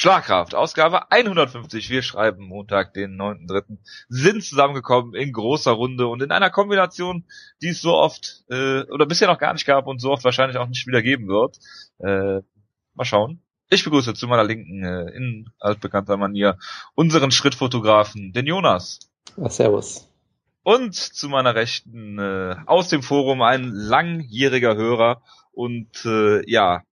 Schlagkraft, Ausgabe 150. Wir schreiben Montag, den 9.3. sind zusammengekommen in großer Runde und in einer Kombination, die es so oft äh, oder bisher noch gar nicht gab und so oft wahrscheinlich auch nicht wieder geben wird. Äh, mal schauen. Ich begrüße zu meiner Linken äh, in altbekannter Manier unseren Schrittfotografen, den Jonas. Ja, servus. Und zu meiner Rechten äh, aus dem Forum ein langjähriger Hörer und äh, ja,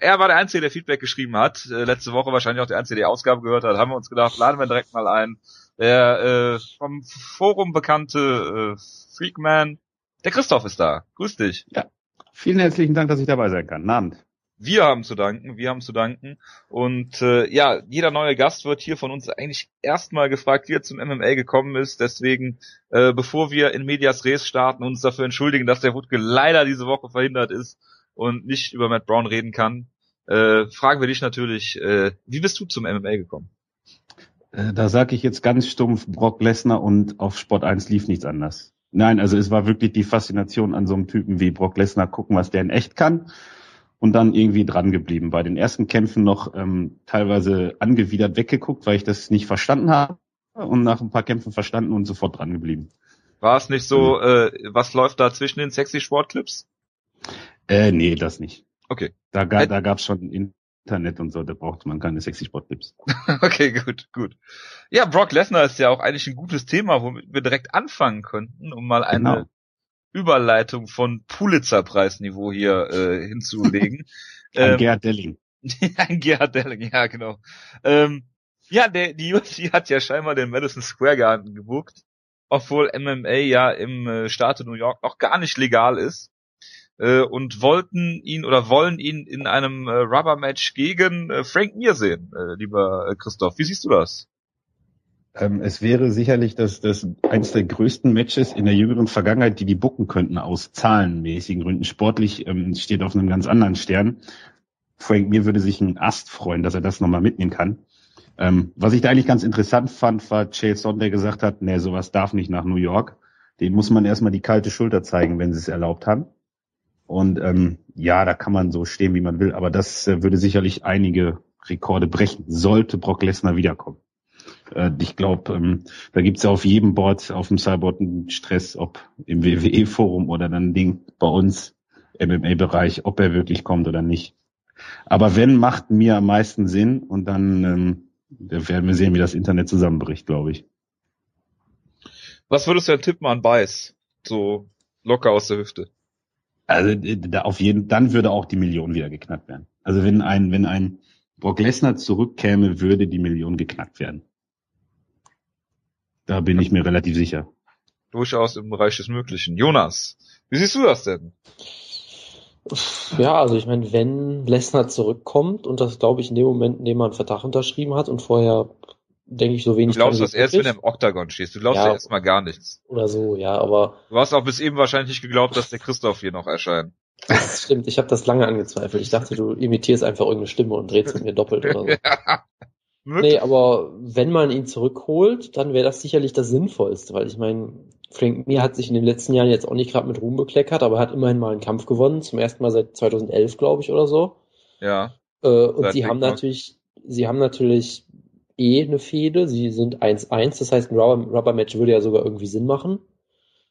er war der Einzige, der Feedback geschrieben hat. Äh, letzte Woche wahrscheinlich auch der Einzige, der die Ausgabe gehört hat. Haben wir uns gedacht, laden wir direkt mal ein. Der äh, vom Forum bekannte äh, Freakman, der Christoph ist da. Grüß dich. Ja. Vielen herzlichen Dank, dass ich dabei sein kann. Guten Abend. Wir haben zu danken, wir haben zu danken. Und äh, ja, jeder neue Gast wird hier von uns eigentlich erstmal gefragt, wie er zum MMA gekommen ist. Deswegen, äh, bevor wir in Medias Res starten, uns dafür entschuldigen, dass der Wutke leider diese Woche verhindert ist und nicht über Matt Brown reden kann, äh, fragen wir dich natürlich, äh, wie bist du zum MMA gekommen? Äh, da sage ich jetzt ganz stumpf Brock Lesnar und auf Sport 1 lief nichts anders. Nein, also es war wirklich die Faszination an so einem Typen wie Brock Lesnar, gucken, was der in echt kann und dann irgendwie dran geblieben. Bei den ersten Kämpfen noch ähm, teilweise angewidert weggeguckt, weil ich das nicht verstanden habe und nach ein paar Kämpfen verstanden und sofort dran geblieben. War es nicht so, äh, was läuft da zwischen den sexy Sportclips? Äh, nee, das nicht. Okay. Da, ga, da gab's schon Internet und so, da brauchte man keine sexy Sporttipps. okay, gut, gut. Ja, Brock Lesnar ist ja auch eigentlich ein gutes Thema, womit wir direkt anfangen könnten, um mal eine genau. Überleitung von Pulitzer-Preisniveau hier äh, hinzulegen. ein ähm, Gerhard Delling. ein Gerhard Delling, ja, genau. Ähm, ja, der, die UFC hat ja scheinbar den Madison Square Garden gebucht, obwohl MMA ja im äh, Staate New York noch gar nicht legal ist äh, und wollten ihn oder wollen ihn in einem äh, Rubber Match gegen äh, Frank Mir sehen, äh, lieber äh, Christoph. Wie siehst du das? Ähm, es wäre sicherlich das, das eines der größten Matches in der jüngeren Vergangenheit, die die bucken könnten aus zahlenmäßigen Gründen. Sportlich ähm, steht auf einem ganz anderen Stern. Frank Mir würde sich ein Ast freuen, dass er das nochmal mitnehmen kann. Ähm, was ich da eigentlich ganz interessant fand, war Chaelson, der gesagt hat, nee, sowas darf nicht nach New York. Den muss man erstmal die kalte Schulter zeigen, wenn sie es erlaubt haben. Und ähm, ja, da kann man so stehen, wie man will, aber das äh, würde sicherlich einige Rekorde brechen, sollte Brock Lesnar wiederkommen. Äh, ich glaube, ähm, da gibt's ja auf jedem Board, auf dem Cyborg einen Stress, ob im WWE-Forum oder dann Ding bei uns, MMA-Bereich, ob er wirklich kommt oder nicht. Aber wenn, macht mir am meisten Sinn und dann ähm, werden wir sehen, wie das Internet zusammenbricht, glaube ich. Was würdest du denn tippen an Beiß? So locker aus der Hüfte. Also da auf jeden, dann würde auch die Million wieder geknackt werden. Also wenn ein, wenn ein Brock Lesnar zurückkäme, würde die Million geknackt werden. Da bin ich mir relativ sicher. Durchaus im Bereich des Möglichen. Jonas, wie siehst du das denn? Ja, also ich meine, wenn Lesnar zurückkommt und das glaube ich in dem Moment, in dem man einen Vertrag unterschrieben hat und vorher denke ich so wenig. Du glaubst das erst, wenn du im Oktagon stehst. Du glaubst ja, ja erstmal gar nichts. Oder so, ja, aber. Du hast auch bis eben wahrscheinlich nicht geglaubt, dass der Christoph hier noch erscheint. Das stimmt, ich habe das lange angezweifelt. Ich dachte, du imitierst einfach irgendeine Stimme und drehst mit mir doppelt oder so. ja, nee, aber wenn man ihn zurückholt, dann wäre das sicherlich das Sinnvollste, weil ich meine, Frank Mir hat sich in den letzten Jahren jetzt auch nicht gerade mit Ruhm bekleckert, aber hat immerhin mal einen Kampf gewonnen, zum ersten Mal seit 2011, glaube ich, oder so. Ja. Äh, und sie haben natürlich, sie haben natürlich eh eine Fehde. Sie sind 1-1, das heißt, ein Rubber-Match würde ja sogar irgendwie Sinn machen.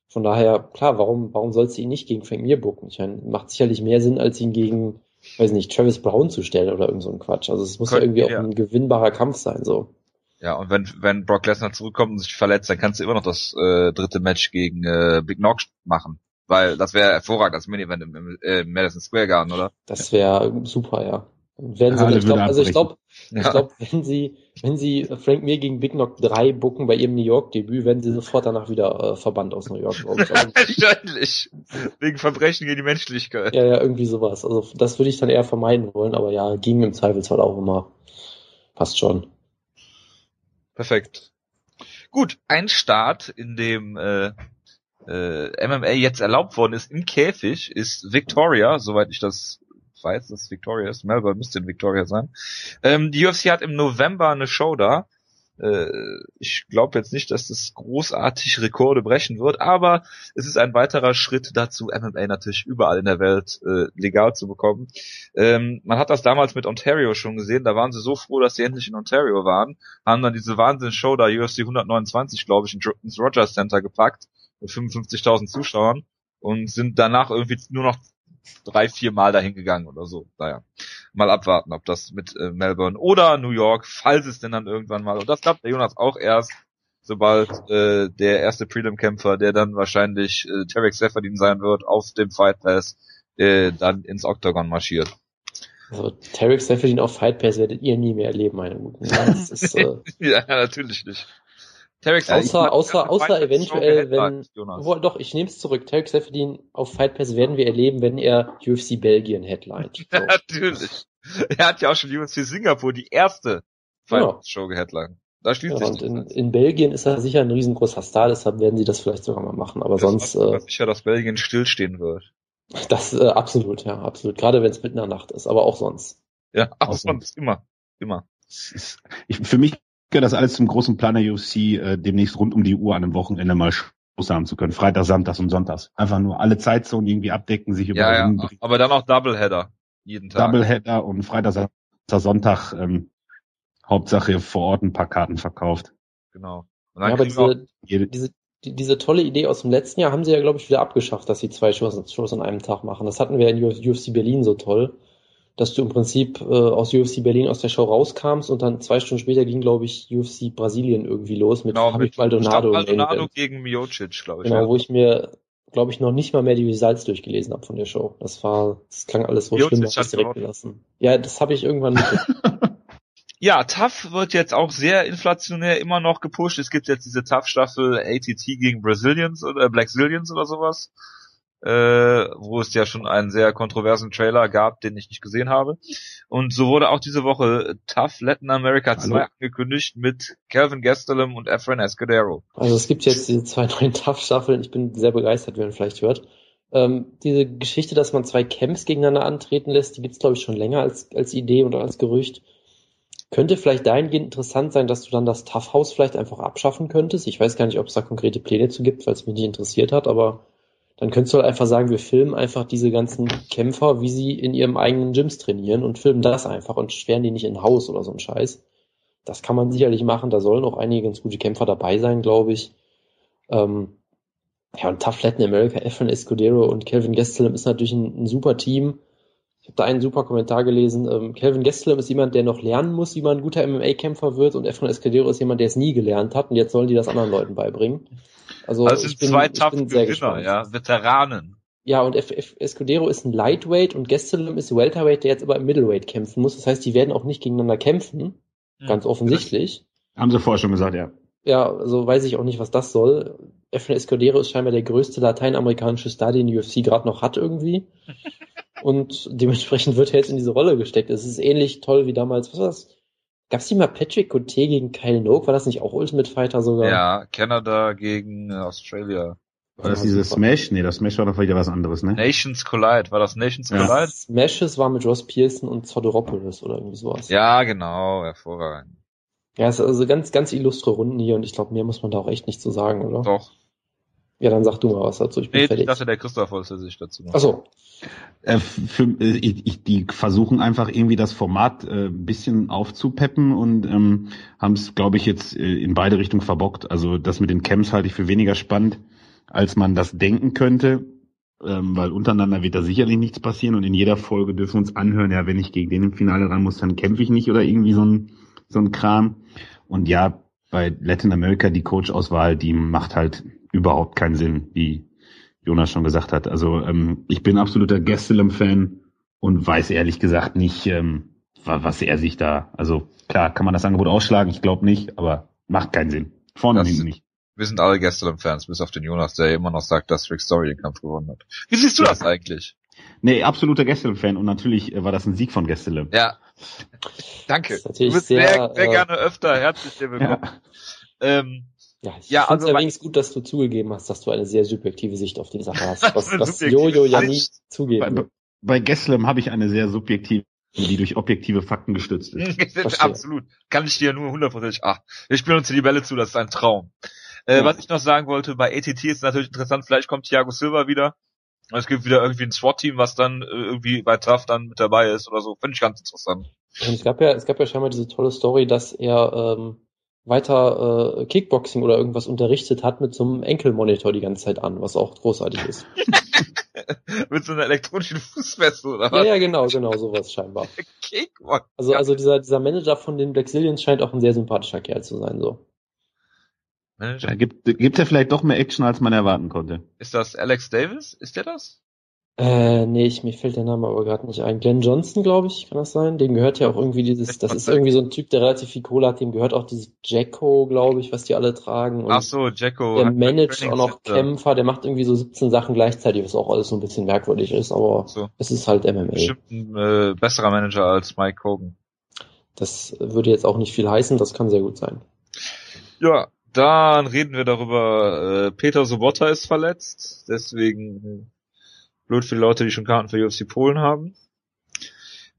Von daher, klar, warum, warum sollst du ihn nicht gegen Frank Mir booken? Ich meine, macht sicherlich mehr Sinn, als ihn gegen, weiß nicht, Travis Brown zu stellen oder irgend so ein Quatsch. Also es muss Könnt, ja irgendwie ja. auch ein gewinnbarer Kampf sein, so. Ja, und wenn, wenn Brock Lesnar zurückkommt und sich verletzt, dann kannst du immer noch das äh, dritte Match gegen äh, Big Knock machen. Weil das wäre hervorragend, das Mini-Event im, im äh, Madison Square Garden, oder? Das wäre super, ja. Werden sie, ich glaub, also ich glaube, ja. ich glaube, wenn sie, wenn sie Frank Mir gegen Big Knock 3 bucken bei ihrem New York Debüt, werden sie sofort danach wieder äh, verbannt aus New York. Wahrscheinlich. Wegen Verbrechen gegen die Menschlichkeit. Ja, ja, irgendwie sowas. Also das würde ich dann eher vermeiden wollen, aber ja, ging im Zweifelsfall auch immer. Passt schon. Perfekt. Gut, ein Start, in dem äh, äh, MMA jetzt erlaubt worden ist im Käfig, ist Victoria, soweit ich das weiß, dass Victoria ist. Melbourne müsste in Victoria sein. Ähm, die UFC hat im November eine Show da. Äh, ich glaube jetzt nicht, dass das großartig Rekorde brechen wird, aber es ist ein weiterer Schritt dazu, MMA natürlich überall in der Welt äh, legal zu bekommen. Ähm, man hat das damals mit Ontario schon gesehen, da waren sie so froh, dass sie endlich in Ontario waren, haben dann diese Wahnsinns-Show da UFC 129, glaube ich, ins Rogers Center gepackt mit 55.000 Zuschauern und sind danach irgendwie nur noch drei, vier Mal dahin gegangen oder so. Naja, mal abwarten, ob das mit äh, Melbourne oder New York, falls es denn dann irgendwann mal, und das klappt der Jonas auch erst, sobald äh, der erste Prelim-Kämpfer, der dann wahrscheinlich äh, Tarek Seferdin sein wird, auf dem Fight Pass, äh, dann ins Octagon marschiert. Also Tarek Seferdin auf Fight Pass werdet ihr nie mehr erleben, meine Guten. Das ist, äh, ja, natürlich nicht. Tarek außer, außer, außer eventuell, wenn, wo, doch, ich nehme es zurück. Tarek Seferdin auf Fight Pass werden wir erleben, wenn er UFC Belgien headlined. So. Ja, natürlich. Er hat ja auch schon UFC Singapur die erste Fight genau. Show geheadlined. Da schließt ja, sich und in, in, Belgien ist er sicher ein riesengroßer Star, deshalb werden sie das vielleicht sogar mal machen. Aber das sonst. Äh, sicher, dass Belgien stillstehen wird. Das äh, absolut, ja, absolut. Gerade wenn es mitten in der Nacht ist, aber auch sonst. Ja, auch, auch sonst, immer, immer. Ich, für mich gehört das alles zum großen Plan der UFC, äh, demnächst rund um die Uhr an einem Wochenende mal Shows haben zu können. Freitag, Samstag und Sonntags. Einfach nur alle Zeitzonen irgendwie abdecken, sich über ja, ja, aber dann auch Doubleheader jeden Tag. Doubleheader und Freitag, Samstag, Sonntag ähm, Hauptsache vor Ort ein paar Karten verkauft. Genau. Ja, aber diese, diese, die, diese tolle Idee aus dem letzten Jahr haben sie ja, glaube ich, wieder abgeschafft, dass sie zwei Shows, Shows an einem Tag machen. Das hatten wir in UFC Berlin so toll dass du im Prinzip äh, aus UFC Berlin aus der Show rauskamst und dann zwei Stunden später ging, glaube ich, UFC Brasilien irgendwie los mit genau, Habib Maldonado. Maldonado gegen Miocic, glaube ich. Genau, ja. wo ich mir, glaube ich, noch nicht mal mehr die Results durchgelesen habe von der Show. Das war, das klang alles so Miocic schlimm, dass ich direkt gelassen. Ja, das habe ich irgendwann nicht. Ja, TAF wird jetzt auch sehr inflationär immer noch gepusht. Es gibt jetzt diese TAF-Staffel ATT gegen Brazilians oder Black Zillions oder sowas äh, wo es ja schon einen sehr kontroversen Trailer gab, den ich nicht gesehen habe. Und so wurde auch diese Woche Tough Latin America 2 Hallo. angekündigt mit Calvin Gastelum und Efren Escudero. Also es gibt jetzt diese zwei neuen Tough-Staffeln. Ich bin sehr begeistert, wie man vielleicht hört. Ähm, diese Geschichte, dass man zwei Camps gegeneinander antreten lässt, die gibt's glaube ich schon länger als, als Idee oder als Gerücht. Könnte vielleicht dahingehend interessant sein, dass du dann das Tough House vielleicht einfach abschaffen könntest. Ich weiß gar nicht, ob es da konkrete Pläne zu gibt, weil es mich nicht interessiert hat, aber dann könntest du halt einfach sagen, wir filmen einfach diese ganzen Kämpfer, wie sie in ihrem eigenen Gyms trainieren und filmen das einfach und sperren die nicht in Haus oder so ein Scheiß. Das kann man sicherlich machen, da sollen auch einige ganz gute Kämpfer dabei sein, glaube ich. Ähm, ja, und Tough Latin America, Efren Escudero und Kelvin Gastelum ist natürlich ein, ein super Team. Ich habe da einen super Kommentar gelesen. Ähm, Kelvin Gastelum ist jemand, der noch lernen muss, wie man ein guter MMA-Kämpfer wird und Efren Escudero ist jemand, der es nie gelernt hat und jetzt sollen die das anderen Leuten beibringen. Also, also sind bin, zwei tough Gewinner, ja, Veteranen. Ja, und F F Escudero ist ein Lightweight und Gastelum ist Welterweight, der jetzt aber im Middleweight kämpfen muss. Das heißt, die werden auch nicht gegeneinander kämpfen. Hm. Ganz offensichtlich. Haben sie vorher schon gesagt, ja. Ja, also weiß ich auch nicht, was das soll. Efren Escudero ist scheinbar der größte lateinamerikanische Star, den die UFC gerade noch hat irgendwie. und dementsprechend wird er jetzt in diese Rolle gesteckt. Es ist ähnlich toll wie damals, was war das? Gab's die mal Patrick Cote gegen Kyle Noak? War das nicht auch Ultimate Fighter sogar? Ja, Canada gegen äh, Australia. War das dieses Smash? Nee, das Smash war doch wieder was anderes, ne? Nations Collide. War das Nations ja. Collide? Smashes war mit Ross Pearson und Zodoropoulos oder irgendwie sowas. Ja, genau. Hervorragend. Ja, es ist also ganz, ganz illustre Runden hier und ich glaube, mehr muss man da auch echt nicht zu sagen, oder? Doch. Ja, dann sag du mal was dazu. Ich bin nee, fertig. Ich dachte, der Christoph wollte sich dazu noch. Ach so. Äh, für, äh, ich, die versuchen einfach irgendwie das Format äh, bisschen aufzupeppen und ähm, haben es, glaube ich, jetzt äh, in beide Richtungen verbockt. Also das mit den Camps halte ich für weniger spannend, als man das denken könnte, ähm, weil untereinander wird da sicherlich nichts passieren und in jeder Folge dürfen wir uns anhören, ja, wenn ich gegen den im Finale ran muss, dann kämpfe ich nicht oder irgendwie so ein, so ein Kram. Und ja, bei Latin America die Coach-Auswahl, die macht halt überhaupt keinen Sinn, wie Jonas schon gesagt hat. Also ähm, ich bin absoluter Gastelum-Fan und weiß ehrlich gesagt nicht, ähm, was er sich da. Also klar, kann man das Angebot ausschlagen, ich glaube nicht, aber macht keinen Sinn. Vorne und hinten nicht. Wir sind alle Gastelum-Fans, bis auf den Jonas, der immer noch sagt, dass Rick Story den Kampf gewonnen hat. Wie siehst du ja. das eigentlich? Nee, absoluter Gastelum-Fan und natürlich äh, war das ein Sieg von Gastelum. Ja. Danke. Du bist sehr, sehr, sehr äh, gerne öfter herzlich willkommen. Ja. Ähm, ja, ich ja, finde also übrigens gut, dass du zugegeben hast, dass du eine sehr subjektive Sicht auf die Sache hast. Was, was Jojo ja nie zugeben Bei, bei Gesslem habe ich eine sehr subjektive die durch objektive Fakten gestützt ist. Absolut. Kann ich dir nur hundertprozentig, ach, wir spielen uns hier die Bälle zu, das ist ein Traum. Äh, ja. Was ich noch sagen wollte, bei ATT ist natürlich interessant, vielleicht kommt Thiago Silva wieder. Es gibt wieder irgendwie ein SWAT-Team, was dann äh, irgendwie bei TAF dann mit dabei ist oder so. Finde ich ganz interessant. Und es gab ja, es gab ja scheinbar diese tolle Story, dass er ähm, weiter äh, Kickboxing oder irgendwas unterrichtet hat mit so einem Enkelmonitor die ganze Zeit an, was auch großartig ist. mit so einer elektronischen Fußfessel oder was? Ja, ja, genau, genau, sowas scheinbar. Kickboxing. Also, also dieser, dieser Manager von den Black Zillions scheint auch ein sehr sympathischer Kerl zu sein, so. Manager? gibt, gibt's ja vielleicht doch mehr Action, als man erwarten konnte. Ist das Alex Davis? Ist der das? Äh, nee, ich, mir fällt der Name aber gerade nicht ein. Glenn Johnson, glaube ich, kann das sein? Dem gehört ja auch irgendwie dieses, das ist irgendwie so ein Typ, der relativ viel Kohle hat, dem gehört auch dieses Jacko, glaube ich, was die alle tragen. Und Ach so, Jacko. Der managt auch noch Kämpfer, der macht irgendwie so 17 Sachen gleichzeitig, was auch alles so ein bisschen merkwürdig ist, aber so. es ist halt MMA. Bestimmt ein äh, besserer Manager als Mike Hogan. Das würde jetzt auch nicht viel heißen, das kann sehr gut sein. Ja, dann reden wir darüber, äh, Peter Sobotta ist verletzt, deswegen Blöd für die Leute, die schon Karten für UFC Polen haben.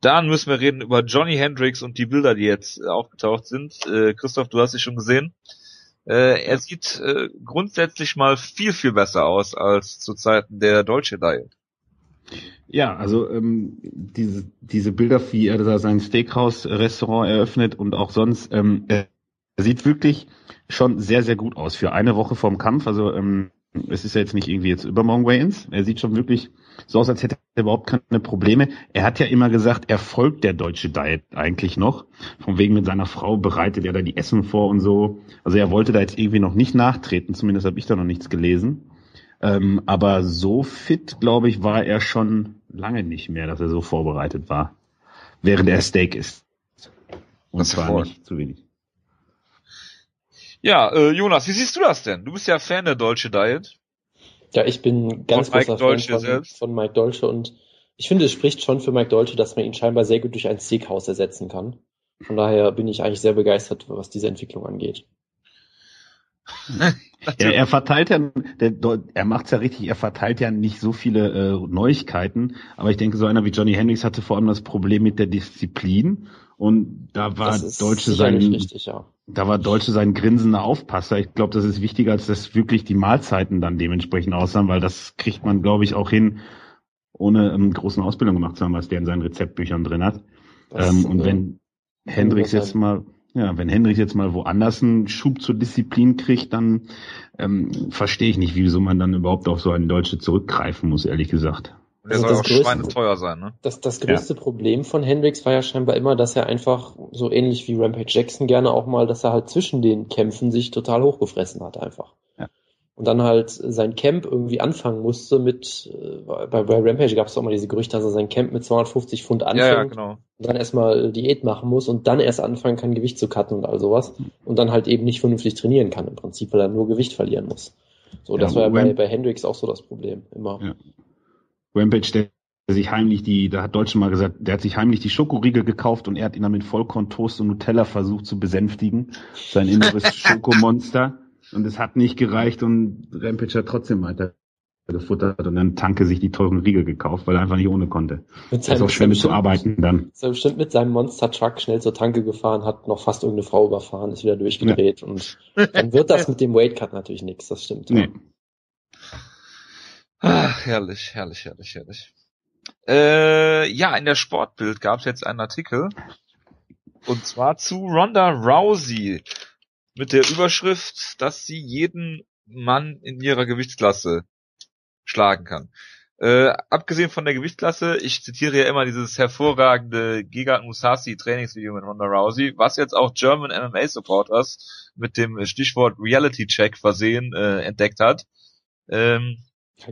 Dann müssen wir reden über Johnny Hendricks und die Bilder, die jetzt äh, aufgetaucht sind. Äh, Christoph, du hast sie schon gesehen. Äh, er sieht äh, grundsätzlich mal viel, viel besser aus als zu Zeiten der deutsche Diet. Ja, also ähm, diese, diese Bilder, wie er da sein Steakhouse-Restaurant eröffnet und auch sonst, ähm, er sieht wirklich schon sehr, sehr gut aus für eine Woche vorm Kampf. Also ähm, es ist ja jetzt nicht irgendwie jetzt übermorgen Wayans. Er sieht schon wirklich so aus, als hätte er überhaupt keine Probleme. Er hat ja immer gesagt, er folgt der deutsche Diet eigentlich noch. Von wegen mit seiner Frau bereitet er da die Essen vor und so. Also er wollte da jetzt irgendwie noch nicht nachtreten, zumindest habe ich da noch nichts gelesen. Ähm, aber so fit, glaube ich, war er schon lange nicht mehr, dass er so vorbereitet war. Während er Steak ist. Und das zwar nicht zu wenig. Ja, äh, Jonas, wie siehst du das denn? Du bist ja Fan der Deutsche Diet. Ja, ich bin ganz großer Fan von, von, Mike Dolce und ich finde, es spricht schon für Mike Dolce, dass man ihn scheinbar sehr gut durch ein Steakhouse ersetzen kann. Von daher bin ich eigentlich sehr begeistert, was diese Entwicklung angeht. ja, er verteilt ja, der, er macht's ja richtig, er verteilt ja nicht so viele äh, Neuigkeiten, aber ich denke, so einer wie Johnny Hendricks hatte vor allem das Problem mit der Disziplin und da war Deutsche sein, richtig, ja. Da war Deutsche sein grinsender Aufpasser. Ich glaube, das ist wichtiger, als dass wirklich die Mahlzeiten dann dementsprechend aussahen, weil das kriegt man, glaube ich, auch hin, ohne ähm, großen Ausbildung gemacht zu haben, was der in seinen Rezeptbüchern drin hat. Ähm, und wenn Hendricks jetzt mal, ja, wenn Hendricks jetzt mal woanders einen Schub zur Disziplin kriegt, dann ähm, verstehe ich nicht, wieso man dann überhaupt auf so einen Deutsche zurückgreifen muss, ehrlich gesagt. Und der also soll auch größte, schweineteuer sein, ne? Das, das größte ja. Problem von Hendrix war ja scheinbar immer, dass er einfach so ähnlich wie Rampage Jackson gerne auch mal, dass er halt zwischen den Kämpfen sich total hochgefressen hat einfach. Ja. Und dann halt sein Camp irgendwie anfangen musste mit, äh, bei, bei Rampage gab es auch mal diese Gerüchte, dass er sein Camp mit 250 Pfund anfängt ja, ja, genau. und dann erstmal Diät machen muss und dann erst anfangen kann, Gewicht zu cutten und all sowas und dann halt eben nicht vernünftig trainieren kann im Prinzip, weil er nur Gewicht verlieren muss. So, das war ja bei, bei Hendrix auch so das Problem, immer. Ja. Rampage, der sich heimlich die, da hat Deutsche mal gesagt, der hat sich heimlich die Schokoriegel gekauft und er hat ihn dann mit Vollkorntoast und Nutella versucht zu besänftigen. Sein inneres Schokomonster. Und es hat nicht gereicht und Rampage hat trotzdem weiter gefuttert und dann Tanke sich die teuren Riegel gekauft, weil er einfach nicht ohne konnte. Mit seinem, ist auch schwer mit zu arbeiten dann. Ist er bestimmt mit seinem Monster Truck schnell zur Tanke gefahren, hat noch fast irgendeine Frau überfahren, ist wieder durchgedreht ja. und dann wird das mit dem Weight Cut natürlich nichts, das stimmt. Nee. Ach, herrlich, herrlich, herrlich, herrlich. Äh, ja, in der Sportbild gab es jetzt einen Artikel. Und zwar zu Ronda Rousey. Mit der Überschrift, dass sie jeden Mann in ihrer Gewichtsklasse schlagen kann. Äh, abgesehen von der Gewichtsklasse, ich zitiere ja immer dieses hervorragende Giga Musasi Trainingsvideo mit Ronda Rousey, was jetzt auch German MMA Supporters mit dem Stichwort Reality Check versehen äh, entdeckt hat. Ähm,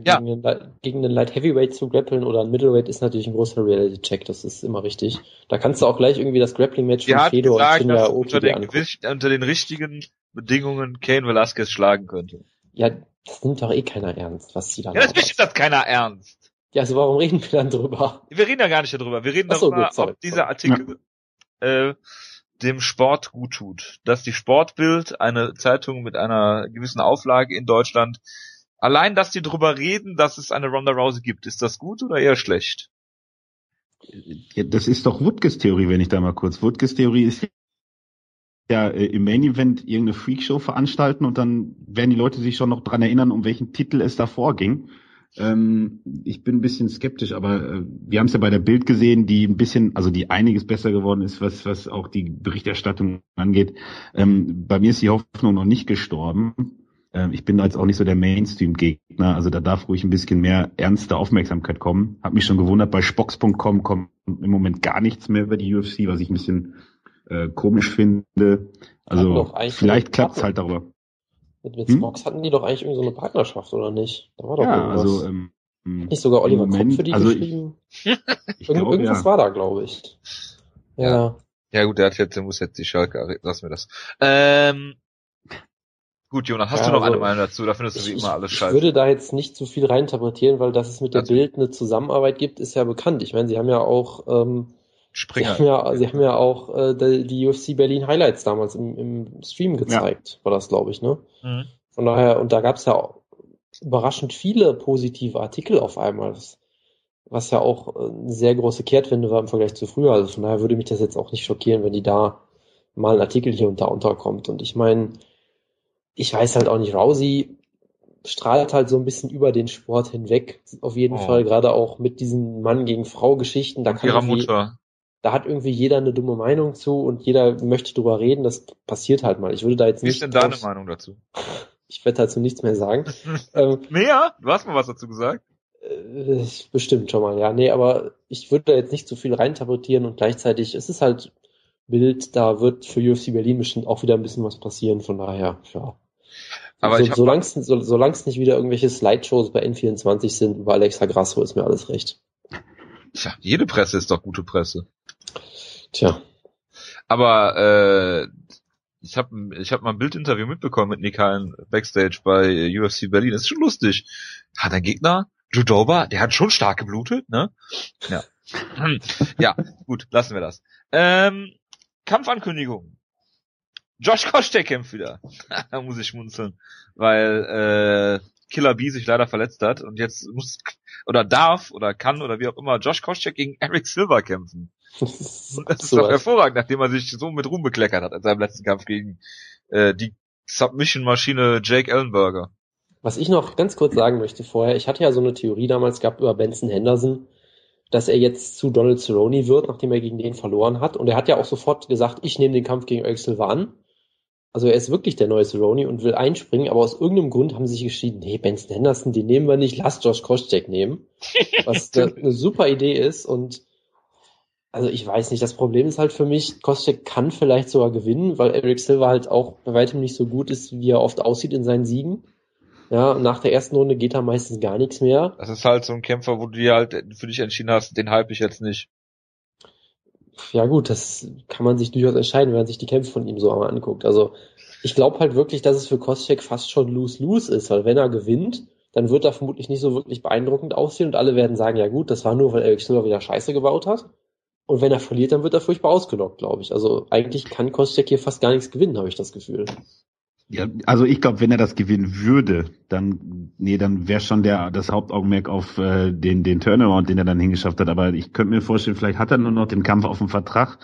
ja. Gegen, den, gegen den Light Heavyweight zu grappeln oder ein Middleweight ist natürlich ein großer Reality-Check, das ist immer richtig. Da kannst du auch gleich irgendwie das Grappling-Match von Fedor und Shinya Oki unter, den, unter den richtigen Bedingungen Kane Velasquez schlagen könnte. Ja, das nimmt doch eh keiner ernst, was sie da Ja, das bestimmt das keiner ernst. Ja, also warum reden wir dann drüber? Wir reden ja gar nicht darüber. Wir reden so, darüber, gut, sorry, ob dieser Artikel ja. äh, dem Sport gut tut. Dass die Sportbild, eine Zeitung mit einer gewissen Auflage in Deutschland, Allein, dass die drüber reden, dass es eine Ronda Rousey gibt, ist das gut oder eher schlecht? Das ist doch Woodkes Theorie, wenn ich da mal kurz. Woodkes Theorie ist ja äh, im Main Event irgendeine Freakshow veranstalten und dann werden die Leute sich schon noch dran erinnern, um welchen Titel es davor ging. Ähm, ich bin ein bisschen skeptisch, aber äh, wir haben es ja bei der Bild gesehen, die ein bisschen, also die einiges besser geworden ist, was, was auch die Berichterstattung angeht. Ähm, bei mir ist die Hoffnung noch nicht gestorben. Ähm, ich bin da jetzt auch nicht so der Mainstream-Gegner, also da darf ruhig ein bisschen mehr ernste Aufmerksamkeit kommen. Hab mich schon gewundert, bei Spox.com kommt im Moment gar nichts mehr über die UFC, was ich ein bisschen äh, komisch finde. Also vielleicht klappt es halt darüber. Mit, mit hm? Spox hatten die doch eigentlich irgendwie so eine Partnerschaft, oder nicht? Da war doch ja, irgendwas. also ähm, Hat nicht sogar Oliver Moment, Kopp für die also geschrieben? Ich, ich Irgend, glaub, irgendwas ja. war da, glaube ich. Ja. ja. gut, der hat jetzt, der muss jetzt die Schalke, lass mir das. Ähm, Gut, Jonas, hast ja, du noch also, eine Meinung dazu? Da findest du wie immer alles scheiße. Ich würde da jetzt nicht zu viel reininterpretieren, weil dass es mit der also, Bild eine Zusammenarbeit gibt, ist ja bekannt. Ich meine, sie haben ja auch ähm, Springer. Sie haben ja, sie haben ja auch äh, die, die UFC Berlin Highlights damals im, im Stream gezeigt, ja. war das, glaube ich, ne? Mhm. Von daher, und da gab es ja überraschend viele positive Artikel auf einmal, was, was ja auch äh, eine sehr große Kehrtwende war im Vergleich zu früher. Also von daher würde mich das jetzt auch nicht schockieren, wenn die da mal ein Artikel hier und da unterkommt. Und ich meine, ich weiß halt auch nicht, Rousey strahlt halt so ein bisschen über den Sport hinweg. Auf jeden oh. Fall, gerade auch mit diesen Mann gegen Frau Geschichten. Da kann ihrer Mutter da hat irgendwie jeder eine dumme Meinung zu und jeder möchte drüber reden. Das passiert halt mal. Ich würde da jetzt nicht. Wie ist denn deine Meinung dazu? Ich werde dazu nichts mehr sagen. ähm, mehr? Du hast mal was dazu gesagt? Äh, bestimmt schon mal, ja. Nee, aber ich würde da jetzt nicht zu viel reinterpretieren und gleichzeitig es ist halt Bild, da wird für UFC Berlin bestimmt auch wieder ein bisschen was passieren, von daher, ja. Aber so, solange es so, solang's nicht wieder irgendwelche Slideshows bei N24 sind über Alexa Grasso, ist mir alles recht. Tja, jede Presse ist doch gute Presse. Tja. Aber äh, ich habe ich hab mal ein Bildinterview mitbekommen mit Nick Backstage bei UFC Berlin. Das ist schon lustig. Hat ein Gegner, Judoba, der hat schon stark geblutet, ne? Ja. ja, gut, lassen wir das. Ähm, Kampfankündigung. Josh Kostek kämpft wieder. da muss ich schmunzeln, weil äh, Killer B sich leider verletzt hat und jetzt muss oder darf oder kann oder wie auch immer Josh Koscheck gegen Eric Silver kämpfen. Das ist, das ist doch hervorragend, nachdem er sich so mit Ruhm bekleckert hat in seinem letzten Kampf gegen äh, die Submission-Maschine Jake Ellenberger. Was ich noch ganz kurz sagen möchte vorher, ich hatte ja so eine Theorie damals gehabt über Benson Henderson, dass er jetzt zu Donald Cerrone wird, nachdem er gegen den verloren hat. Und er hat ja auch sofort gesagt, ich nehme den Kampf gegen Eric Silver an. Also er ist wirklich der neue Cerrone und will einspringen, aber aus irgendeinem Grund haben sie sich geschieden, nee, Benson Henderson, den nehmen wir nicht, lass Josh Koscheck nehmen. Was eine super Idee ist und also ich weiß nicht, das Problem ist halt für mich, Koscheck kann vielleicht sogar gewinnen, weil Eric Silver halt auch bei weitem nicht so gut ist, wie er oft aussieht in seinen Siegen. Ja, nach der ersten Runde geht da meistens gar nichts mehr. Das ist halt so ein Kämpfer, wo du dir halt für dich entschieden hast, den hype ich jetzt nicht ja gut, das kann man sich durchaus entscheiden, wenn man sich die Kämpfe von ihm so einmal anguckt. Also ich glaube halt wirklich, dass es für Koscheck fast schon lose-lose ist, weil wenn er gewinnt, dann wird er vermutlich nicht so wirklich beeindruckend aussehen und alle werden sagen, ja gut, das war nur, weil Eric Silver wieder Scheiße gebaut hat. Und wenn er verliert, dann wird er furchtbar ausgelockt, glaube ich. Also eigentlich kann Koscheck hier fast gar nichts gewinnen, habe ich das Gefühl. Ja, also ich glaube, wenn er das gewinnen würde, dann nee, dann wäre schon der das Hauptaugenmerk auf äh, den den Turnaround, den er dann hingeschafft hat. Aber ich könnte mir vorstellen, vielleicht hat er nur noch den Kampf auf dem Vertrag.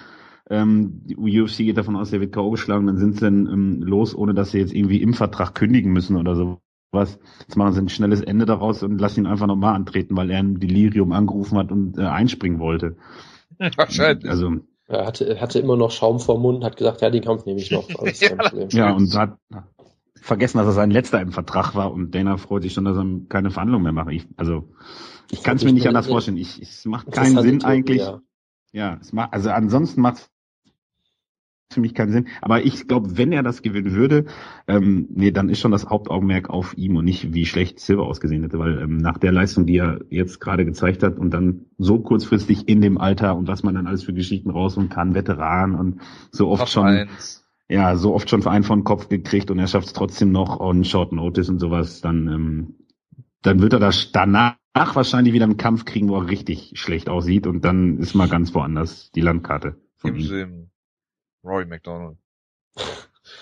Ähm, die UFC geht davon aus, der wird K.O. geschlagen, dann sind sie dann ähm, los, ohne dass sie jetzt irgendwie im Vertrag kündigen müssen oder so was. Jetzt machen sie ein schnelles Ende daraus und lassen ihn einfach nochmal antreten, weil er ein Delirium angerufen hat und äh, einspringen wollte. Wahrscheinlich. Also er hatte, hatte immer noch Schaum vor Mund, hat gesagt, ja, den Kampf nehme ich noch. ja, ja, und hat vergessen, dass er sein letzter im Vertrag war und Dana freut sich schon, dass er keine Verhandlungen mehr macht. Ich, also ich kann es mir nicht anders vorstellen. Ich, es macht keinen Sinn eigentlich. Ja. ja, es macht, also ansonsten macht für mich keinen Sinn. Aber ich glaube, wenn er das gewinnen würde, ähm, nee, dann ist schon das Hauptaugenmerk auf ihm und nicht, wie schlecht Silver ausgesehen hätte. Weil ähm, nach der Leistung, die er jetzt gerade gezeigt hat und dann so kurzfristig in dem Alter und was man dann alles für Geschichten rausholen kann, Veteran und so oft Top schon, eins. ja, so oft schon Verein von Kopf gekriegt und er schafft es trotzdem noch on Short Notice und sowas, dann, ähm, dann wird er das danach wahrscheinlich wieder einen Kampf kriegen, wo er richtig schlecht aussieht und dann ist mal ganz woanders die Landkarte. Von Im ihm. Roy McDonald.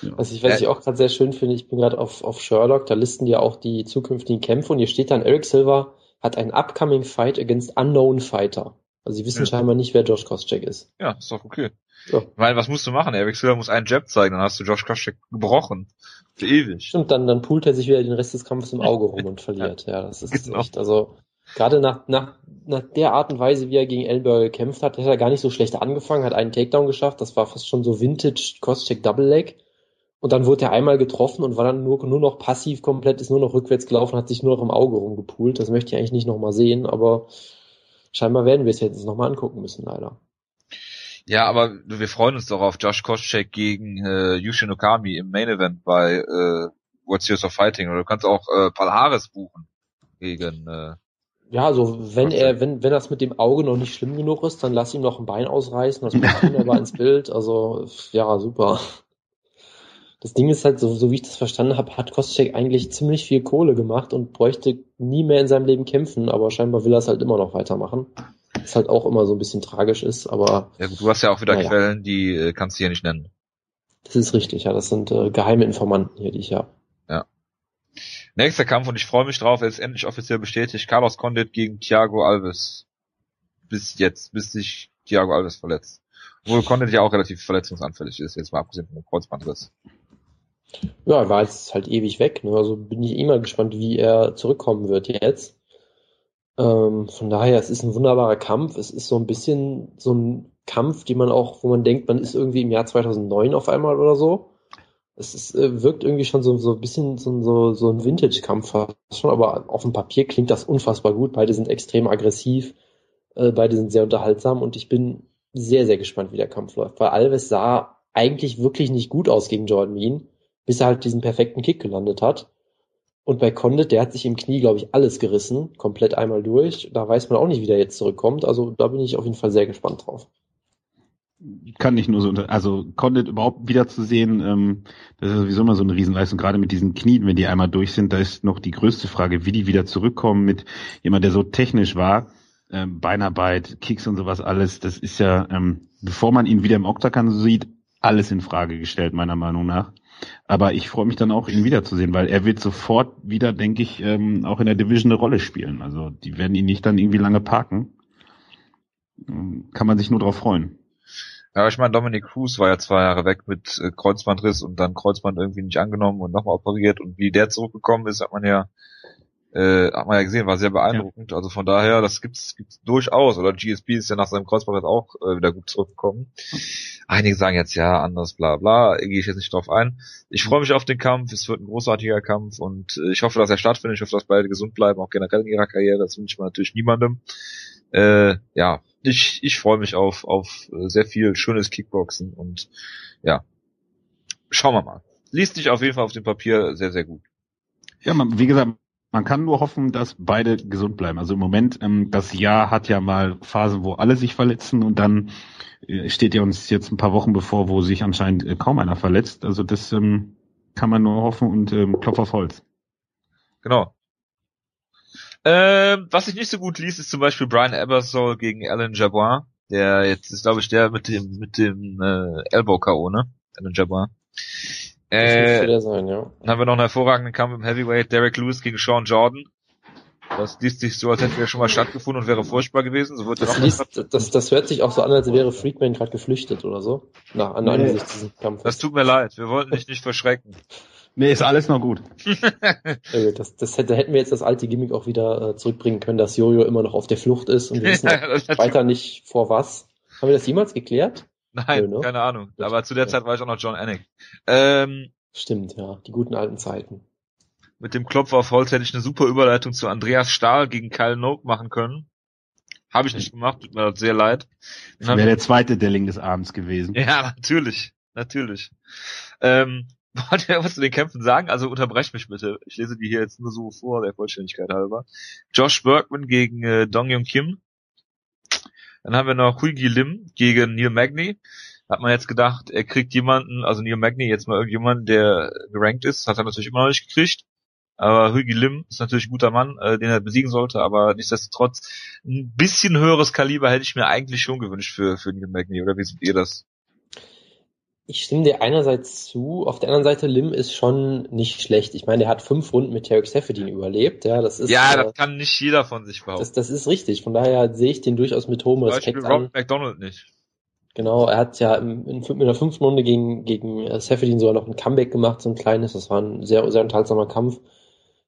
Was ich, was ich auch gerade sehr schön finde, ich bin gerade auf, auf Sherlock, da listen die ja auch die zukünftigen Kämpfe und hier steht dann, Eric Silver hat einen upcoming fight against unknown fighter. Also sie wissen ja. scheinbar nicht, wer Josh Koscheck ist. Ja, ist doch okay. Ja. Weil was musst du machen? Eric Silver muss einen Jab zeigen, dann hast du Josh Koscheck gebrochen. Für ewig. Stimmt, dann, dann poolt er sich wieder den Rest des Kampfes im Auge rum und verliert. Ja, das ist genau. echt, also gerade nach, nach, nach der Art und Weise, wie er gegen Ellenberger gekämpft hat, hat er gar nicht so schlecht angefangen, hat einen Takedown geschafft, das war fast schon so Vintage Koscheck Double Leg. Und dann wurde er einmal getroffen und war dann nur, nur noch passiv komplett, ist nur noch rückwärts gelaufen, hat sich nur noch im Auge rumgepoolt. Das möchte ich eigentlich nicht nochmal sehen, aber scheinbar werden wir es jetzt nochmal angucken müssen, leider. Ja, aber wir freuen uns doch auf Josh Koscheck gegen äh, Yushin Okami im Main Event bei äh, What's Years of Fighting. Oder du kannst auch äh, Palhares buchen gegen äh, ja, also wenn er, wenn, wenn das mit dem Auge noch nicht schlimm genug ist, dann lass ihm noch ein Bein ausreißen, das passt wunderbar ins Bild. Also, ja, super. Das Ding ist halt, so, so wie ich das verstanden habe, hat Kostschek eigentlich ziemlich viel Kohle gemacht und bräuchte nie mehr in seinem Leben kämpfen, aber scheinbar will er es halt immer noch weitermachen. Was halt auch immer so ein bisschen tragisch ist, aber. Ja gut, du hast ja auch wieder naja. Quellen, die äh, kannst du hier nicht nennen. Das ist richtig, ja. Das sind äh, geheime Informanten hier, die ich habe. Nächster Kampf und ich freue mich drauf, er ist endlich offiziell bestätigt. Carlos Condit gegen Thiago Alves. Bis jetzt, bis sich Thiago Alves verletzt. Obwohl Condit ja auch relativ verletzungsanfällig ist, jetzt mal abgesehen vom Kreuzbandriss. Ja, er war jetzt halt ewig weg. Ne? Also bin ich immer gespannt, wie er zurückkommen wird jetzt. Ähm, von daher, es ist ein wunderbarer Kampf. Es ist so ein bisschen so ein Kampf, die man auch, wo man denkt, man ist irgendwie im Jahr 2009 auf einmal oder so. Es ist, äh, wirkt irgendwie schon so, so ein bisschen so, so, so ein Vintage-Kampf schon, aber auf dem Papier klingt das unfassbar gut. Beide sind extrem aggressiv, äh, beide sind sehr unterhaltsam und ich bin sehr, sehr gespannt, wie der Kampf läuft. Weil Alves sah eigentlich wirklich nicht gut aus gegen Jordan Mean bis er halt diesen perfekten Kick gelandet hat. Und bei Condit, der hat sich im Knie, glaube ich, alles gerissen, komplett einmal durch. Da weiß man auch nicht, wie der jetzt zurückkommt. Also da bin ich auf jeden Fall sehr gespannt drauf. Kann nicht nur so, unter also Condit überhaupt wiederzusehen, ähm, das ist sowieso immer so eine Riesenleistung, gerade mit diesen Knien, wenn die einmal durch sind, da ist noch die größte Frage, wie die wieder zurückkommen mit jemand, der so technisch war, ähm, Beinarbeit, Kicks und sowas alles, das ist ja, ähm, bevor man ihn wieder im Oktagon sieht, alles in Frage gestellt, meiner Meinung nach. Aber ich freue mich dann auch, ihn wiederzusehen, weil er wird sofort wieder, denke ich, ähm, auch in der Division eine Rolle spielen. Also die werden ihn nicht dann irgendwie lange parken. Ähm, kann man sich nur darauf freuen. Ja, ich meine, Dominic Cruz war ja zwei Jahre weg mit äh, Kreuzbandriss und dann Kreuzband irgendwie nicht angenommen und nochmal operiert und wie der zurückgekommen ist, hat man ja äh, hat man ja gesehen, war sehr beeindruckend. Ja. Also von daher, das gibt's, gibt's durchaus. Oder GSP ist ja nach seinem Kreuzband auch äh, wieder gut zurückgekommen. Einige sagen jetzt ja anders, bla bla. Gehe ich jetzt nicht drauf ein. Ich freue mich auf den Kampf. Es wird ein großartiger Kampf und äh, ich hoffe, dass er stattfindet. Ich hoffe, dass beide gesund bleiben, auch generell in ihrer Karriere. Das wünsche ich mir natürlich niemandem. Äh, ja, ich, ich freue mich auf, auf äh, sehr viel schönes Kickboxen und ja, schauen wir mal. Liest dich auf jeden Fall auf dem Papier sehr, sehr gut. Ja, man, wie gesagt, man kann nur hoffen, dass beide gesund bleiben. Also im Moment, ähm, das Jahr hat ja mal Phasen, wo alle sich verletzen und dann äh, steht ja uns jetzt ein paar Wochen bevor, wo sich anscheinend äh, kaum einer verletzt. Also das ähm, kann man nur hoffen und ähm, Klopf auf Holz. Genau. Ähm, was ich nicht so gut liest, ist zum Beispiel Brian Ebersol gegen Alan Jabois. Der jetzt ist, glaube ich, der mit dem mit dem äh, Elbow KO, ne? Alan Jabois. Äh, sein, ja. Dann haben wir noch einen hervorragenden Kampf im Heavyweight, Derek Lewis gegen Sean Jordan. Das liest sich so, als hätte er schon mal stattgefunden und wäre furchtbar gewesen. So wird das, liest, das, das hört sich auch so an, als wäre Friedman gerade geflüchtet oder so. Na, an nee. dieses Kampfes. Das tut mir leid. Wir wollten dich nicht verschrecken. Nee, ist alles noch gut. das, das hätte, hätten wir jetzt das alte Gimmick auch wieder äh, zurückbringen können, dass Jojo immer noch auf der Flucht ist und wir wissen weiter nicht vor was. Haben wir das jemals geklärt? Nein, Nö, ne? keine Ahnung. Aber zu der ja. Zeit war ich auch noch John Anik. Ähm, Stimmt, ja, die guten alten Zeiten. Mit dem Klopfer auf Holz hätte ich eine super Überleitung zu Andreas Stahl gegen Kyle Noak machen können. Habe ich nicht gemacht, tut mir sehr leid. Das wäre der zweite Delling des Abends gewesen. Ja, natürlich, natürlich. Ähm, wollt ihr was zu den Kämpfen sagen? Also unterbrecht mich bitte. Ich lese die hier jetzt nur so vor, der Vollständigkeit halber. Josh Bergman gegen äh, Dong Yong Kim. Dann haben wir noch Hui Gi Lim gegen Neil Magny. Hat man jetzt gedacht, er kriegt jemanden, also Neil Magny, jetzt mal irgendjemanden, der gerankt ist, hat er natürlich immer noch nicht gekriegt. Aber Hugi Lim ist natürlich ein guter Mann, äh, den er besiegen sollte, aber nichtsdestotrotz ein bisschen höheres Kaliber hätte ich mir eigentlich schon gewünscht für, für Neil Magny, oder wie seht ihr das? Ich stimme dir einerseits zu, auf der anderen Seite Lim ist schon nicht schlecht. Ich meine, er hat fünf Runden mit Tarek Seferdin überlebt, ja, das ist. Ja, das äh, kann nicht jeder von sich behaupten. Das, das ist richtig, von daher sehe ich den durchaus mit hohem Respekt Beispiel an. McDonald nicht. Genau, er hat ja in, in, in der fünften Runde gegen, gegen äh, sogar noch ein Comeback gemacht, so ein kleines, das war ein sehr, sehr unterhaltsamer Kampf.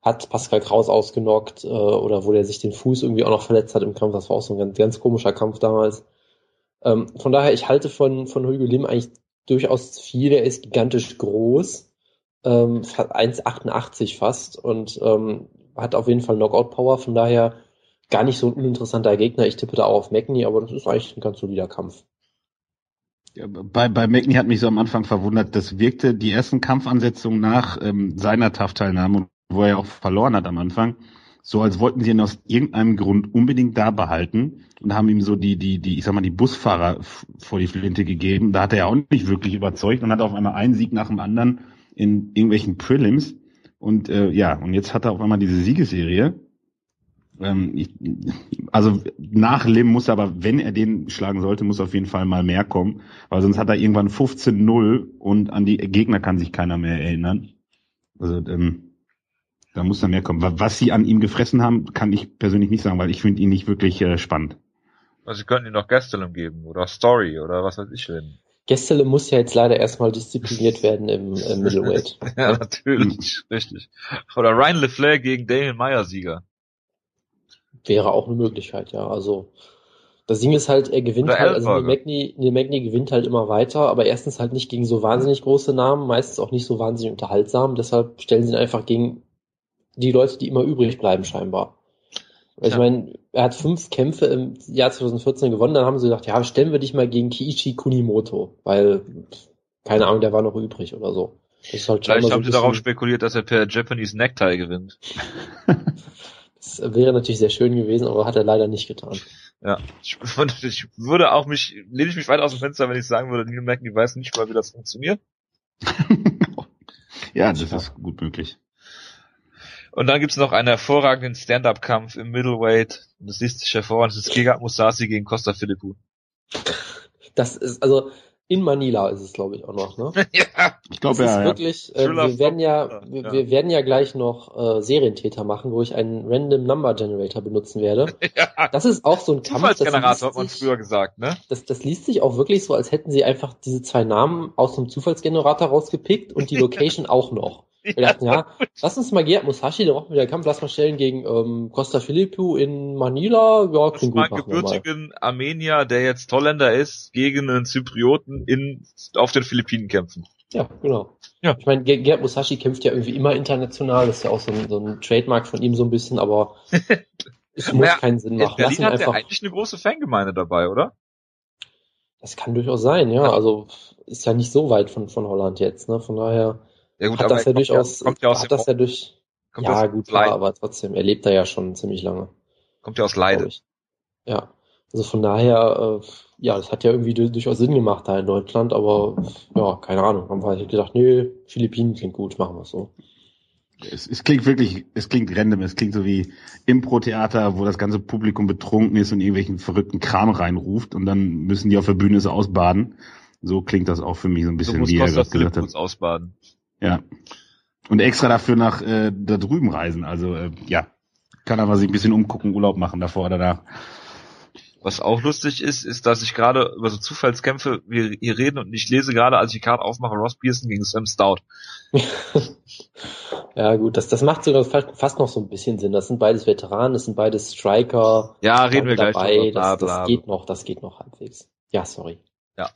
Hat Pascal Kraus ausgenockt, äh, oder wo der sich den Fuß irgendwie auch noch verletzt hat im Kampf, das war auch so ein ganz, ganz komischer Kampf damals. Ähm, von daher, ich halte von, von Hugo Lim eigentlich durchaus viel. Er ist gigantisch groß, ähm, 1,88 fast und ähm, hat auf jeden Fall Knockout-Power. Von daher gar nicht so ein uninteressanter Gegner. Ich tippe da auch auf Magny, aber das ist eigentlich ein ganz solider Kampf. Ja, bei, bei Magny hat mich so am Anfang verwundert, das wirkte die ersten Kampfansetzungen nach ähm, seiner TAF-Teilnahme, wo er ja auch verloren hat am Anfang, so als wollten sie ihn aus irgendeinem Grund unbedingt da behalten und haben ihm so die, die, die, ich sag mal, die Busfahrer vor die Flinte gegeben. Da hat er ja auch nicht wirklich überzeugt und hat auf einmal einen Sieg nach dem anderen in irgendwelchen Prelims. Und äh, ja, und jetzt hat er auf einmal diese Siegesserie. Ähm, ich, also nach Lim muss er aber, wenn er den schlagen sollte, muss auf jeden Fall mal mehr kommen, weil sonst hat er irgendwann 15-0 und an die Gegner kann sich keiner mehr erinnern. Also ähm, da muss dann mehr kommen. Was sie an ihm gefressen haben, kann ich persönlich nicht sagen, weil ich finde ihn nicht wirklich äh, spannend. Also sie könnten ihm noch Gastelum geben oder Story oder was weiß ich denn. Gestele muss ja jetzt leider erstmal diszipliniert werden im, im Middleweight. ja, natürlich, richtig. Oder Ryan LeFlair gegen Daniel Meyer Sieger. Wäre auch eine Möglichkeit, ja. Also das Ding ist halt, er gewinnt halt, also Neil Magny, Neil Magny gewinnt halt immer weiter, aber erstens halt nicht gegen so wahnsinnig große Namen, meistens auch nicht so wahnsinnig unterhaltsam, deshalb stellen sie ihn einfach gegen die Leute, die immer übrig bleiben, scheinbar. Ja. Ich meine, er hat fünf Kämpfe im Jahr 2014 gewonnen, dann haben sie gesagt, ja, stellen wir dich mal gegen Kiichi Kunimoto, weil, keine Ahnung, der war noch übrig oder so. Das ist halt Vielleicht so haben sie darauf spekuliert, dass er per Japanese Necktie gewinnt. das wäre natürlich sehr schön gewesen, aber hat er leider nicht getan. Ja, ich, ich würde auch mich, lehne ich mich weit aus dem Fenster, wenn ich sagen würde, Neil Magny weiß nicht mal, wie das funktioniert. ja, das ist gut möglich. Und dann gibt's noch einen hervorragenden Stand-Up-Kampf im Middleweight. Und das liest sich hervorragend. Das ist Giga Musasi gegen Costa Philippou. Das ist, also, in Manila ist es, glaube ich, auch noch, ne? ja. Ich glaube, ja. Ist wirklich, äh, wir werden ja, wir, ja. wir, werden ja gleich noch äh, Serientäter machen, wo ich einen Random Number Generator benutzen werde. ja. Das ist auch so ein Kampf. Zufallsgenerator hat man früher gesagt, ne? Das, das liest sich auch wirklich so, als hätten sie einfach diese zwei Namen aus dem Zufallsgenerator rausgepickt und die Location auch noch. Wir dachten, ja, lass uns mal Gerhard Musashi, der macht wieder Kampf, lass mal stellen gegen ähm, Costa Filippo in Manila. Ja, klingt gut. Einen gebürtigen Armenier, der jetzt Holländer ist, gegen einen Zyprioten in, auf den Philippinen kämpfen. Ja, genau. Ja. Ich meine, Gerhard Musashi kämpft ja irgendwie immer international, das ist ja auch so ein, so ein Trademark von ihm so ein bisschen, aber es muss ja, keinen Sinn machen. In Berlin hat einfach... eigentlich eine große Fangemeinde dabei, oder? Das kann durchaus sein, ja. Also ist ja nicht so weit von, von Holland jetzt, ne? Von daher. Ja gut, hat das ja durchaus, kommt ja aus hat das ja durch, ja gut, klar, aber trotzdem, er lebt da ja schon ziemlich lange. Kommt ja aus Leide. Ja, also von daher, äh, ja, das hat ja irgendwie durchaus Sinn gemacht da in Deutschland, aber ja, keine Ahnung, haben wir halt gedacht, nee, Philippinen klingt gut, machen wir es so. Es, es klingt wirklich, es klingt random, es klingt so wie Impro-Theater, wo das ganze Publikum betrunken ist und irgendwelchen verrückten Kram reinruft und dann müssen die auf der Bühne so ausbaden. So klingt das auch für mich so ein bisschen, so wie er gerade gesagt hat. Ausbaden. Ja. Und extra dafür nach äh, da drüben reisen. Also äh, ja, kann aber sich ein bisschen umgucken, Urlaub machen davor oder da. Was auch lustig ist, ist, dass ich gerade über so Zufallskämpfe wir hier reden und ich lese gerade, als ich die Karte aufmache, Ross Pearson gegen Sam Stout. ja gut, das, das macht sogar fast noch so ein bisschen Sinn. Das sind beides Veteranen, das sind beides Striker. Ja, reden wir dabei. gleich drüber. Das, das geht noch, das geht noch halbwegs. Ja, sorry. Ja.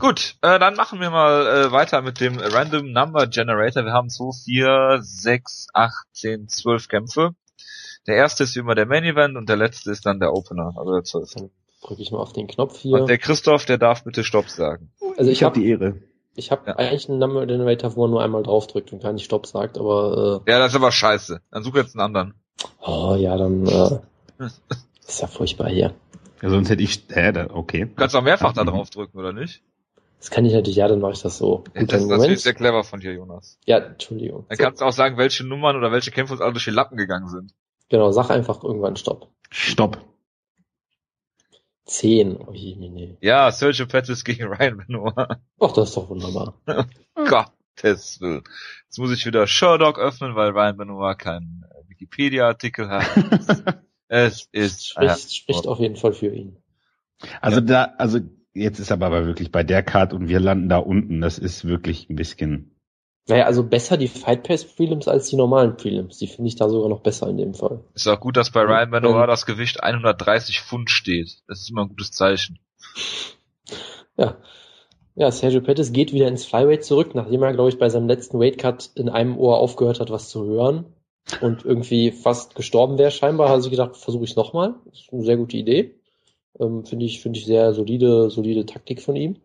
Gut, äh, dann machen wir mal äh, weiter mit dem Random Number Generator. Wir haben 2, 4, 6, 8, 10, 12 Kämpfe. Der erste ist wie immer der Main Event und der letzte ist dann der Opener, also der 12. Dann drücke ich mal auf den Knopf hier. Und der Christoph, der darf bitte Stopp sagen. Also ich, ich habe die Ehre. Ich habe ja. eigentlich einen Number Generator, wo man nur einmal draufdrückt und gar nicht Stopp sagt, aber äh, Ja, das ist aber scheiße. Dann such jetzt einen anderen. Oh ja, dann äh, ist ja furchtbar hier. Ja, sonst hätte ich, hä, da, okay. Du kannst auch mehrfach da drauf drücken, oder nicht? Das kann ich natürlich, ja, dann mache ich das so. Ja, das ist natürlich sehr clever von dir, Jonas. Ja, Entschuldigung. Dann so. kannst du auch sagen, welche Nummern oder welche Kämpfe uns alle durch die Lappen gegangen sind. Genau, sag einfach irgendwann Stopp. Stopp. 10. Oh je, nee. Ja, Sergio Pettis gegen Ryan Benoit. Ach, das Ja, Sergio Pettis gegen Ryan Benoit. Ach, das ist doch wunderbar. Gottes Willen. Jetzt muss ich wieder Sherlock öffnen, weil Ryan Benoit keinen äh, Wikipedia-Artikel hat. es ist Spricht, spricht auf jeden Fall für ihn. Also da, also jetzt ist aber, aber wirklich bei der Card und wir landen da unten. Das ist wirklich ein bisschen. Naja, also besser die Fight Pass Prelims als die normalen Prelims. Die finde ich da sogar noch besser in dem Fall. Ist auch gut, dass bei Ryan Benoit das Gewicht 130 Pfund steht. Das ist immer ein gutes Zeichen. Ja. Ja, Sergio Pettis geht wieder ins Flyweight zurück, nachdem er, glaube ich, bei seinem letzten Weightcut in einem Ohr aufgehört hat, was zu hören und irgendwie fast gestorben wäre scheinbar, hat er sich gedacht, versuche ich nochmal. Das ist eine sehr gute Idee. Ähm, finde ich, finde ich sehr solide, solide Taktik von ihm.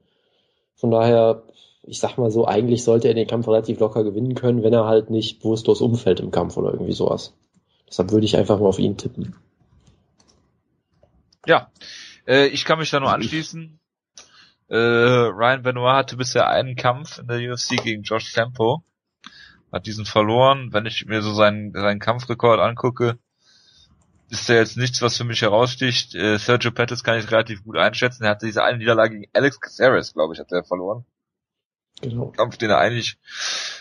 Von daher, ich sag mal so, eigentlich sollte er den Kampf relativ locker gewinnen können, wenn er halt nicht bewusstlos umfällt im Kampf oder irgendwie sowas. Deshalb würde ich einfach mal auf ihn tippen. Ja, äh, ich kann mich da nur anschließen. Äh, Ryan Benoit hatte bisher einen Kampf in der UFC gegen Josh Tempo. Hat diesen verloren. Wenn ich mir so seinen, seinen Kampfrekord angucke, ist der jetzt nichts, was für mich heraussticht. Äh, Sergio Pettis kann ich relativ gut einschätzen. Er hatte diese eine Niederlage gegen Alex Caceres, glaube ich, hat er verloren. Genau. Kampf, den er eigentlich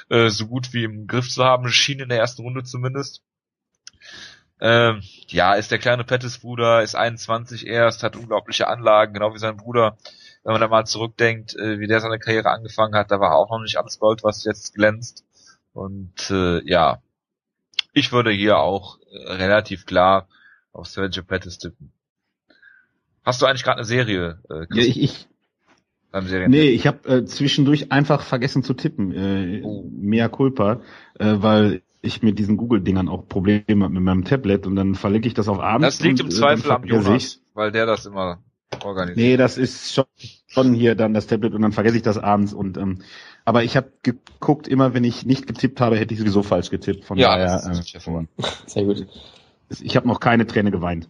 äh, so gut wie im Griff zu haben schien in der ersten Runde zumindest. Ähm, ja, ist der kleine Pettis Bruder, ist 21 erst, hat unglaubliche Anlagen, genau wie sein Bruder. Wenn man da mal zurückdenkt, äh, wie der seine Karriere angefangen hat, da war auch noch nicht alles Gold, was jetzt glänzt. Und äh, ja, ich würde hier auch äh, relativ klar auf Sergio Pettis tippen. Hast du eigentlich gerade eine Serie? Äh, Ja, ich, ich, beim nee, ich habe äh, zwischendurch einfach vergessen zu tippen. Äh, Oh. Mea culpa, äh, weil ich mit diesen Google-Dingern auch Probleme habe mit meinem Tablet und dann verlege ich das auf abends. Das liegt und, im äh, Zweifel am Jonas, ich's. weil der das immer organisiert. Nee, das ist schon, schon hier dann das Tablet und dann vergesse ich das abends und ähm, aber ich habe geguckt, immer wenn ich nicht getippt habe, hätte ich sowieso falch getippt. Von Ja, daher, das ist hervorragend. Sehr gut. äh, ich habe noch keine Träne geweint.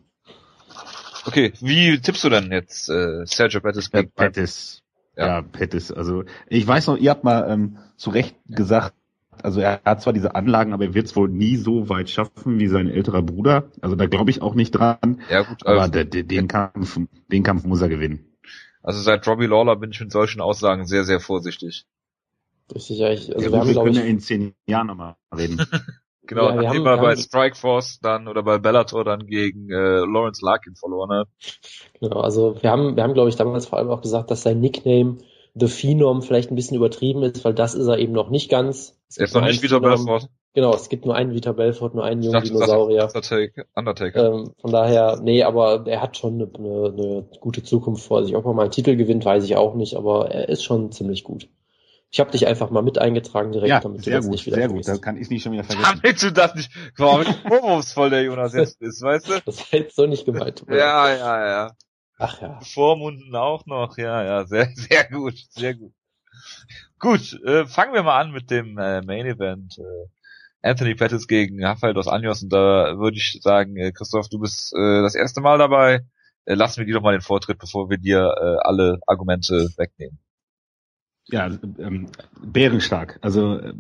Okay, wie tippst du denn jetzt äh, Sergio Pettis Äh, Pettis. Ja. Ja. Pettis. Also ich weiß noch, ihr habt mal ähm, zu Recht gesagt, also er hat zwar diese Anlagen, aber er wird es wohl nie so weit schaffen wie sein älterer Bruder. Also da glaube ich auch nicht dran. Ja gut, Aber also, der, der, den Kampf, den Kampf muss er gewinnen. also seit Robbie Lawler bin ich mit solchen Aussagen sehr, sehr vorsichtig. Richtig, also ja, wir haben, wir können ich, ja in zehn Jahren nochmal reden. Genau, Ja, wir nachdem haben- er bei Strikeforce dann oder bei Bellator dann gegen äh, Lawrence Larkin verloren hat. Genau, also wir haben, wir haben, glaube ich, damals vor allem auch gesagt, dass sein Nickname The Phenom vielleicht ein bisschen übertrieben ist, weil das ist er eben noch nicht ganz. Es Er gibt ist noch nicht Phenom. Belfort. Genau, es gibt nur einen Vita Belfort, nur einen jungen Dinosaurier. Undertaker. Undertaker. Ähm, von daher, nee, aber er hat schon eine, eine, eine gute Zukunft vor sich. Ob er mal einen Titel gewinnt, weiß ich auch nicht, aber er ist schon ziemlich gut. Ich habe dich einfach mal mit eingetragen direkt, ja, damit du sehr das gut, nicht wieder sehr gut. Da vergisst. kann ich nicht schon wieder vergessen. Damit du das nicht, warum vorwurfsvoll der Jonas jetzt ist, weißt du? Das war jetzt so nicht gemeint. Ja, ja, ja. Ach ja. Vormunden auch noch, ja, ja, sehr, sehr gut, sehr gut. Gut, äh, fangen wir mal an mit dem äh, Main Event. Äh, Anthony Pettis gegen Rafael dos Anjos und da würde ich sagen, äh, Christoph, du bist äh, das erste Mal dabei. Äh, lassen wir dir doch mal den Vortritt, bevor wir dir äh, alle Argumente wegnehmen. Ja, ähm, bärenstark. Also äh,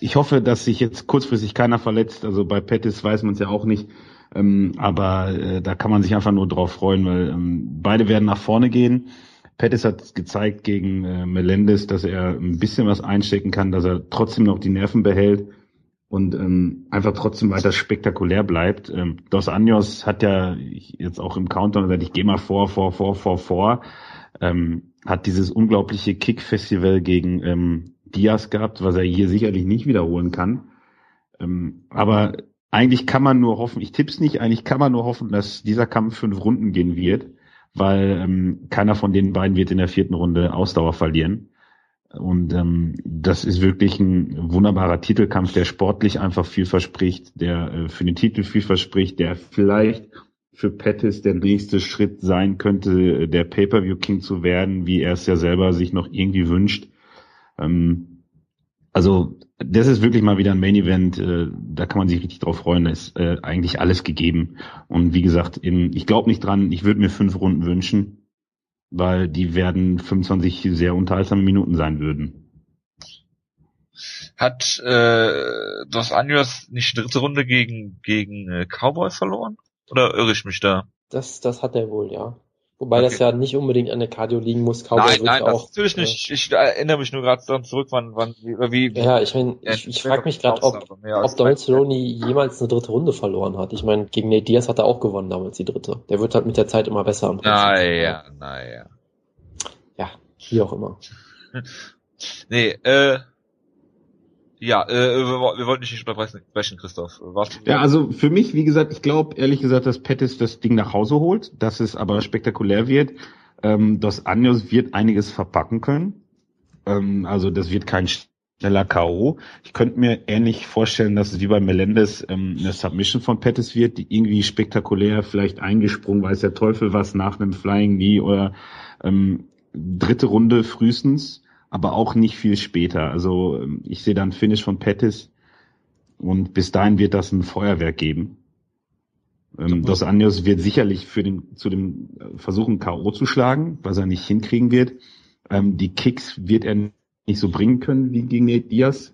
ich hoffe, dass sich jetzt kurzfristig keiner verletzt. Also bei Pettis weiß man es ja auch nicht. Ähm, aber äh, da kann man sich einfach nur drauf freuen, weil ähm, beide werden nach vorne gehen. Pettis hat gezeigt gegen äh, Melendez, dass er ein bisschen was einstecken kann, dass er trotzdem noch die Nerven behält und ähm, einfach trotzdem weiter spektakulär bleibt. Ähm, Dos Anjos hat ja jetzt auch im Countdown gesagt, ich gehe mal vor, vor, vor, vor, vor. Ähm, hat dieses unglaubliche Kick-Festival gegen ähm, Diaz gehabt, was er hier sicherlich nicht wiederholen kann. Ähm, aber eigentlich kann man nur hoffen, ich tipp's nicht, eigentlich kann man nur hoffen, dass dieser Kampf fünf Runden gehen wird, weil ähm, keiner von den beiden wird in der vierten Runde Ausdauer verlieren. Und ähm, das ist wirklich ein wunderbarer Titelkampf, der sportlich einfach viel verspricht, der äh, für den Titel viel verspricht, der vielleicht für Pettis der nächste Schritt sein könnte, der Pay-per-view-King zu werden, wie er es ja selber sich noch irgendwie wünscht. Ähm, also das ist wirklich mal wieder ein Main-Event, äh, da kann man sich richtig drauf freuen, da ist äh, eigentlich alles gegeben. Und wie gesagt, in, ich glaube nicht dran, ich würde mir fünf Runden wünschen, weil die werden 25 sehr unterhaltsame Minuten sein würden. Hat äh, Dos Anjos nicht die dritte Runde gegen, gegen äh, Cowboy verloren? Oder irre ich mich da? Das, das hat er wohl, ja. Wobei okay. das ja nicht unbedingt an der Cardio liegen muss. Cowboy nein, nein, auch, natürlich nicht. Ich erinnere mich nur gerade daran zurück, wann, wann, wie, wie Ja, ich meine, ich, ich frage mich gerade, ob, ob Donald Cerrone jemals eine dritte Runde verloren hat. Ich meine, gegen Nate Diaz hat er auch gewonnen damals die dritte. Der wird halt mit der Zeit immer besser am. Naja, naja. Ja, wie auch immer. nee, äh, ja, äh, wir, wir wollten dich nicht unterbrechen, Christoph. Warst ja, also für mich, wie gesagt, ich glaube ehrlich gesagt, dass Pettis das Ding nach Hause holt, dass es aber spektakulär wird. Ähm, Dos Anjos wird einiges verpacken können. Ähm, also das wird kein schneller K.O. Ich könnte mir ähnlich vorstellen, dass es wie bei Melendez ähm, eine Submission von Pettis wird, die irgendwie spektakulär vielleicht eingesprungen, weiß der Teufel was, nach einem Flying Knee oder ähm, dritte Runde frühestens aber auch nicht viel später. Also ähm, ich sehe dann Finish von Pettis und bis dahin wird das ein Feuerwerk geben. Ähm, Dos Anjos wird sicherlich für den, zu dem äh, Versuchen K.O. zu schlagen, was er nicht hinkriegen wird. Ähm, die Kicks wird er nicht so bringen können wie gegen Nate Diaz.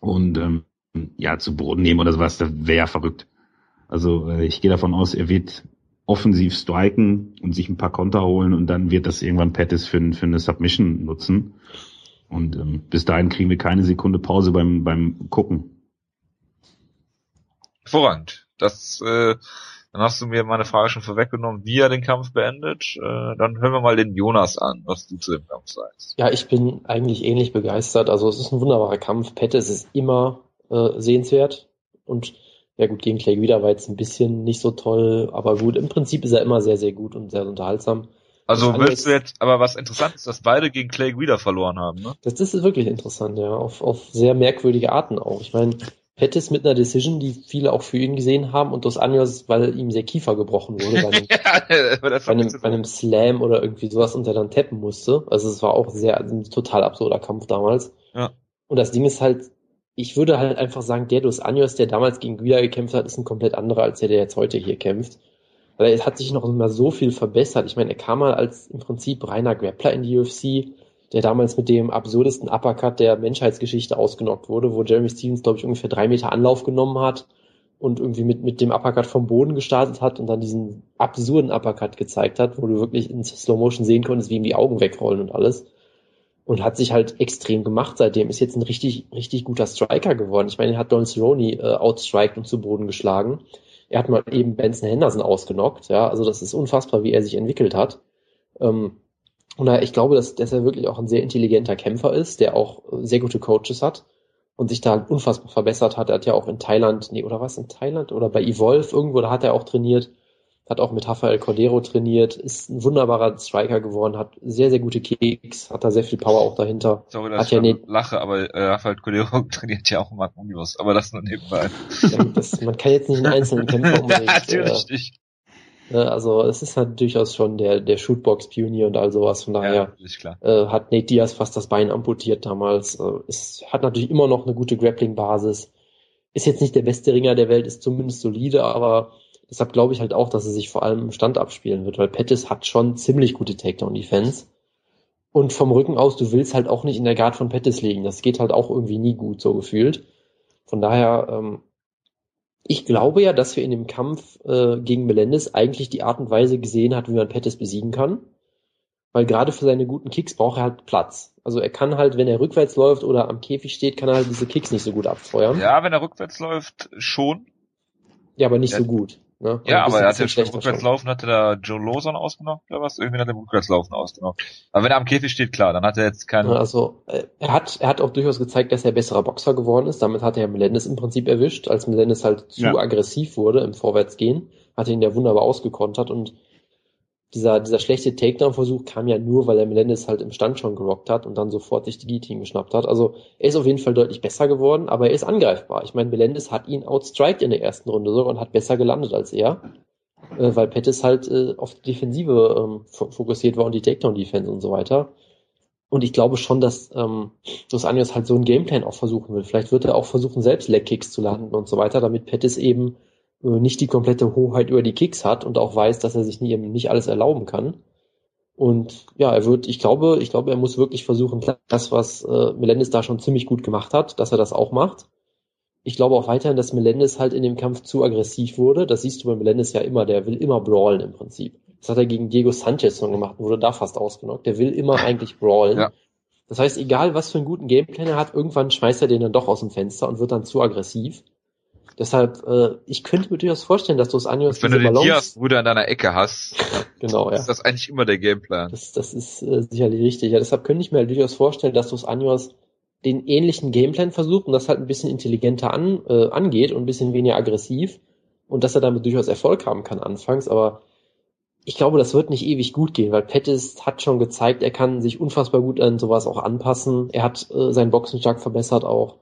Und ähm, ja, zu Boden nehmen oder sowas, das wäre ja verrückt. Also äh, ich gehe davon aus, er wird offensiv striken und sich ein paar Konter holen und dann wird das irgendwann Pettis für, für eine Submission nutzen. Und ähm, bis dahin kriegen wir keine Sekunde Pause beim, beim Gucken. Hervorragend. Das, äh, dann hast du mir meine Frage schon vorweggenommen, wie er den Kampf beendet. Äh, dann hören wir mal den Jonas an, was du zu dem Kampf sagst. Ja, ich bin eigentlich ähnlich begeistert. Also es ist ein wunderbarer Kampf. Pettis ist immer äh, sehenswert. Und ja gut, gegen Clay wieder war jetzt ein bisschen nicht so toll, aber gut, im Prinzip ist er immer sehr, sehr gut und sehr unterhaltsam. Also willst du jetzt, aber was interessant ist, dass beide gegen Clay Guida verloren haben, ne? Das, das ist wirklich interessant, ja. Auf, auf sehr merkwürdige Arten auch. Ich meine, Pettis mit einer Decision, die viele auch für ihn gesehen haben und Dos Anjos, weil ihm der Kiefer gebrochen wurde bei einem, ja, bei einem, bei einem Slam oder irgendwie sowas und er dann tappen musste. Also es war auch sehr, ein total absurder Kampf damals. Ja. Und das Ding ist halt, ich würde halt einfach sagen, der Dos Anjos, der damals gegen Guida gekämpft hat, ist ein komplett anderer als der, der jetzt heute hier kämpft. Weil er hat sich noch immer so viel verbessert. Ich meine, er kam mal als im Prinzip reiner Grappler in die UFC, der damals mit dem absurdesten Uppercut der Menschheitsgeschichte ausgenockt wurde, wo Jeremy Stevens, glaube ich, ungefähr drei Meter Anlauf genommen hat und irgendwie mit, mit dem Uppercut vom Boden gestartet hat und dann diesen absurden Uppercut gezeigt hat, wo du wirklich in Slow Motion sehen konntest, wie ihm die Augen wegrollen und alles. Und hat sich halt extrem gemacht seitdem. Ist jetzt ein richtig, richtig guter Striker geworden. Ich meine, er hat Don Cerrone äh, outstriked und zu Boden geschlagen. Er hat mal eben Benson Henderson ausgenockt, ja, also das ist unfassbar, wie er sich entwickelt hat. Ähm, und ich glaube, dass, dass er wirklich auch ein sehr intelligenter Kämpfer ist, der auch sehr gute Coaches hat und sich da unfassbar verbessert hat. Er hat ja auch in Thailand, nee, oder was, in Thailand oder bei Evolve irgendwo, da hat er auch trainiert hat auch mit Rafael Cordero trainiert, ist ein wunderbarer Striker geworden, hat sehr, sehr gute Kicks, hat da sehr viel Power auch dahinter. Sorry, dass hat ich ja ne lache, aber äh, Rafael Cordero trainiert ja auch Mark Munoz, aber das nur nebenbei. Ja, das, man kann jetzt nicht einen einzelnen Kämpfer unbedingt. Natürlich äh, nicht. Ne, also es ist halt durchaus schon der, der Shootbox-Pionier und all sowas. Von daher ja, äh, hat Nate Diaz fast das Bein amputiert damals. Äh, es hat natürlich immer noch eine gute Grappling-Basis. Ist jetzt nicht der beste Ringer der Welt, ist zumindest solide, aber Deshalb glaube ich halt auch, dass er sich vor allem im Stand abspielen wird, weil Pettis hat schon ziemlich gute Takedown-Defense. Und vom Rücken aus, du willst halt auch nicht in der Guard von Pettis liegen. Das geht halt auch irgendwie nie gut, so gefühlt. Von daher, ähm, ich glaube ja, dass wir in dem Kampf äh, gegen Melendez eigentlich die Art und Weise gesehen hat, wie man Pettis besiegen kann. Weil gerade für seine guten Kicks braucht er halt Platz. Also er kann halt, wenn er rückwärts läuft oder am Käfig steht, kann er halt diese Kicks nicht so gut abfeuern. Ja, wenn er rückwärts läuft, schon. Ja, aber nicht ja. so gut. Ne? Ja, aber er hat ja schon Rückwärtslaufen, hatte da Joe Lawson ausgenommen oder was? Irgendwie hat er Rückwärtslaufen ausgenommen. Aber wenn er am Käfig steht, klar, dann hat er jetzt keinen. Also äh, er hat, er hat auch durchaus gezeigt, dass er besserer Boxer geworden ist. Damit hat er Melendez im Prinzip erwischt, als Melendez halt zu ja. aggressiv wurde im Vorwärtsgehen, hat er ihn ja wunderbar ausgekontert und dieser, dieser schlechte Takedown-Versuch kam ja nur, weil er Melendez halt im Stand schon gerockt hat und dann sofort sich die Guillotine geschnappt hat. Also er ist auf jeden Fall deutlich besser geworden, aber er ist angreifbar. Ich meine, Melendez hat ihn outstriked in der ersten Runde sogar und hat besser gelandet als er, äh, weil Pettis halt äh, auf die Defensive ähm, fokussiert war und die Takedown-Defense und so weiter. Und ich glaube schon, dass ähm, Dos Anjos halt so einen Gameplan auch versuchen will. Vielleicht wird er auch versuchen, selbst Leg-Kicks zu landen und so weiter, damit Pettis eben nicht die komplette Hoheit über die Kicks hat und auch weiß, dass er sich nie, nicht alles erlauben kann. Und ja, er wird, ich glaube, ich glaube, er muss wirklich versuchen, das, was äh, Melendez da schon ziemlich gut gemacht hat, dass er das auch macht. Ich glaube auch weiterhin, dass Melendez halt in dem Kampf zu aggressiv wurde. Das siehst du bei Melendez ja immer, der will immer brawlen im Prinzip. Das hat er gegen Diego Sanchez schon gemacht, wurde da fast ausgenockt. Der will immer eigentlich brawlen. Ja. Das heißt, egal was für einen guten Gameplan er hat, irgendwann schmeißt er den dann doch aus dem Fenster und wird dann zu aggressiv. Deshalb, äh, ich könnte mir durchaus vorstellen, dass Dos Anjos Wenn du den Diaz-Bruder in deiner Ecke hast, genau, ja. ist das eigentlich immer der Gameplan. Das, das ist äh, sicherlich richtig. Ja, deshalb könnte ich mir halt durchaus vorstellen, dass Dos Anjos den ähnlichen Gameplan versucht und das halt ein bisschen intelligenter an, äh, angeht und ein bisschen weniger aggressiv und dass er damit durchaus Erfolg haben kann anfangs, aber ich glaube, das wird nicht ewig gut gehen, weil Pettis hat schon gezeigt, er kann sich unfassbar gut an sowas auch anpassen. Er hat äh, seinen Boxen stark verbessert auch.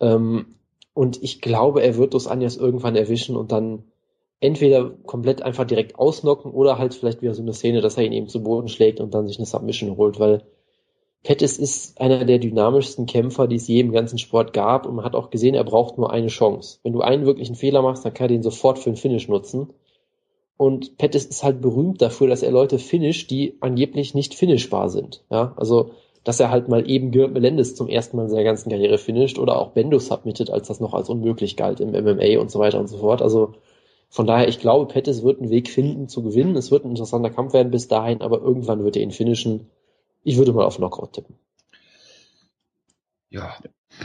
Ähm, und ich glaube, er wird Dos Anjas irgendwann erwischen und dann entweder komplett einfach direkt ausnocken oder halt vielleicht wieder so eine Szene, dass er ihn eben zu Boden schlägt und dann sich eine Submission holt, weil Pettis ist einer der dynamischsten Kämpfer, die es je im ganzen Sport gab und man hat auch gesehen, er braucht nur eine Chance. Wenn du einen wirklichen Fehler machst, dann kann er den sofort für einen Finish nutzen. Und Pettis ist halt berühmt dafür, dass er Leute finisht, die angeblich nicht finishbar sind. Ja, also dass er halt mal eben Gerd Melendez zum ersten Mal in seiner ganzen Karriere finisht oder auch Bendo submitted, als das noch als unmöglich galt im MMA und so weiter und so fort. Also von daher, ich glaube, Pettis wird einen Weg finden zu gewinnen. Es wird ein interessanter Kampf werden bis dahin, aber irgendwann wird er ihn finishen. Ich würde mal auf Knockout tippen. Ja.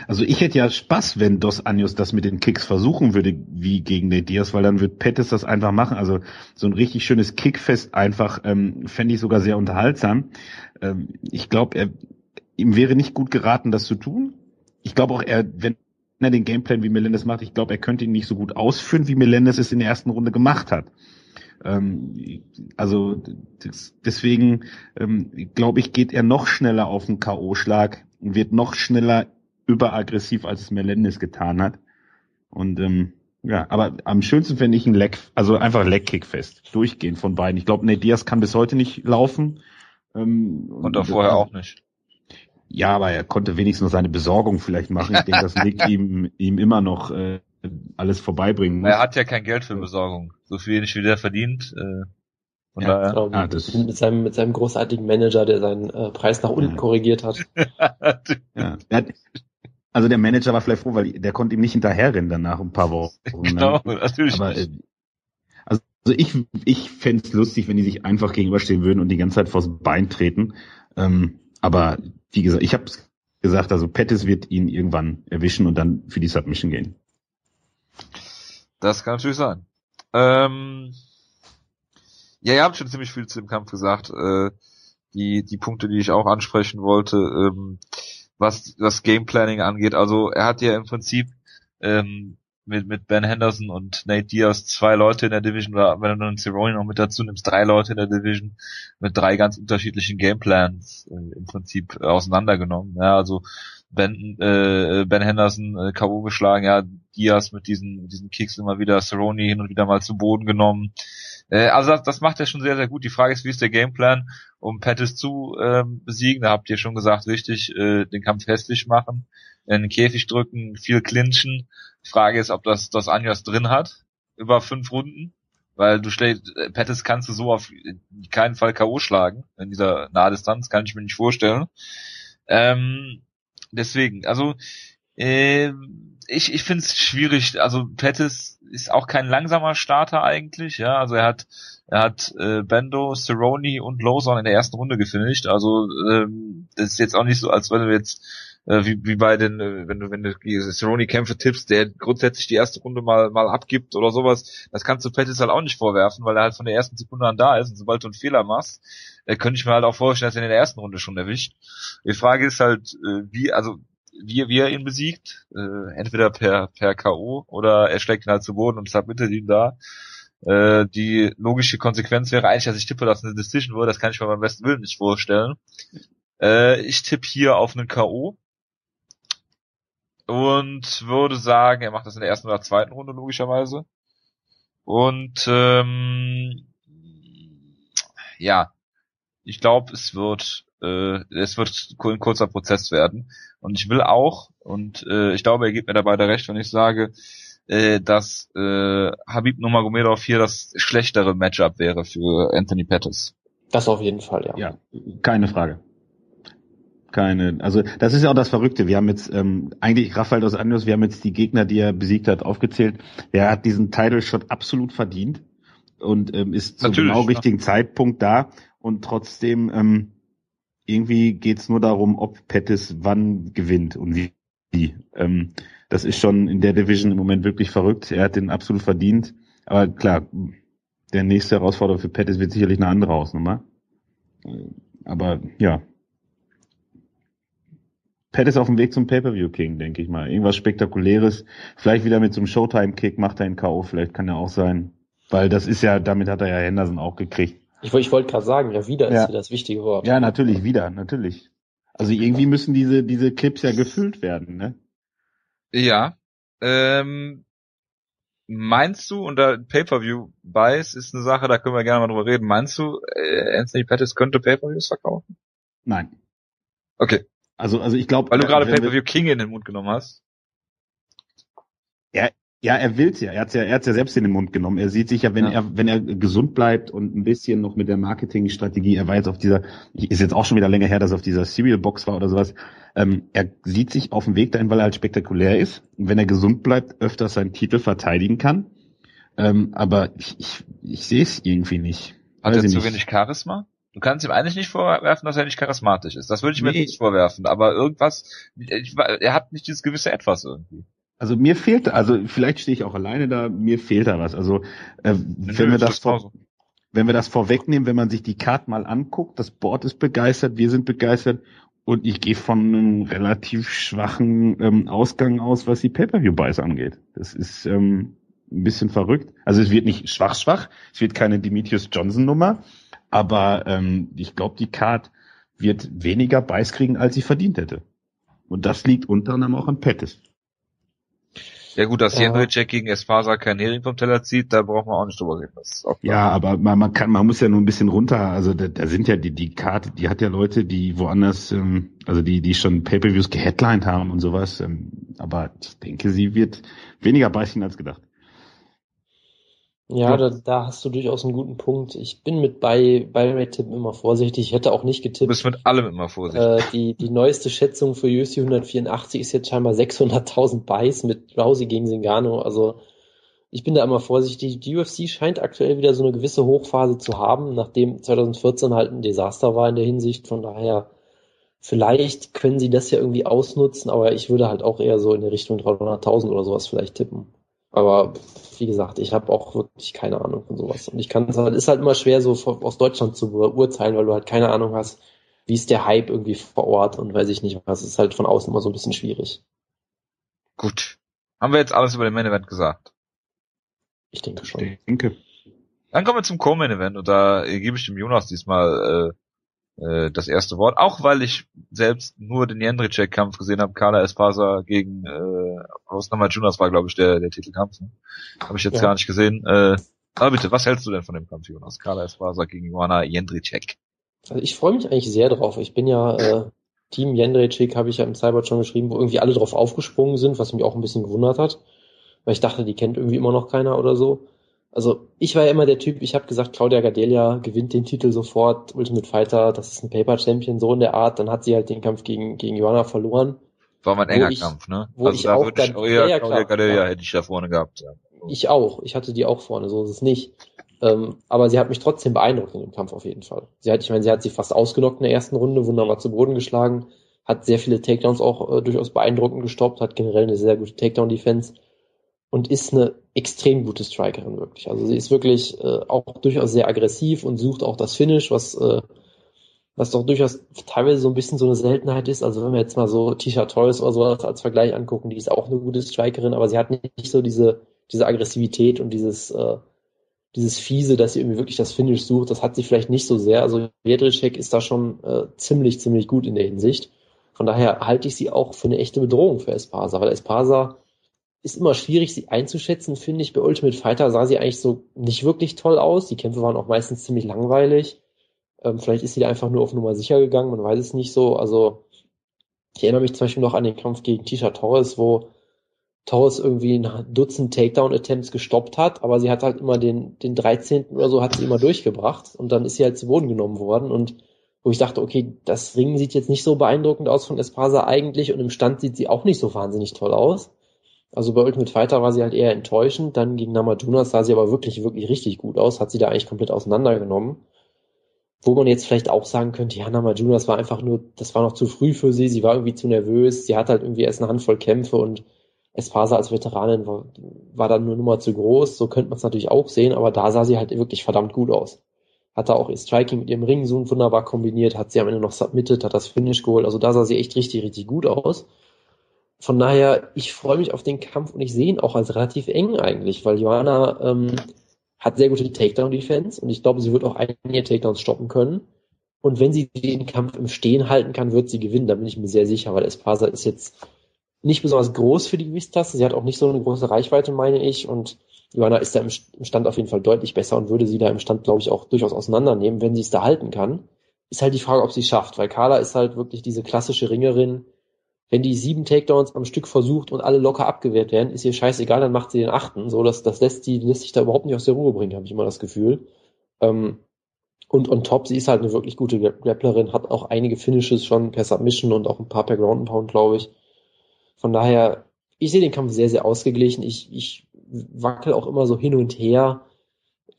Also ich hätte ja Spaß, wenn Dos Anjos das mit den Kicks versuchen würde, wie gegen den Diaz, weil dann wird Pettis das einfach machen. Also so ein richtig schönes Kickfest einfach ähm, fände ich sogar sehr unterhaltsam. Ähm, ich glaube, er ihm wäre nicht gut geraten, das zu tun. Ich glaube auch, er, wenn er den Gameplan wie Melendez macht, ich glaube, er könnte ihn nicht so gut ausführen, wie Melendez es in der ersten Runde gemacht hat. Ähm, also deswegen ähm, glaube ich, geht er noch schneller auf den K.O.-Schlag und wird noch schneller überaggressiv, als es Melendez getan hat. Und ähm, ja, aber am schönsten fände ich ein Leck, also einfach Leckkick fest, durchgehen von beiden. Ich glaube, Nate Diaz kann bis heute nicht laufen. Ähm, und da vorher auch nicht. Ja, aber er konnte wenigstens noch seine Besorgung vielleicht machen. Ich denke, das Nick ihm, ihm immer noch äh, alles vorbeibringen muss. Er hat ja kein Geld für Besorgung. So viel nicht wie der verdient. Äh, von ja, daher. Ah, das mit, seinem, mit seinem großartigen Manager, der seinen äh, Preis nach unten ja. korrigiert hat. ja. Also der Manager war vielleicht froh, weil der konnte ihm nicht hinterherrennen danach ein paar Wochen. Genau, ne? natürlich. Aber, äh, also ich, ich fände es lustig, wenn die sich einfach gegenüberstehen würden und die ganze Zeit vors Bein treten. Ähm, aber wie gesagt, ich habe gesagt, also Pettis wird ihn irgendwann erwischen und dann für die Submission gehen. Das kann natürlich sein. Ähm, ja, ihr habt schon ziemlich viel zu dem Kampf gesagt. Äh, die, die Punkte, die ich auch ansprechen wollte, ähm, was was Gameplanning angeht. Also er hat ja im Prinzip ähm, mit, mit Ben Henderson und Nate Diaz zwei Leute in der Division, oder wenn du einen Cerrone noch mit dazu nimmst, drei Leute in der Division mit drei ganz unterschiedlichen Gameplans äh, im Prinzip auseinandergenommen. Ja, also Ben, äh, ben Henderson äh, K.O. geschlagen, ja, Diaz mit diesen, diesen Kicks immer wieder, Cerrone hin und wieder mal zu Boden genommen. Äh, also das, das macht er schon sehr, sehr gut. Die Frage ist, wie ist der Gameplan, um Pettis zu ähm, besiegen? Da habt ihr schon gesagt, richtig, äh, den Kampf hässlich machen, in den Käfig drücken, viel clinchen. Die Frage ist, ob das das Anjas drin hat, über fünf Runden. Weil du stellst, äh, Pettis kannst du so auf keinen Fall K.O. schlagen, in dieser Nahdistanz, kann ich mir nicht vorstellen. Ähm, deswegen, also äh, ich, ich finde es schwierig. Also Pettis ist auch kein langsamer Starter eigentlich, ja. Also er hat er hat äh, Bendo, Cerrone und Lawson in der ersten Runde gefinisht. Also ähm, das ist jetzt auch nicht so, als wenn du jetzt äh, wie, wie bei den, äh, wenn du wenn du die Cerrone-Kämpfe tippst, der grundsätzlich die erste Runde mal mal abgibt oder sowas. Das kannst du Pettis halt auch nicht vorwerfen, weil er halt von der ersten Sekunde an da ist. Und sobald du einen Fehler machst, äh, könnte ich mir halt auch vorstellen, dass er in der ersten Runde schon erwischt. Die Frage ist halt, äh, wie, also wie, wie er ihn besiegt. Äh, entweder per, per K.O. oder er schlägt ihn halt zu Boden und submittet ihn da. Äh, die logische Konsequenz wäre eigentlich, dass ich tippe, dass eine Decision wurde. Das kann ich mir beim besten Willen nicht vorstellen. Äh, ich tippe hier auf einen K.O. Und würde sagen, er macht das in der ersten oder zweiten Runde logischerweise. Und ähm, ja, ich glaube, es wird äh, es wird ein kurzer Prozess werden. Und ich will auch, und äh, ich glaube, er gibt mir dabei der recht, wenn ich sage, äh, dass äh, Habib Nurmagomedov hier das schlechtere Matchup wäre für Anthony Pettis. Das auf jeden Fall, ja. Ja, keine Frage. Keine, also das ist ja auch das Verrückte. Wir haben jetzt ähm, eigentlich Rafael dos Anjos, wir haben jetzt die Gegner, die er besiegt hat, aufgezählt. Er hat diesen Title Shot absolut verdient und ähm, ist zum genau richtigen ja. Zeitpunkt da und trotzdem ähm, irgendwie geht's nur darum, ob Pettis wann gewinnt und wie. Ähm, das ist schon in der Division im Moment wirklich verrückt. Er hat den absolut verdient. Aber klar, der nächste Herausforderer für Pettis wird sicherlich eine andere Hausnummer. Aber ja. Pettis auf dem Weg zum Pay-Per-View King, denke ich mal. Irgendwas Spektakuläres. Vielleicht wieder mit so einem Showtime-Kick macht er einen K.O. Vielleicht kann er auch sein. Weil das ist ja, damit hat er ja Henderson auch gekriegt. Ich, ich wollte gerade sagen, ja, wieder ja. ist das wichtige Wort. Ja, natürlich, wieder, natürlich. Also irgendwie müssen diese, diese Clips ja gefüllt werden, ne? Ja. Ähm, meinst du, und da Pay-Per-View-Buys ist eine Sache, da können wir gerne mal drüber reden, meinst du, äh, Anthony Pettis könnte Pay-Per-Views verkaufen? Nein. Okay. Also, also ich glaube. Weil du gerade Pay-Per-View King in den Mund genommen hast. Ja, ja, er will's ja. Er hat's ja, er hat's ja selbst in den Mund genommen. Er sieht sich ja, wenn ja. er, wenn er gesund bleibt und ein bisschen noch mit der Marketingstrategie, er war jetzt auf dieser, ist jetzt auch schon wieder länger her, dass er auf dieser Serial Box war oder sowas. Ähm, er sieht sich auf dem Weg dahin, weil er halt spektakulär ist. Und wenn er gesund bleibt, öfters seinen Titel verteidigen kann. Ähm, aber ich, ich, ich sehe es irgendwie nicht. Hat er zu nicht. wenig Charisma? Du kannst ihm eigentlich nicht vorwerfen, dass er nicht charismatisch ist. Das würde ich mir nee. nicht vorwerfen. Aber irgendwas, ich, er hat nicht dieses gewisse Etwas irgendwie. Also mir fehlt, also vielleicht stehe ich auch alleine da, mir fehlt da was. Also äh, wenn wir das vor, wenn wir das vorwegnehmen, wenn man sich die Karte mal anguckt, das Board ist begeistert, wir sind begeistert und ich gehe von einem relativ schwachen ähm, Ausgang aus, was die Pay-per-view-Buys angeht. Das ist ähm, ein bisschen verrückt. Also es wird nicht schwach schwach, es wird keine Demetrius Johnson Nummer, aber ähm, ich glaube, die Card wird weniger Buys kriegen, als sie verdient hätte. Und das liegt unter anderem auch an Pettis. Ja gut, dass ja. Jendricek gegen Espasa kein Hering vom Teller zieht, da braucht man auch nicht drüber reden. ja, aber man, man kann, man muss ja nur ein bisschen runter, also da, da sind ja die, die Karte, die hat ja Leute, die woanders, ähm, also die, die schon Pay-Per-Views geheadlined haben und sowas, ähm, aber ich denke, sie wird weniger beißen als gedacht. Ja, da, da hast du durchaus einen guten Punkt. Ich bin mit bei bei tippen immer vorsichtig. Ich hätte auch nicht getippt. Du bist mit allem immer vorsichtig. Äh, die, die neueste Schätzung für UFC 184 ist jetzt scheinbar 600.000 Buys mit Rousey gegen Singano. Also ich bin da immer vorsichtig. Die UFC scheint aktuell wieder so eine gewisse Hochphase zu haben, nachdem 2014 halt ein Desaster war in der Hinsicht. Von daher, vielleicht können sie das ja irgendwie ausnutzen, aber ich würde halt auch eher so in der Richtung 300.000 oder sowas vielleicht tippen. Aber wie gesagt, ich habe auch wirklich keine Ahnung von sowas. Und ich kann es halt, ist halt immer schwer, so aus Deutschland zu beurteilen, weil du halt keine Ahnung hast, wie ist der Hype irgendwie vor Ort und weiß ich nicht was. ist halt von außen immer so ein bisschen schwierig. Gut. Haben wir jetzt alles über den Main Event gesagt? Ich denke schon. Ich denke. Dann kommen wir zum Co-Main Event und da gebe ich dem Jonas diesmal äh, äh, das erste Wort, auch weil ich selbst nur den Jendricek-Kampf gesehen habe, Carla Espasa gegen äh, Rosnama Junas war, glaube ich, der, der Titelkampf. Ne? Habe ich jetzt ja. gar nicht gesehen. Äh, aber bitte, was hältst du denn von dem Kampf, Jonas? Carla Espasa gegen Joanna Jendricek. Also ich freue mich eigentlich sehr drauf. Ich bin ja äh, Team Jendricek, habe ich ja im Cyber schon geschrieben, wo irgendwie alle drauf aufgesprungen sind, was mich auch ein bisschen gewundert hat. Weil ich dachte, die kennt irgendwie immer noch keiner oder so. Also ich war ja immer der Typ, ich habe gesagt, Claudia Gadelia gewinnt den Titel sofort, Ultimate Fighter, das ist ein Paper Champion, so in der Art. Dann hat sie halt den Kampf gegen, gegen Joanna verloren. War mal ein enger ich, Kampf, ne? Wo also ich da auch würde ich eher ja, Claudia Gadelia ja. hätte ich da vorne gehabt. Ja. Ich auch, ich hatte die auch vorne, so ist es nicht. Ähm, aber sie hat mich trotzdem beeindruckt in dem Kampf auf jeden Fall. Sie hat, ich meine, sie hat sie fast ausgenockt in der ersten Runde, wunderbar zu Boden geschlagen, hat sehr viele Takedowns auch äh, durchaus beeindruckend gestoppt, hat generell eine sehr gute Takedown-Defense und ist eine extrem gute Strikerin wirklich. Also sie ist wirklich äh, auch durchaus sehr aggressiv und sucht auch das Finish, was äh, was doch durchaus teilweise so ein bisschen so eine Seltenheit ist. Also wenn wir jetzt mal so Tisha Torres oder sowas als Vergleich angucken, die ist auch eine gute Strikerin, aber sie hat nicht so diese diese Aggressivität und dieses äh, dieses fiese, dass sie irgendwie wirklich das Finish sucht. Das hat sie vielleicht nicht so sehr. Also Jedrzejczyk ist da schon äh, ziemlich ziemlich gut in der Hinsicht. Von daher halte ich sie auch für eine echte Bedrohung für Espasa, weil Espasa ist immer schwierig, sie einzuschätzen, finde ich. Bei Ultimate Fighter sah sie eigentlich so nicht wirklich toll aus. Die Kämpfe waren auch meistens ziemlich langweilig. Ähm, vielleicht ist sie da einfach nur auf Nummer sicher gegangen, man weiß es nicht so. Also, ich erinnere mich zum Beispiel noch an den Kampf gegen Tisha Torres, wo Torres irgendwie ein Dutzend Takedown-Attempts gestoppt hat, aber sie hat halt immer den, den 13. oder so hat sie immer durchgebracht und dann ist sie halt zu Boden genommen worden und wo ich dachte, okay, das Ringen sieht jetzt nicht so beeindruckend aus von Espasa eigentlich und im Stand sieht sie auch nicht so wahnsinnig toll aus. Also bei Ultimate Fighter war sie halt eher enttäuschend, dann gegen Namajunas sah sie aber wirklich, wirklich richtig gut aus, hat sie da eigentlich komplett auseinandergenommen. Wo man jetzt vielleicht auch sagen könnte, ja, Namajunas war einfach nur, das war noch zu früh für sie, sie war irgendwie zu nervös, sie hat halt irgendwie erst eine Handvoll Kämpfe und Espasa als Veteranin war, war dann nur Nummer zu groß, so könnte man es natürlich auch sehen, aber da sah sie halt wirklich verdammt gut aus. Hat da auch ihr Striking mit ihrem Ring so wunderbar kombiniert, hat sie am Ende noch submitted, hat das Finish geholt, also da sah sie echt richtig, richtig gut aus. Von daher, ich freue mich auf den Kampf und ich sehe ihn auch als relativ eng eigentlich, weil Joanna ähm, hat sehr gute Takedown-Defense und ich glaube, sie wird auch einige Takedowns stoppen können. Und wenn sie den Kampf im Stehen halten kann, wird sie gewinnen. Da bin ich mir sehr sicher, weil Espasa ist jetzt nicht besonders groß für die Gewichtstaste. Sie hat auch nicht so eine große Reichweite, meine ich. Und Joanna ist da im Stand auf jeden Fall deutlich besser und würde sie da im Stand, glaube ich, auch durchaus auseinandernehmen, wenn sie es da halten kann. Ist halt die Frage, ob sie es schafft, weil Carla ist halt wirklich diese klassische Ringerin, wenn die sieben Takedowns am Stück versucht und alle locker abgewehrt werden, ist ihr scheißegal, dann macht sie den achten. So, das, das lässt die, lässt sich da überhaupt nicht aus der Ruhe bringen, habe ich immer das Gefühl. Ähm, und on top, sie ist halt eine wirklich gute Grapplerin, hat auch einige Finishes schon per Submission und auch ein paar per Ground and Pound, glaube ich. Von daher, ich sehe den Kampf sehr, sehr ausgeglichen. Ich, ich wackel auch immer so hin und her.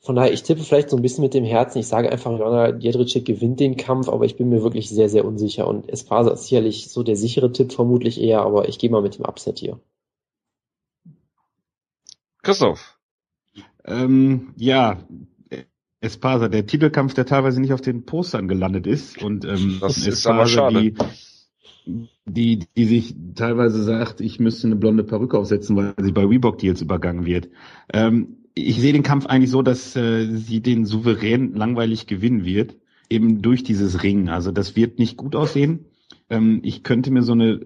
Von daher, ich tippe vielleicht so ein bisschen mit dem Herzen. Ich sage einfach, Joanna Jedrzejczyk gewinnt den Kampf, aber ich bin mir wirklich sehr, sehr unsicher. Und Espasa ist sicherlich so der sichere Tipp, vermutlich eher, aber ich gehe mal mit dem Upset hier. Christoph. Ähm, ja, Espasa, der Titelkampf, der teilweise nicht auf den Postern gelandet ist. Und ähm, das Espasa, ist aber schade. Die, die, die sich teilweise sagt, ich müsste eine blonde Perücke aufsetzen, weil sie bei Reebok Deals übergangen wird. Ähm, ich sehe den Kampf eigentlich so, dass äh, sie den souverän langweilig gewinnen wird, eben durch dieses Ringen. Also das wird nicht gut aussehen. Ähm, ich könnte mir so eine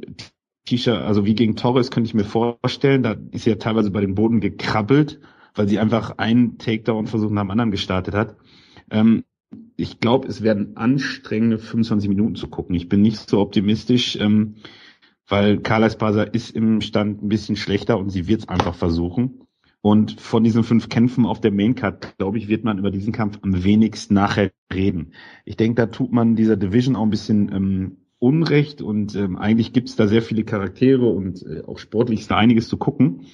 T-Shirt, also wie gegen Torres, könnte ich mir vorstellen. Da ist sie ja teilweise bei den Boden gekrabbelt, weil sie einfach einen Takedown-Versuch nach dem anderen gestartet hat. Ähm, ich glaube, es werden anstrengende 25 Minuten zu gucken. Ich bin nicht so optimistisch, ähm, weil Carla Espasa ist im Stand ein bisschen schlechter und sie wird es einfach versuchen. Und von diesen fünf Kämpfen auf der Maincard, glaube ich, wird man über diesen Kampf am wenigsten nachher reden. Ich denke, da tut man dieser Division auch ein bisschen ähm, Unrecht und ähm, eigentlich gibt es da sehr viele Charaktere und äh, auch sportlich ist da einiges zu gucken.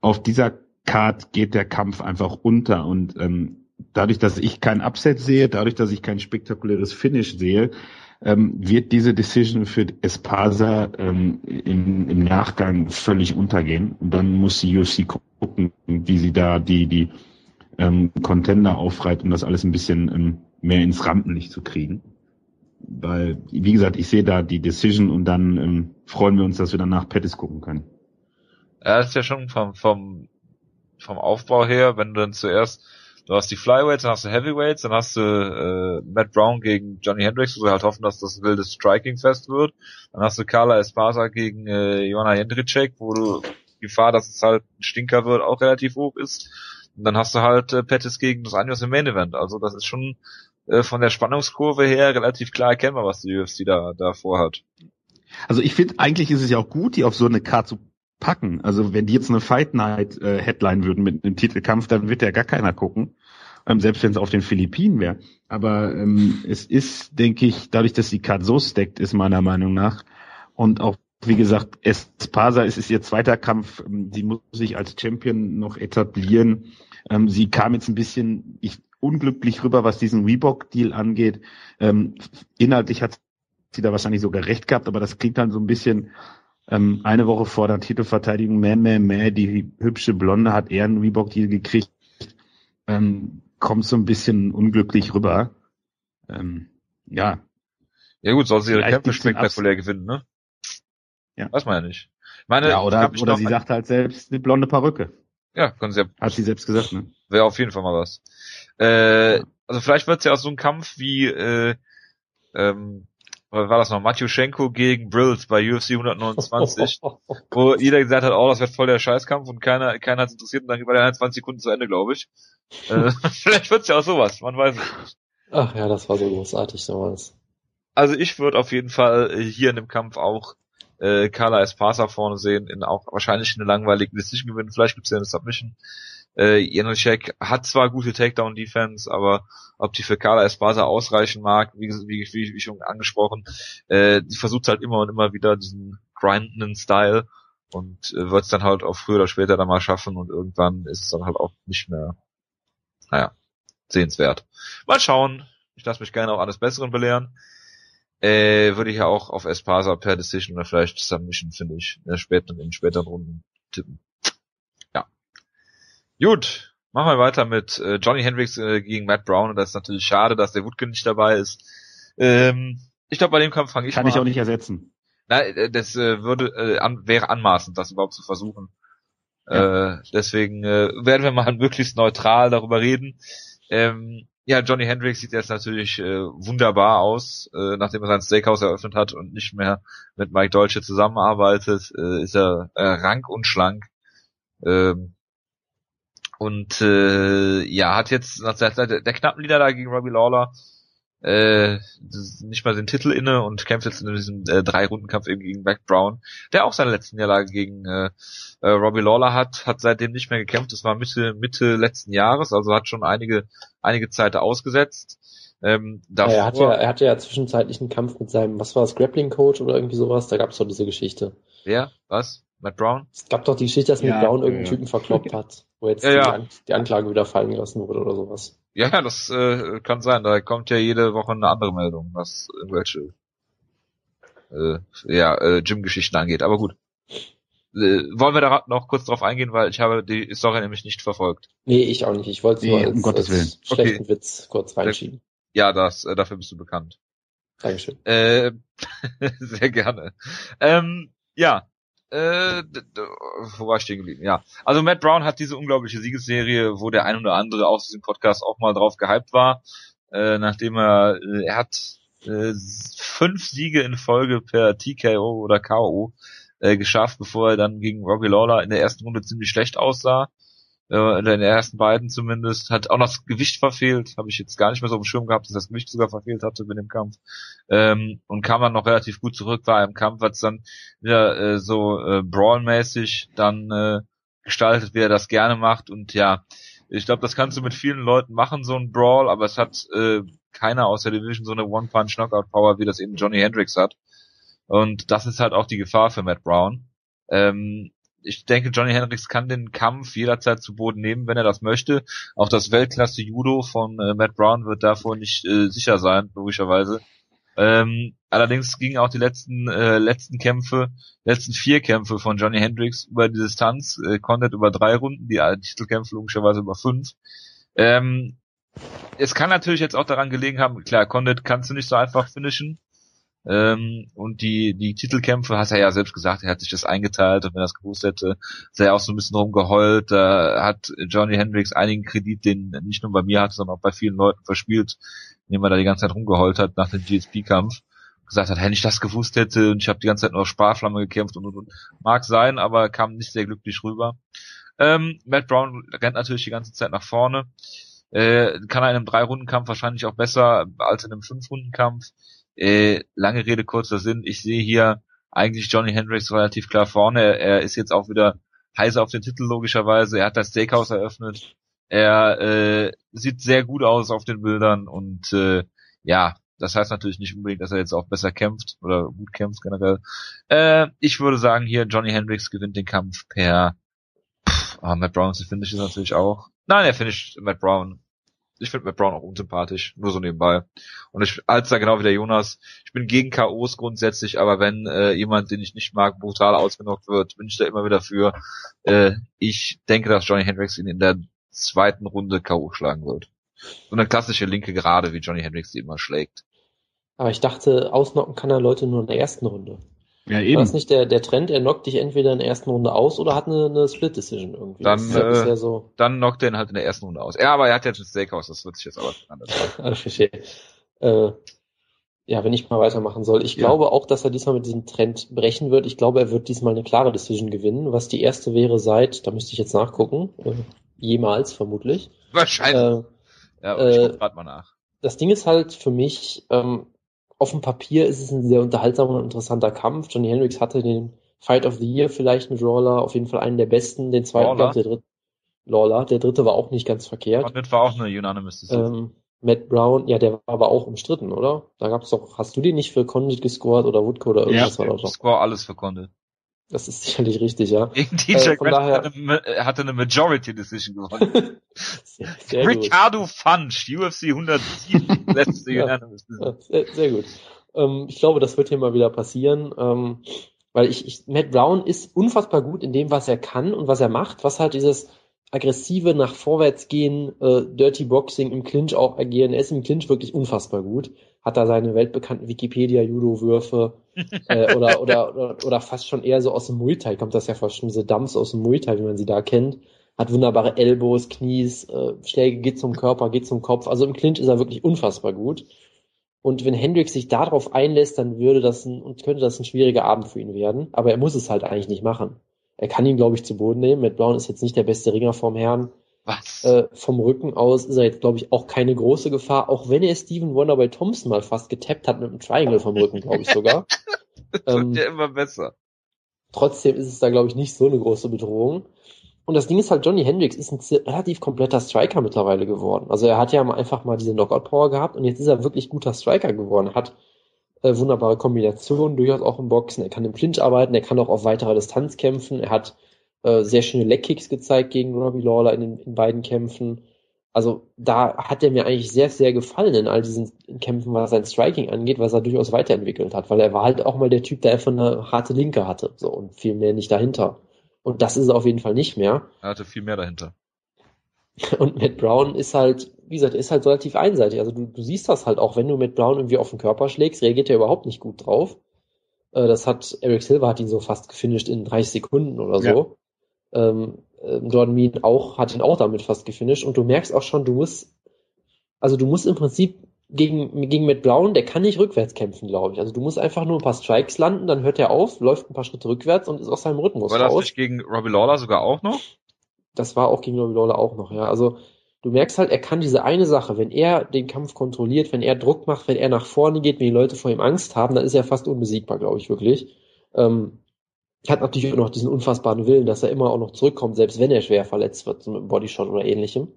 Auf dieser Card geht der Kampf einfach unter und ähm, dadurch, dass ich kein Upset sehe, dadurch, dass ich kein spektakuläres Finish sehe, ähm, wird diese Decision für Espasa ähm, im, im Nachgang völlig untergehen. Und dann muss die UFC gucken, wie sie da die, die ähm, Contender aufreiht, um das alles ein bisschen ähm, mehr ins Rampenlicht zu kriegen. Weil, wie gesagt, ich sehe da die Decision und dann ähm, freuen wir uns, dass wir danach Pettis gucken können. Ja, das ist ja schon vom, vom, vom Aufbau her, wenn du dann zuerst Du hast die Flyweights, dann hast du Heavyweights, dann hast du äh, Matt Brown gegen Johnny Hendricks, wo wir halt hoffen, dass das wildes Striking-Fest wird. Dann hast du Carla Espasa gegen äh, Joanna Jędrzejczyk, wo du die Gefahr, dass es halt ein Stinker wird, auch relativ hoch ist. Und dann hast du halt äh, Pettis gegen das Anjos im Main Event. Also das ist schon äh, von der Spannungskurve her relativ klar erkennbar, was die UFC da, da vorhat. Also ich finde, eigentlich ist es ja auch gut, die auf so eine Karte zu packen. Also wenn die jetzt eine Fight Night äh, Headline würden mit einem Titelkampf, dann wird ja gar keiner gucken, ähm, selbst wenn es auf den Philippinen wäre. Aber ähm, es ist, denke ich, dadurch, dass die Card so stackt ist, meiner Meinung nach, und auch wie gesagt, Espasa ist, ist ihr zweiter Kampf. Ähm, sie muss sich als Champion noch etablieren. Ähm, sie kam jetzt ein bisschen ich, unglücklich rüber, was diesen Reebok-Deal angeht. Ähm, inhaltlich hat sie da wahrscheinlich sogar recht gehabt, aber das klingt dann so ein bisschen ähm, eine Woche vor der Titelverteidigung, meh, meh, meh, die hübsche Blonde hat eher einen Reebok-Deal gekriegt. Ähm, kommt so ein bisschen unglücklich rüber. Ähm, ja. Ja gut, soll sie ihre Kämpfe spektakulär gewinnen, ne? Ja. Weiß man ja nicht. Ich meine, ja, oder, oder sie sagt halt selbst eine blonde Perücke. Ja, können sie ja. Hat sie selbst gesagt, ne? Wäre auf jeden Fall mal was. Äh, also vielleicht wird's ja auch so ein Kampf wie äh, ähm, war das noch, Matjuschenko gegen Brills bei UFC 129, wo jeder gesagt hat, oh, das wird voll der Scheißkampf und keiner, keiner hat interessiert und dann war der 20 Sekunden zu Ende, glaube ich. Äh, vielleicht wird's ja auch sowas, man weiß es nicht. Ach ja, das war so großartig sowas. Also ich würde auf jeden Fall hier in dem Kampf auch äh, Carla Espasa vorne sehen, in auch wahrscheinlich eine langweilige Decision gewinnen, vielleicht gibt's ja eine Submission. Äh, Janocek hat zwar gute Takedown-Defense, aber ob die für Carla Espasa ausreichen mag, wie, wie, wie, wie schon angesprochen, äh, die versucht halt immer und immer wieder diesen grindenden Style und äh, wird es dann halt auch früher oder später dann mal schaffen und irgendwann ist es dann halt auch nicht mehr, naja, sehenswert. Mal schauen. Ich lasse mich gerne auch eines Besseren belehren. Äh, würde ich ja auch auf Espasa per Decision oder vielleicht Submission, finde ich, in, der späteren, in späteren Runden tippen. Ja. Gut, machen wir weiter mit äh, Johnny Hendricks äh, gegen Matt Brown und das ist natürlich schade, dass der Woodkin nicht dabei ist. Ähm, ich glaube, bei dem Kampf fange ich Kann ich auch an. nicht ersetzen. Na, äh, das äh, würde äh, an, wäre anmaßend, das überhaupt zu versuchen. Äh, deswegen äh, werden wir mal möglichst neutral darüber reden. Ähm, ja, Johnny Hendricks sieht jetzt natürlich äh, wunderbar aus, äh, nachdem er sein Steakhouse eröffnet hat und nicht mehr mit Mike Dolce zusammenarbeitet, äh, ist er äh, rank und schlank. Ähm, und äh, ja, hat jetzt nach der, der, der knappen Niederlage gegen Robbie Lawler äh, nicht mal den Titel inne und kämpft jetzt in diesem äh, Drei-Runden-Kampf eben gegen Mac Brown, der auch seine letzten Niederlage gegen äh, äh, Robbie Lawler hat, hat seitdem nicht mehr gekämpft. Das war Mitte Mitte letzten Jahres, also hat schon einige einige Zeit ausgesetzt. Ähm, davor, er, hat ja, er hatte ja zwischenzeitlich einen Kampf mit seinem, was war das, Grappling-Coach oder irgendwie sowas, da gab es doch diese Geschichte. wer? Was? Matt Brown? Es gab doch die Geschichte, dass mit Ja, Brown ja, irgendeinen ja. Typen verkloppt hat, wo jetzt Ja, die, ja. An die Anklage wieder fallen gelassen wurde oder sowas. Ja, ja, das äh, kann sein. Da kommt ja jede Woche eine andere Meldung, was irgendwelche äh, ja, äh, Gym-Geschichten angeht. Aber gut. Äh, wollen wir da noch kurz drauf eingehen, weil ich habe die Story nämlich nicht verfolgt. Nee, ich auch nicht. Ich wollte es Nee, nur als, um Gottes als Willen. schlechten Okay. Witz kurz reinschieben. Ja, das, äh, dafür bist du bekannt. Dankeschön. Äh, sehr gerne. Ähm, ja. Äh, wo war ich stehen geblieben? Ja. Also Matt Brown hat diese unglaubliche Siegesserie, wo der ein oder andere aus diesem Podcast auch mal drauf gehypt war, äh, nachdem er, äh, er hat äh, fünf Siege in Folge per TKO oder KO äh, geschafft, bevor er dann gegen Robbie Lawler in der ersten Runde ziemlich schlecht aussah. Äh, in den ersten beiden zumindest. Hat auch noch das Gewicht verfehlt. Habe ich jetzt gar nicht mehr so auf dem Schirm gehabt, dass das Gewicht sogar verfehlt hatte mit dem Kampf. Ähm, und kam dann noch relativ gut zurück, war im Kampf, hat dann wieder äh, so äh, Brawl-mäßig dann äh, gestaltet, wie er das gerne macht. Und ja, ich glaube, das kannst du mit vielen Leuten machen, so ein Brawl, aber es hat äh, keiner aus der Division so eine One-Punch-Knockout-Power, wie das eben Johnny Hendricks hat. Und das ist halt auch die Gefahr für Matt Brown. Ähm, ich denke, Johnny Hendricks kann den Kampf jederzeit zu Boden nehmen, wenn er das möchte. Auch das Weltklasse Judo von äh, Matt Brown wird davor nicht äh, sicher sein, logischerweise. Ähm, allerdings gingen auch die letzten äh, letzten Kämpfe, letzten vier Kämpfe von Johnny Hendricks über die Distanz, äh, Condit über drei Runden, die Titelkämpfe logischerweise über fünf. Ähm, es kann natürlich jetzt auch daran gelegen haben, klar, Condit kannst du nicht so einfach finishen. Ähm, und die, die Titelkämpfe hat er ja selbst gesagt, er hat sich das eingeteilt und wenn er das gewusst hätte, ist er auch so ein bisschen rumgeheult. Da hat Johnny Hendricks einigen Kredit, den nicht nur bei mir hatte, sondern auch bei vielen Leuten verspielt, indem er da die ganze Zeit rumgeheult hat nach dem GSP-Kampf. Gesagt hat, wenn ich das gewusst hätte und ich habe die ganze Zeit nur auf Sparflamme gekämpft und, und, und. Mag sein, aber kam nicht sehr glücklich rüber. Ähm, Matt Brown rennt natürlich die ganze Zeit nach vorne. Äh, kann er in einem Drei-Runden-Kampf wahrscheinlich auch besser als in einem Fünf-Runden-Kampf. Äh, lange Rede, kurzer Sinn. Ich sehe hier eigentlich Johnny Hendricks relativ klar vorne. Er, er ist jetzt auch wieder heißer auf den Titel logischerweise. Er hat das Steakhouse eröffnet. Er äh, sieht sehr gut aus auf den Bildern und äh, ja, das heißt natürlich nicht unbedingt, dass er jetzt auch besser kämpft oder gut kämpft generell. Äh, ich würde sagen hier Johnny Hendricks gewinnt den Kampf per pff, ah, Matt Brown finde ich natürlich auch. Nein, er finisht Matt Brown ich finde Matt Brown auch unsympathisch, nur so nebenbei. Und ich als da genau wie der Jonas, ich bin gegen KOs grundsätzlich, aber wenn äh, jemand, den ich nicht mag, brutal ausgenockt wird, bin ich da immer wieder für. Äh, ich denke, dass Johnny Hendricks ihn in der zweiten Runde KO schlagen wird. So eine klassische linke Gerade, wie Johnny Hendricks die immer schlägt. Aber ich dachte, ausnocken kann er Leute nur in der ersten Runde. Ja, War eben. das nicht der, der Trend? Er knockt dich entweder in der ersten Runde aus oder hat eine, eine Split-Decision irgendwie. Dann, ja äh, so. Dann knockt er ihn halt in der ersten Runde aus. Ja, aber er hat jetzt ein Steakhouse, das wird sich jetzt aber anders. Verstehe. Äh, ja, wenn ich mal weitermachen soll. Ich Ja. glaube auch, dass er diesmal mit diesem Trend brechen wird. Ich glaube, er wird diesmal eine klare Decision gewinnen, was die erste wäre seit, da müsste ich jetzt nachgucken, äh, jemals vermutlich. Wahrscheinlich. Äh, ja, aber ich äh, mal nach. das Ding ist halt für mich, ähm, auf dem Papier ist es ein sehr unterhaltsamer und interessanter Kampf. Johnny Hendricks hatte den Fight of the Year vielleicht mit Lawler, auf jeden Fall einen der besten, den zweiten, Lawler? der dritte, Lawler, der dritte war auch nicht ganz verkehrt. Condit war auch eine Unanimous Decision. Ähm, Matt Brown, ja, der war aber auch umstritten, oder? Da gab's doch, hast du den nicht für Condit gescored oder Woodco oder irgendwas Ja, war Ich doch? score alles für Condit. Das ist sicherlich richtig, ja. Gegen DJ äh, Grant daher... hatte, hatte eine Majority Decision gewonnen. sehr, sehr Ricardo gut. Funch, UFC 107, letzte ja, sehr, sehr, gut. Ähm, ich glaube, das wird hier mal wieder passieren. Ähm, weil ich, ich, Matt Brown ist unfassbar gut in dem, was er kann und was er macht, was halt dieses aggressive nach vorwärts gehen, äh, Dirty Boxing im Clinch auch agieren. Er ist im Clinch wirklich unfassbar gut. Hat da seine weltbekannten Wikipedia-Judo-Würfe äh, oder, oder, oder, oder fast schon eher so aus dem Muay Thai, kommt das ja fast schon diese Dumps aus dem Muay Thai, wie man sie da kennt. Hat wunderbare Elbows, Knies, äh, Schläge, geht zum Körper, geht zum Kopf. Also im Clinch ist er wirklich unfassbar gut. Und wenn Hendricks sich darauf einlässt, dann würde das ein, und könnte das ein schwieriger Abend für ihn werden. Aber er muss es halt eigentlich nicht machen. Er kann ihn, glaube ich, zu Boden nehmen. Matt Brown ist jetzt nicht der beste Ringer vom Herrn. Was? Äh, vom Rücken aus ist er jetzt, glaube ich, auch keine große Gefahr, auch wenn er Steven Wonder bei Thompson mal fast getappt hat mit einem Triangle vom Rücken, glaube ich sogar. das wird ähm, ja immer besser. Trotzdem ist es da, glaube ich, nicht so eine große Bedrohung. Und das Ding ist halt, Johnny Hendricks ist ein relativ kompletter Striker mittlerweile geworden. Also er hat ja einfach mal diese Knockout-Power gehabt und jetzt ist er wirklich guter Striker geworden. Er hat äh, wunderbare Kombinationen, durchaus auch im Boxen. Er kann im Clinch arbeiten, er kann auch auf weiterer Distanz kämpfen. Er hat äh, sehr schöne Leg-Kicks gezeigt gegen Robbie Lawler in, den, in beiden Kämpfen. Also da hat er mir eigentlich sehr, sehr gefallen in all diesen Kämpfen, was sein Striking angeht, was er durchaus weiterentwickelt hat, weil er war halt auch mal der Typ, der einfach eine harte Linke hatte, so und viel mehr nicht dahinter. Und das ist er auf jeden Fall nicht mehr. Er hatte viel mehr dahinter. Und Matt Brown ist halt, wie gesagt, ist halt relativ einseitig. Also du, du siehst das halt auch, wenn du Matt Brown irgendwie auf den Körper schlägst, reagiert er überhaupt nicht gut drauf. Äh, das hat Eric Silver hat ihn so fast gefinisht in 30 Sekunden oder so. Ja. Ähm, ähm, Jordan Mean auch, hat ihn auch damit fast gefinisht. Und du merkst auch schon, du musst, also du musst im Prinzip gegen, gegen Matt Brown, der kann nicht rückwärts kämpfen, glaube ich. Also du musst einfach nur ein paar Strikes landen, dann hört er auf, läuft ein paar Schritte rückwärts und ist aus seinem Rhythmus War das raus. nicht gegen Robbie Lawler sogar auch noch? Das war auch gegen Robbie Lawler auch noch, ja. Also du merkst halt, er kann diese eine Sache, wenn er den Kampf kontrolliert, wenn er Druck macht, wenn er nach vorne geht, wenn die Leute vor ihm Angst haben, dann ist er fast unbesiegbar, glaube ich, wirklich. Ähm, hat natürlich auch noch diesen unfassbaren Willen, dass er immer auch noch zurückkommt, selbst wenn er schwer verletzt wird, so mit einem Bodyshot oder ähnlichem.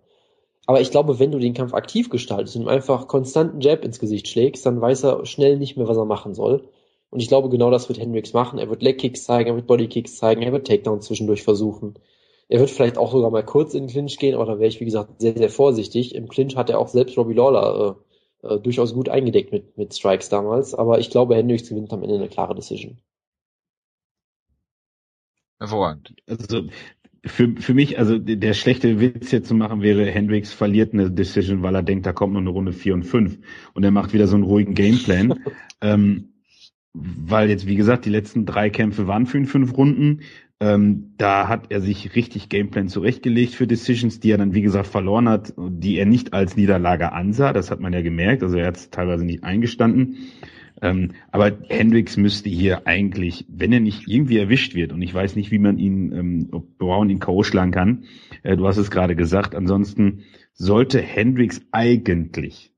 Aber ich glaube, wenn du den Kampf aktiv gestaltest und ihm einfach konstanten Jab ins Gesicht schlägst, dann weiß er schnell nicht mehr, was er machen soll. Und ich glaube, genau das wird Hendricks machen. Er wird Legkicks zeigen, er wird Bodykicks zeigen, er wird Takedown zwischendurch versuchen. Er wird vielleicht auch sogar mal kurz in den Clinch gehen, aber da wäre ich, wie gesagt, sehr, sehr vorsichtig. Im Clinch hat er auch selbst Robbie Lawler äh, äh, durchaus gut eingedeckt mit, mit Strikes damals. Aber ich glaube, Hendricks gewinnt am Ende eine klare Decision. Hervorragend. Also für, für mich, also der schlechte Witz hier zu machen wäre, Hendricks verliert eine Decision, weil er denkt, da kommt noch eine Runde 4 und 5 und er macht wieder so einen ruhigen Gameplan. ähm, weil jetzt, wie gesagt, die letzten drei Kämpfe waren für ihn fünf Runden. Ähm, da hat er sich richtig Gameplan zurechtgelegt für Decisions, die er dann, wie gesagt, verloren hat, die er nicht als Niederlage ansah. Das hat man ja gemerkt. Also er hat es teilweise nicht eingestanden. Ähm, aber Hendricks müsste hier eigentlich, wenn er nicht irgendwie erwischt wird, und ich weiß nicht, wie man ihn, ähm, ob Brown ihn K.O. schlagen kann, äh, du hast es gerade gesagt, ansonsten sollte Hendricks eigentlich,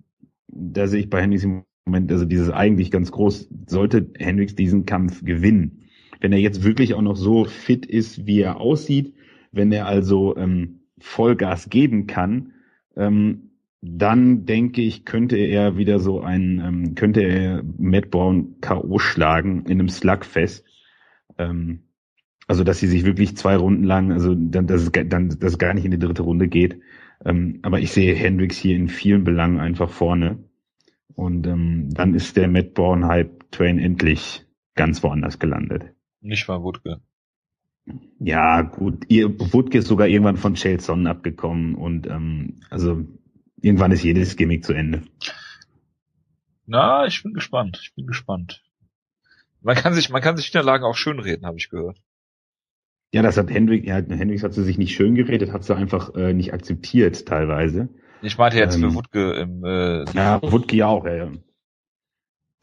da sehe ich bei Hendricks im Moment, also dieses eigentlich ganz groß, sollte Hendricks diesen Kampf gewinnen. Wenn er jetzt wirklich auch noch so fit ist, wie er aussieht, wenn er also ähm, Vollgas geben kann, ähm, dann denke ich, könnte er wieder so ein, ähm, könnte er Matt Brown K.O. schlagen in einem Slugfest. Ähm, also, dass sie sich wirklich zwei Runden lang, also dann, dass es, dann, dass es gar nicht in die dritte Runde geht. Ähm, aber ich sehe Hendricks hier in vielen Belangen einfach vorne. Und ähm, dann ist der Matt Brown Hype Train endlich ganz woanders gelandet. Nicht mal Wutke. Ja, gut. Ihr, Wutke ist sogar irgendwann von Chelson abgekommen und ähm, also irgendwann ist jedes Gimmick zu Ende. Na, ich bin gespannt. Ich bin gespannt. Man kann sich, man kann sich Niederlagen auch schön reden, habe ich gehört. Ja, das hat Hendrik, ja, Hendricks hat sie sich nicht schön geredet, hat sie einfach äh, nicht akzeptiert teilweise. Ich meinte jetzt ähm, für Wutke im äh, Ja, Wutke ja auch, ja, ja.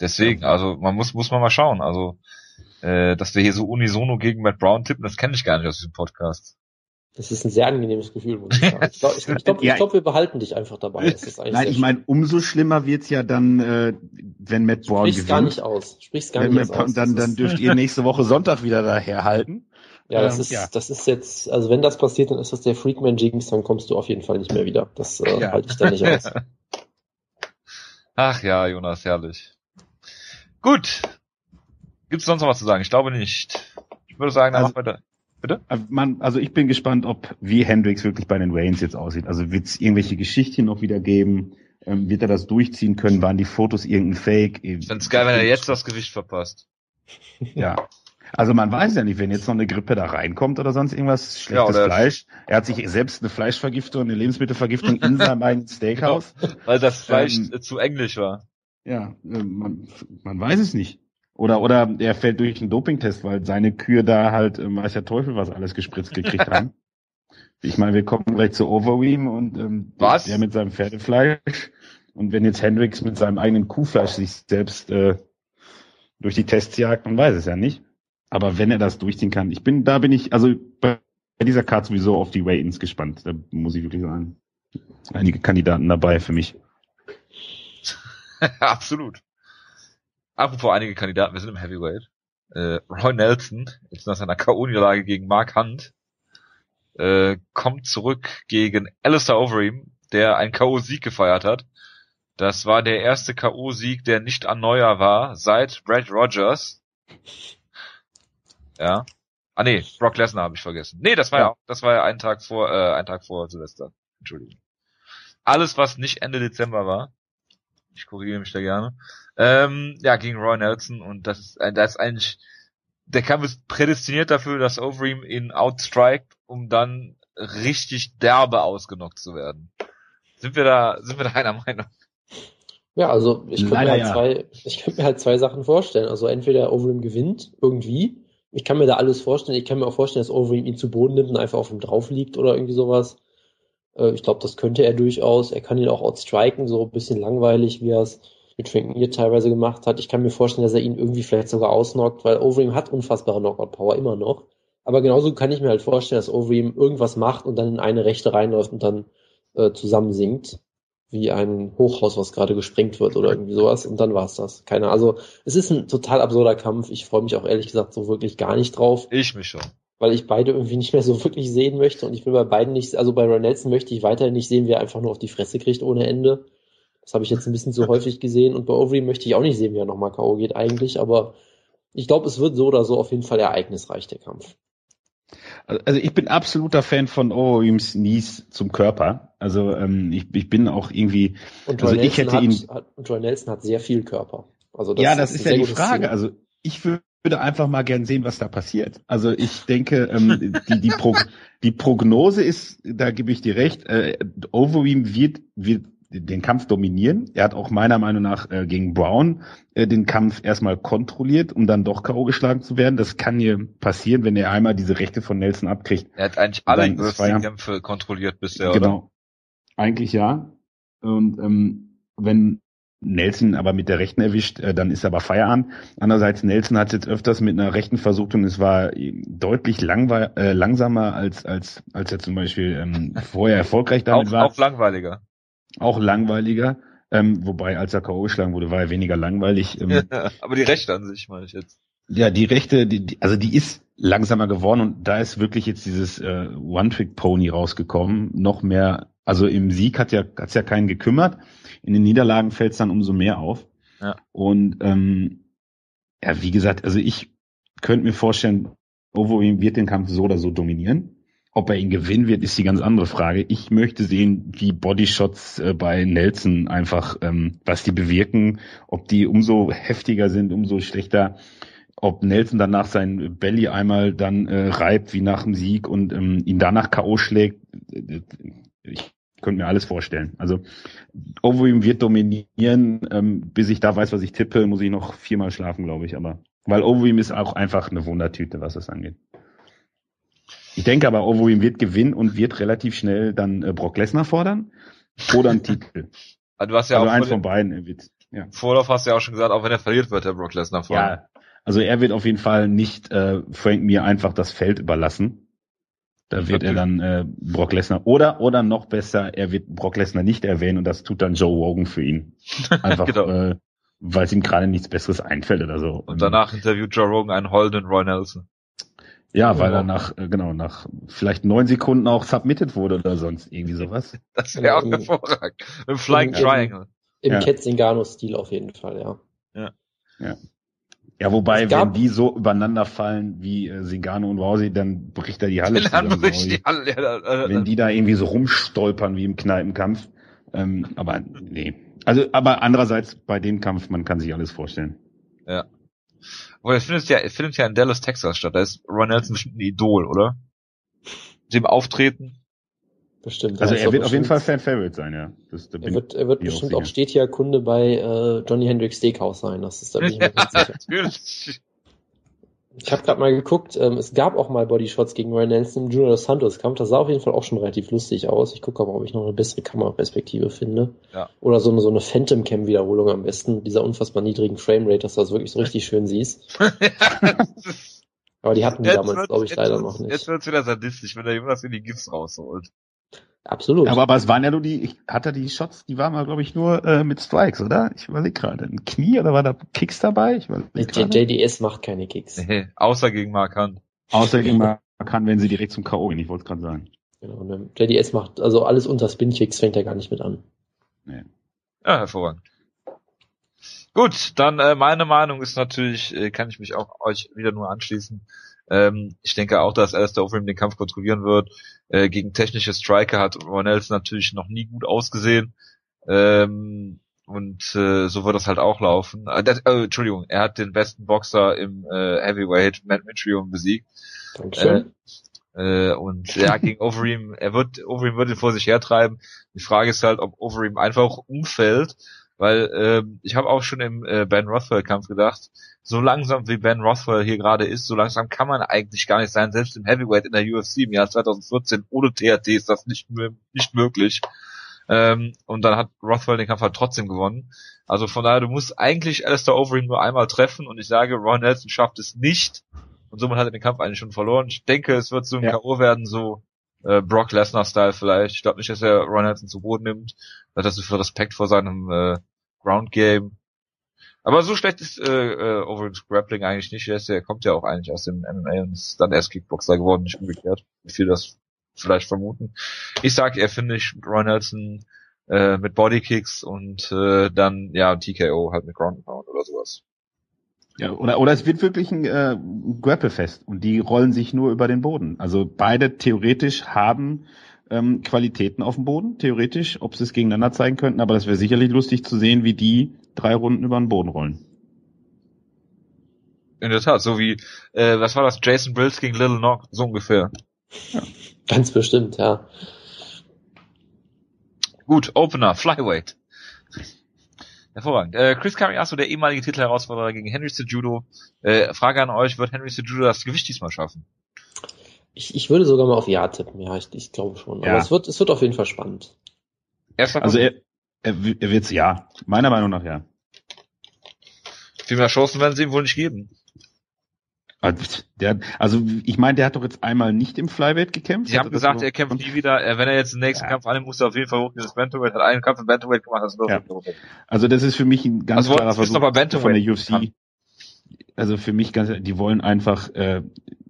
Deswegen, also man muss muss man mal schauen. Also äh, dass wir hier so unisono gegen Matt Brown tippen, das kenne ich gar nicht aus diesem Podcast. Das ist ein sehr angenehmes Gefühl, muss ich sagen. Ich glaube, ich, ich glaub, ja. glaub, wir behalten dich einfach dabei. Nein, ich meine, umso schlimmer wird's ja dann, äh, wenn Matt Brown Sprich's gewinnt. gar nicht aus. Sprich's gar wenn nicht aus. Dann, dann dürft ihr nächste Woche Sonntag wieder daherhalten. Ja, das ähm, ist, ja. das ist jetzt, also wenn das passiert, dann ist das der Freakman Jinx, dann kommst du auf jeden Fall nicht mehr wieder. Das äh, ja. halte ich da nicht aus. Ach ja, Jonas, herrlich. Gut. Gibt's sonst noch was zu sagen? Ich glaube nicht. würde sagen, dann Also- machen wir da. Bitte? Also, man, also ich bin gespannt, ob wie Hendrix wirklich bei den Reigns jetzt aussieht. Also wird es irgendwelche Geschichten noch wieder geben? Ähm, wird er das durchziehen können? Waren die Fotos irgendein Fake? Ich find's geil, wenn er jetzt das Gewicht verpasst. Ja. Also man weiß ja nicht, wenn jetzt noch eine Grippe da reinkommt oder sonst irgendwas, schlechtes oder- Fleisch. Er hat sich selbst eine Fleischvergiftung, eine Lebensmittelvergiftung in seinem eigenen Steakhouse. Weil das Fleisch Ähm, äh, zu englisch war. Ja, äh, man, man weiß es nicht. Oder, oder er fällt durch einen Dopingtest, weil seine Kühe da halt, äh, weiß der Teufel, was alles gespritzt gekriegt haben. Ich meine, wir kommen gleich zu Overeem und ähm, Was? der mit seinem Pferdefleisch. Und wenn jetzt Hendrix mit seinem eigenen Kuhfleisch sich selbst äh, durch die Tests jagt, man weiß es ja nicht. Aber wenn er das durchziehen kann, ich bin, da bin ich, also bei dieser Card sowieso auf die Weigh-Ins gespannt. Da muss ich wirklich sagen. Einige Kandidaten dabei für mich. Absolut. Apropos einige Kandidaten, wir sind im Heavyweight. Äh, Roy Nelson, jetzt nach seiner K.O.-Niederlage gegen Mark Hunt, äh, kommt zurück gegen Alistair Overeem, der einen K.O.-Sieg gefeiert hat. Das war der erste K.O.-Sieg, der nicht an Neuer war, seit Brad Rogers. Ja. Ah nee, Brock Lesnar habe ich vergessen. Nee, das war ja, Ja. das war ja ein Tag vor, äh, ein Tag vor Silvester. Entschuldigung. Alles, was nicht Ende Dezember war, ich korrigiere mich da gerne. Ähm, ja, gegen Roy Nelson und das ist, ein- das ist eigentlich, der Kampf ist prädestiniert dafür, dass Overeem ihn outstrikt, um dann richtig derbe ausgenockt zu werden. Sind wir da, sind wir da einer Meinung? Ja, also ich könnte mir halt ja. zwei, ich könnte mir halt zwei Sachen vorstellen. Also entweder Overeem gewinnt irgendwie. Ich kann mir da alles vorstellen. Ich kann mir auch vorstellen, dass Overeem ihn zu Boden nimmt und einfach auf ihm drauf liegt oder irgendwie sowas. Äh, ich glaube, das könnte er durchaus. Er kann ihn auch outstriken, so ein bisschen langweilig, wie er es mit Frank Mir teilweise gemacht hat. Ich kann mir vorstellen, dass er ihn irgendwie vielleicht sogar ausnockt, weil Overeem hat unfassbare Knockout-Power immer noch. Aber genauso kann ich mir halt vorstellen, dass Overeem irgendwas macht und dann in eine Rechte reinläuft und dann äh, zusammensinkt wie ein Hochhaus, was gerade gesprengt wird oder irgendwie sowas. Und dann war's das. Keine Also es ist ein total absurder Kampf. Ich freue mich auch ehrlich gesagt so wirklich gar nicht drauf, Ich mich schon. Weil ich beide irgendwie nicht mehr so wirklich sehen möchte. Und ich will bei beiden nicht, also bei Ron Nelson möchte ich weiterhin nicht sehen, wie er einfach nur auf die Fresse kriegt ohne Ende. Das habe ich jetzt ein bisschen zu häufig gesehen. Und bei Overeem möchte ich auch nicht sehen, wie er nochmal K.O. geht eigentlich. Aber ich glaube, es wird so oder so auf jeden Fall ereignisreich, der Kampf. Also ich bin absoluter Fan von Overeems Knees zum Körper. Also ähm, ich, ich bin auch irgendwie. Und Also Roy ich Nelson, hätte hat, ihn- hat, und Roy Nelson hat sehr viel Körper. Also das ja, das ein ist ja die Frage. Ziel. Also ich würde einfach mal gern sehen, was da passiert. Also ich denke, ähm, die, die, Pro die Prognose ist, da gebe ich dir recht, äh, Overeem wird, wird den Kampf dominieren. Er hat auch meiner Meinung nach äh, gegen Brown äh, den Kampf erstmal kontrolliert, um dann doch K.O. geschlagen zu werden. Das kann hier passieren, wenn er einmal diese Rechte von Nelson abkriegt. Er hat eigentlich alle. UFC-Kämpfe kontrolliert bisher, oder? genau. Eigentlich ja. Und ähm, wenn Nelson aber mit der rechten erwischt, äh, dann ist aber Feierabend. Andererseits, Nelson hat jetzt öfters mit einer rechten versucht und es war äh, deutlich langwe äh, langsamer als, als, als er zum Beispiel ähm, vorher erfolgreich damit Auch, war. auch langweiliger. Auch langweiliger. Ähm, wobei, als er K.O. geschlagen wurde, war er weniger langweilig. Ähm, Aber die Rechte an sich, meine ich jetzt. ja, die rechte, die, die, also die ist langsamer geworden und da ist wirklich jetzt dieses äh, One-Trick-Pony rausgekommen. Noch mehr, also im Sieg hat ja hat's ja keinen gekümmert. In den Niederlagen fällt es dann umso mehr auf. Ja. Und ähm, ja, wie gesagt, also ich könnte mir vorstellen, Overeem wird den Kampf so oder so dominieren. Ob er ihn gewinnen wird, ist die ganz andere Frage. Ich möchte sehen, wie Bodyshots äh, bei Nelson einfach, ähm, was die bewirken, ob die umso heftiger sind, umso schlechter, ob Nelson danach sein Belly einmal dann äh, reibt wie nach dem Sieg und ähm, ihn danach K.O. schlägt. Ich könnte mir alles vorstellen. Also Overeem wird dominieren, ähm, bis ich da weiß, was ich tippe, muss ich noch viermal schlafen, glaube ich. Aber weil Overeem ist auch einfach eine Wundertüte, was das angeht. Ich denke aber, Overeem wird gewinnen und wird relativ schnell dann äh, Brock Lesnar fordern oder einen Titel. Also du hast ja also auch eins von beiden. Er wird, ja. Vorlauf hast du ja auch schon gesagt, auch wenn er verliert, wird der Brock Lesnar fallen. ja, also er wird auf jeden Fall nicht äh, Frank mir einfach das Feld überlassen. Da wird er dann äh, Brock Lesnar oder oder noch besser, er wird Brock Lesnar nicht erwähnen und das tut dann Joe Rogan für ihn. Einfach Genau. äh, weil es ihm gerade nichts Besseres einfällt oder so. Und danach interviewt Joe Rogan einen heulenden Roy Nelson. Ja, weil Genau. er nach, äh, genau, nach vielleicht neun Sekunden auch submitted wurde oder sonst irgendwie sowas. Das wäre auch Ja, hervorragend. Im Flying in- in- Triangle. Im Ja. Ketzingano-Stil auf jeden Fall, ja. Ja, wobei, wenn die so übereinander fallen wie äh, Sigano und Rousey, dann bricht er die Halle Dann zusammen. bricht die Halle, ja, äh, wenn die da irgendwie so rumstolpern wie im Kneipenkampf. Ähm, aber nee. Also, aber andererseits bei dem Kampf, man kann sich alles vorstellen. Ja. Aber es findet ja, es findet ja in Dallas, Texas statt. Da ist Ron Nelson bestimmt ein Idol, oder? Dem Auftreten. Bestimmt. Also er wird auf jeden Fall Fan Favorite sein, ja. Das, da Er wird, er wird bestimmt auch stetiger Kunde bei äh, Johnny Hendricks Steakhouse sein. Das ist da bin ich mir ganz sicher. Natürlich. Ich habe gerade mal geguckt, ähm, es gab auch mal Bodyshots gegen Ryan Nelson im Junior dos Santos Kampf. Das sah auf jeden Fall auch schon relativ lustig aus. Ich gucke aber, ob ich noch eine bessere Kameraperspektive finde. Ja. Oder so eine, so eine Phantom Cam Wiederholung am besten, mit dieser unfassbar niedrigen Framerate, dass du das wirklich so richtig schön siehst. Aber die hatten die Jetzt damals, glaube ich, leider wird's- noch nicht. Jetzt wird's wieder sadistisch, wenn der Jonas in die Gifts rausholt. Absolut. Aber, aber es waren ja nur die, ich- hat er die Shots, die waren mal, glaube ich, nur äh, mit Strikes, oder? Ich überlege gerade. Ein Knie oder war da Kicks dabei? Ich. JDS macht keine Kicks. Nee, außer gegen Mark Hunt. Außer gegen kann, wenn sie direkt zum K.O. gehen, ich wollte es gerade sagen. Genau, ne? JDS macht, also alles unter Spin-Kicks fängt er gar nicht mit an. Ja, hervorragend. Gut, dann äh, meine Meinung ist natürlich, äh, kann ich mich auch euch wieder nur anschließen. Ähm, ich denke auch, dass Alistair Overeem den Kampf kontrollieren wird. Äh, gegen technische Striker hat Ron Nelson natürlich noch nie gut ausgesehen. Ähm, und äh, so wird das halt auch laufen. Äh, das, äh, Entschuldigung, er hat den besten Boxer im äh, Heavyweight, Matt Mitrione, besiegt. Dankeschön. Äh, und ja, gegen Overeem, er wird, Overeem wird ihn vor sich hertreiben. Die Frage ist halt, ob Overeem einfach umfällt, weil ähm, ich habe auch schon im äh, Ben Rothwell-Kampf gedacht, so langsam wie Ben Rothwell hier gerade ist, so langsam kann man eigentlich gar nicht sein. Selbst im Heavyweight in der UFC im Jahr 2014 ohne THT ist das nicht, nicht möglich. Ähm, und dann hat Rothwell den Kampf halt trotzdem gewonnen. Also von daher, du musst eigentlich Alistair Overeem nur einmal treffen und ich sage, Ron Nelson schafft es nicht. Und somit hat er den Kampf eigentlich schon verloren. Ich denke, es wird so ein Ja. K.O. werden, so äh, Brock Lesnar-Style vielleicht. Ich glaube nicht, dass er Ron Nelson zu Boden nimmt. Hat das so viel Respekt vor seinem äh, Ground Game. Aber so schlecht ist äh, äh, Overeems Grappling eigentlich nicht. Er, kommt ja auch eigentlich aus dem MMA und ist dann erst Kickboxer geworden, nicht umgekehrt. Wie viele das vielleicht vermuten. Ich sag, er finde ich Ron Nelson äh, mit Bodykicks und äh, dann ja TKO halt mit Ground Pound oder sowas. Ja, oder, oder es wird wirklich ein äh, Grapple-Fest und die rollen sich nur über den Boden. Also beide theoretisch haben ähm, Qualitäten auf dem Boden, theoretisch, ob sie es gegeneinander zeigen könnten, aber das wäre sicherlich lustig zu sehen, wie die drei Runden über den Boden rollen. In der Tat, so wie, äh, was war das, Jason Brills gegen Little Nog, so ungefähr. Ganz bestimmt, ja. Gut, Opener, Flyweight. Hervorragend. Äh, Chris Cariasso, der ehemalige Titelherausforderer gegen Henry Cejudo. Äh, Frage an euch, wird Henry Cejudo das Gewicht diesmal schaffen? Ich, ich würde sogar mal auf Ja tippen, ja, ich, ich glaube schon. Ja. Aber es wird, es wird auf jeden Fall spannend. Also er, er, er wird's ja, meiner Meinung nach ja. viel mehr Chancen werden sie ihm wohl nicht geben. Also, Der, also ich meine, der hat doch jetzt einmal nicht im Flyweight gekämpft. Sie haben gesagt, er kämpft nie wieder. Wenn er jetzt den nächsten Ja. Kampf annimmt, muss er auf jeden Fall hoch ins Bantamweight. Hat einen Kampf im Bantamweight gemacht, das ist Ja. ja. Also das ist für mich ein ganz Also, klarer Versuch von der UFC. bekannt. Also für mich ganz, die wollen einfach, äh,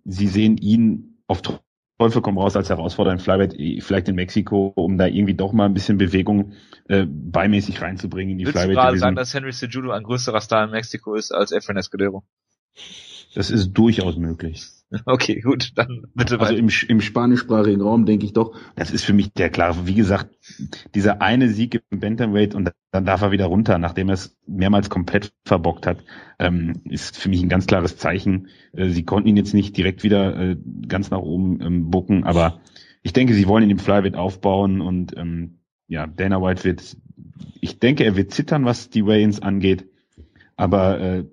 sie sehen ihn auf Teufel komm raus als Herausforderer in Flyweight, eh, vielleicht in Mexiko, um da irgendwie doch mal ein bisschen Bewegung äh, beimäßig reinzubringen in die Willst du Flyweight gerade sagen, dass Henry Cejudo ein größerer Star in Mexiko ist als Efren Escudero? Das ist durchaus möglich. Okay, gut, dann bitte Also weiter. im, im spanischsprachigen Raum denke ich doch, das ist für mich der klare, wie gesagt, dieser eine Sieg im Bantamweight und dann darf er wieder runter, nachdem er es mehrmals komplett verbockt hat, ähm, ist für mich ein ganz klares Zeichen. Äh, sie konnten ihn jetzt nicht direkt wieder äh, ganz nach oben ähm, bucken, aber ich denke, sie wollen ihn im Flyweight aufbauen und ähm, ja, Dana White wird, ich denke, er wird zittern, was die Weigh-ins angeht, aber äh,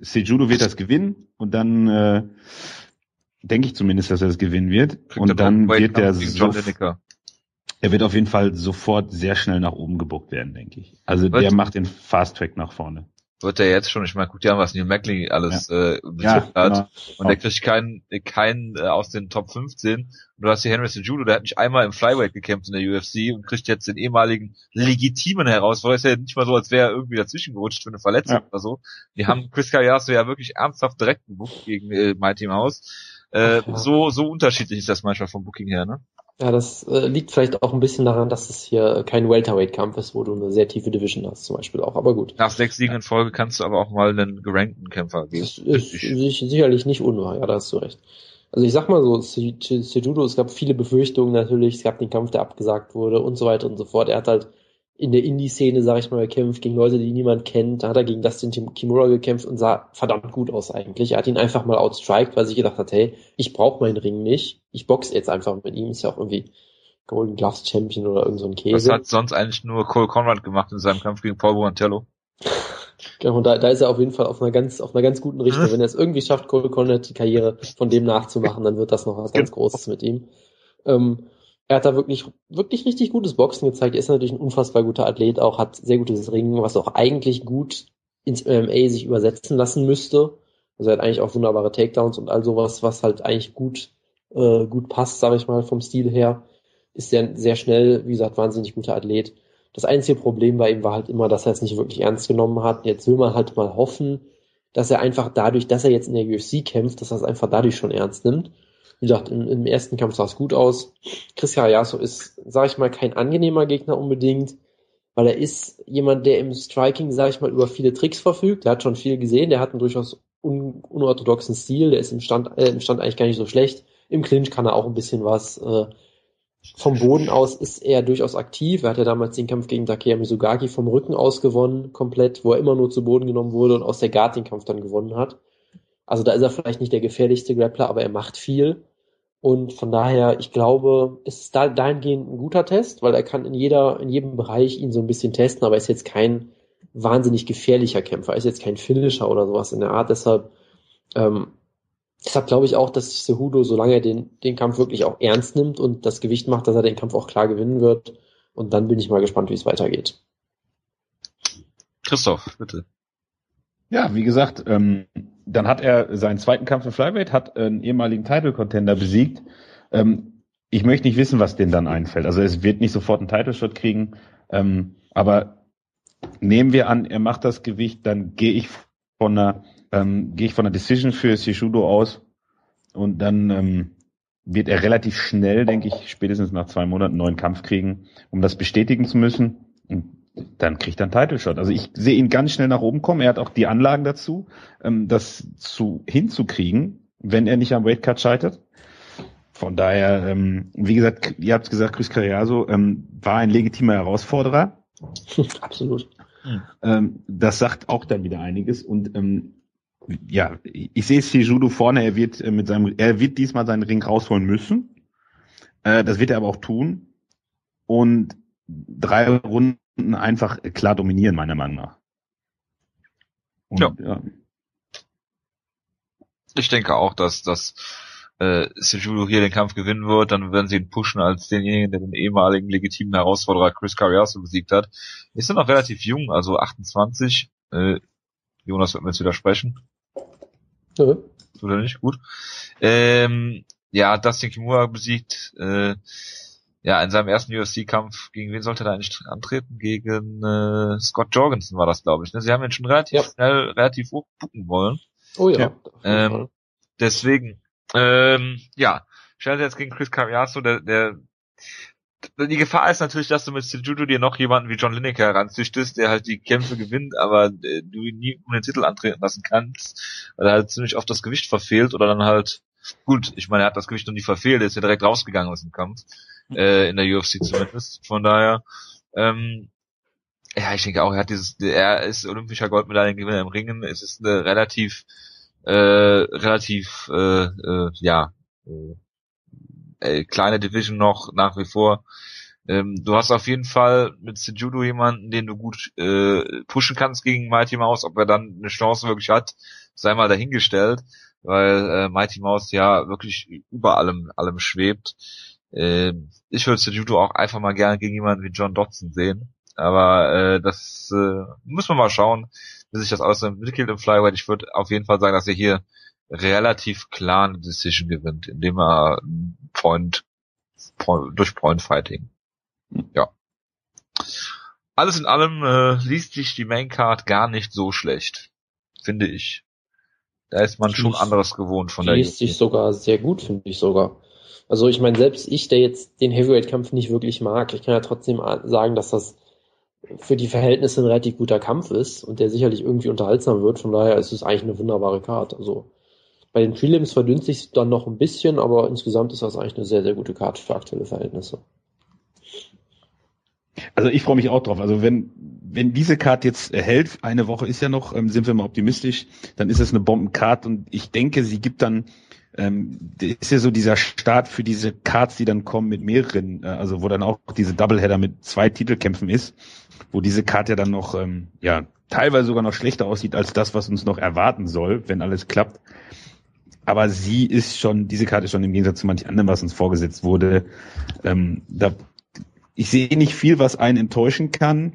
Sejudo wird das gewinnen und dann äh, denke ich zumindest, dass er das gewinnen wird. Kriegt und er dann wird er John so, er wird auf jeden Fall sofort sehr schnell nach oben gebuckt werden, denke ich. Also Wird- der macht den Fast Track nach vorne. Wird er jetzt schon, ich meine, guck dir an, was Neil Mackley alles äh, Ja, hat. genau. Und der kriegt keinen, keinen äh, aus den Top 15. Und du hast hier Henry Cejudo, der hat nicht einmal im Flyweight gekämpft in der UFC und kriegt jetzt den ehemaligen legitimen Herausforderer. Ist ja nicht mal so, als wäre er irgendwie dazwischen gerutscht für eine Verletzung Ja. oder so. Die haben Chris Callasso ja wirklich ernsthaft direkt gebucht gegen äh, Mighty Mouse. Äh, ja. So so unterschiedlich ist das manchmal vom Booking her, ne? Ja, das äh, liegt vielleicht auch ein bisschen daran, dass es hier kein Welterweight-Kampf ist, wo du eine sehr tiefe Division hast, zum Beispiel auch. Aber gut. Nach sechs Siegen in Folge kannst du aber auch mal einen gerankten Kämpfer geben. Das ist, ist sicherlich nicht unwahr, ja, da hast du recht. Also ich sag mal so, Sejudo, es gab viele Befürchtungen natürlich, es gab den Kampf, der abgesagt wurde und so weiter und so fort. Er hat halt in der Indie-Szene, sag ich mal, gekämpft gegen Leute, die niemand kennt. Da hat er gegen Dustin Kimura gekämpft und sah verdammt gut aus eigentlich. Er hat ihn einfach mal outstriked, weil sich gedacht hat, hey, ich brauche meinen Ring nicht. Ich boxe jetzt einfach mit ihm. Ist ja auch irgendwie Golden Gloves Champion oder irgend so ein Käse. Was hat sonst eigentlich nur Cole Conrad gemacht in seinem Kampf gegen Paul Buantello? Genau, und da, da ist er auf jeden Fall auf einer ganz, auf einer ganz guten Richtung. Wenn er es irgendwie schafft, Cole Conrad die Karriere von dem nachzumachen, dann wird das noch was ganz genau. Großes mit ihm. Ähm, er hat da wirklich, wirklich richtig gutes Boxen gezeigt. Er ist natürlich ein unfassbar guter Athlet, auch hat sehr gutes Ringen, was auch eigentlich gut ins MMA sich übersetzen lassen müsste. Also er hat eigentlich auch wunderbare Takedowns und all sowas, was halt eigentlich gut, äh, gut passt, sage ich mal, vom Stil her. Ist sehr, sehr schnell, wie gesagt, wahnsinnig guter Athlet. Das einzige Problem bei ihm war halt immer, dass er es nicht wirklich ernst genommen hat. Jetzt will man halt mal hoffen, dass er einfach dadurch, dass er jetzt in der UFC kämpft, dass er es einfach dadurch schon ernst nimmt. Wie gesagt, im, im ersten Kampf sah es gut aus. Chris Cariaso ist, sage ich mal, kein angenehmer Gegner unbedingt, weil er ist jemand, der im Striking, sage ich mal, über viele Tricks verfügt. Der hat schon viel gesehen, der hat einen durchaus un unorthodoxen Stil, der ist im Stand, äh, im Stand eigentlich gar nicht so schlecht. Im Clinch kann er auch ein bisschen was. Äh, vom Boden aus ist er durchaus aktiv. Er hat ja damals den Kampf gegen Takeya Mizugaki vom Rücken aus gewonnen, komplett, wo er immer nur zu Boden genommen wurde und aus der Guard den Kampf dann gewonnen hat. Also da ist er vielleicht nicht der gefährlichste Grappler, aber er macht viel. Und von daher, ich glaube, ist es da dahingehend ein guter Test, weil er kann in jeder, in jedem Bereich ihn so ein bisschen testen, aber er ist jetzt kein wahnsinnig gefährlicher Kämpfer, er ist jetzt kein Finisher oder sowas in der Art. Deshalb, ähm, deshalb glaube ich auch, dass Cejudo, solange er den, den Kampf wirklich auch ernst nimmt und das Gewicht macht, dass er den Kampf auch klar gewinnen wird. Und dann bin ich mal gespannt, wie es weitergeht. Christoph, bitte. Ja, wie gesagt, ähm, dann hat er seinen zweiten Kampf im Flyweight, hat einen ehemaligen Title-Contender besiegt. Ähm, ich möchte nicht wissen, was denen dann einfällt. Also es wird nicht sofort einen Title-Shot kriegen, ähm, aber nehmen wir an, er macht das Gewicht, dann gehe ich von einer, ähm, gehe ich von einer Decision für Sishudo aus und dann ähm, wird er relativ schnell, denke ich, spätestens nach zwei Monaten einen neuen Kampf kriegen, um das bestätigen zu müssen. Und dann kriegt er einen Title Shot. Also ich sehe ihn ganz schnell nach oben kommen. Er hat auch die Anlagen dazu, ähm, das zu hinzukriegen, wenn er nicht am Weightcut scheitert. Von daher, ähm, wie gesagt, ihr habt gesagt, Chris Carriaso ähm, war ein legitimer Herausforderer. Absolut. Ähm, das sagt auch dann wieder einiges. Und ähm, ja, ich sehe Judo vorne. Er wird äh, mit seinem, er wird diesmal seinen Ring rausholen müssen. Äh, das wird er aber auch tun. Und drei Runden einfach klar dominieren, meiner Meinung nach. Und, ja. ja. Ich denke auch, dass, dass äh, Sejudo hier den Kampf gewinnen wird, dann werden sie ihn pushen als denjenigen, der den ehemaligen legitimen Herausforderer Chris Carriaso besiegt hat. Ist er noch relativ jung, also 28. Äh, Jonas wird mir jetzt widersprechen. Ja. Oder nicht? Gut. Ähm, ja, Dustin Kimura besiegt. Äh, ja, in seinem ersten UFC-Kampf, gegen wen sollte er eigentlich antreten? Gegen äh, Scott Jorgensen war das, glaube ich. Ne? Sie haben ihn schon relativ ja. schnell, relativ hoch bucken wollen. Oh ja. ja. Ähm, deswegen, ähm, ja, stellt jetzt gegen Chris Cariaso, der, der die Gefahr ist natürlich, dass du mit Sejudo dir noch jemanden wie John Lineker heranzüchtest, der halt die Kämpfe gewinnt, aber äh, du ihn nie um den Titel antreten lassen kannst, weil er halt ziemlich oft das Gewicht verfehlt oder dann halt, gut, ich meine, er hat das Gewicht noch nie verfehlt, er ist ja direkt rausgegangen aus dem Kampf äh, in der UFC zumindest. Von daher, ähm, ja, ich denke auch, er hat dieses, er ist olympischer Goldmedaillengewinner im Ringen. Es ist eine relativ, äh, relativ, äh, äh, ja, äh, äh, kleine Division noch nach wie vor. Ähm, du hast auf jeden Fall mit Sejudo jemanden, den du gut äh, pushen kannst gegen Mighty Mouse. Ob er dann eine Chance wirklich hat, sei mal dahingestellt, weil äh, Mighty Mouse ja wirklich über allem, allem schwebt. Äh, ich würde Sejudo auch einfach mal gerne gegen jemanden wie John Dodson sehen. Aber äh, das äh, muss man mal schauen, wie sich das alles entwickelt im Flyweight. Ich würde auf jeden Fall sagen, dass er hier relativ klar eine Decision gewinnt, indem er Point, Point durch Point Fighting. Ja. Alles in allem äh, liest sich die Main Card gar nicht so schlecht, finde ich. Da ist man schon anderes gewohnt von der Liest sich sogar sehr gut, finde ich sogar. Also ich meine, selbst ich, der jetzt den Heavyweight-Kampf nicht wirklich mag, ich kann ja trotzdem sagen, dass das für die Verhältnisse ein relativ guter Kampf ist und der sicherlich irgendwie unterhaltsam wird. Von daher ist es eigentlich eine wunderbare Karte. Also bei den Prelims verdünnt sich dann noch ein bisschen, aber insgesamt ist das eigentlich eine sehr, sehr gute Karte für aktuelle Verhältnisse. Also ich freue mich auch drauf. Also wenn, wenn diese Karte jetzt hält, eine Woche ist ja noch, ähm, sind wir mal optimistisch, dann ist es eine Bombenkarte und ich denke, sie gibt dann, ähm, ist ja so dieser Start für diese Cards, die dann kommen mit mehreren, äh, also wo dann auch diese Doubleheader mit zwei Titelkämpfen ist, wo diese Karte ja dann noch, ähm, ja, teilweise sogar noch schlechter aussieht als das, was uns noch erwarten soll, wenn alles klappt. Aber sie ist schon, diese Karte ist schon im Gegensatz zu manch anderem, was uns vorgesetzt wurde, ähm, da, ich sehe nicht viel, was einen enttäuschen kann,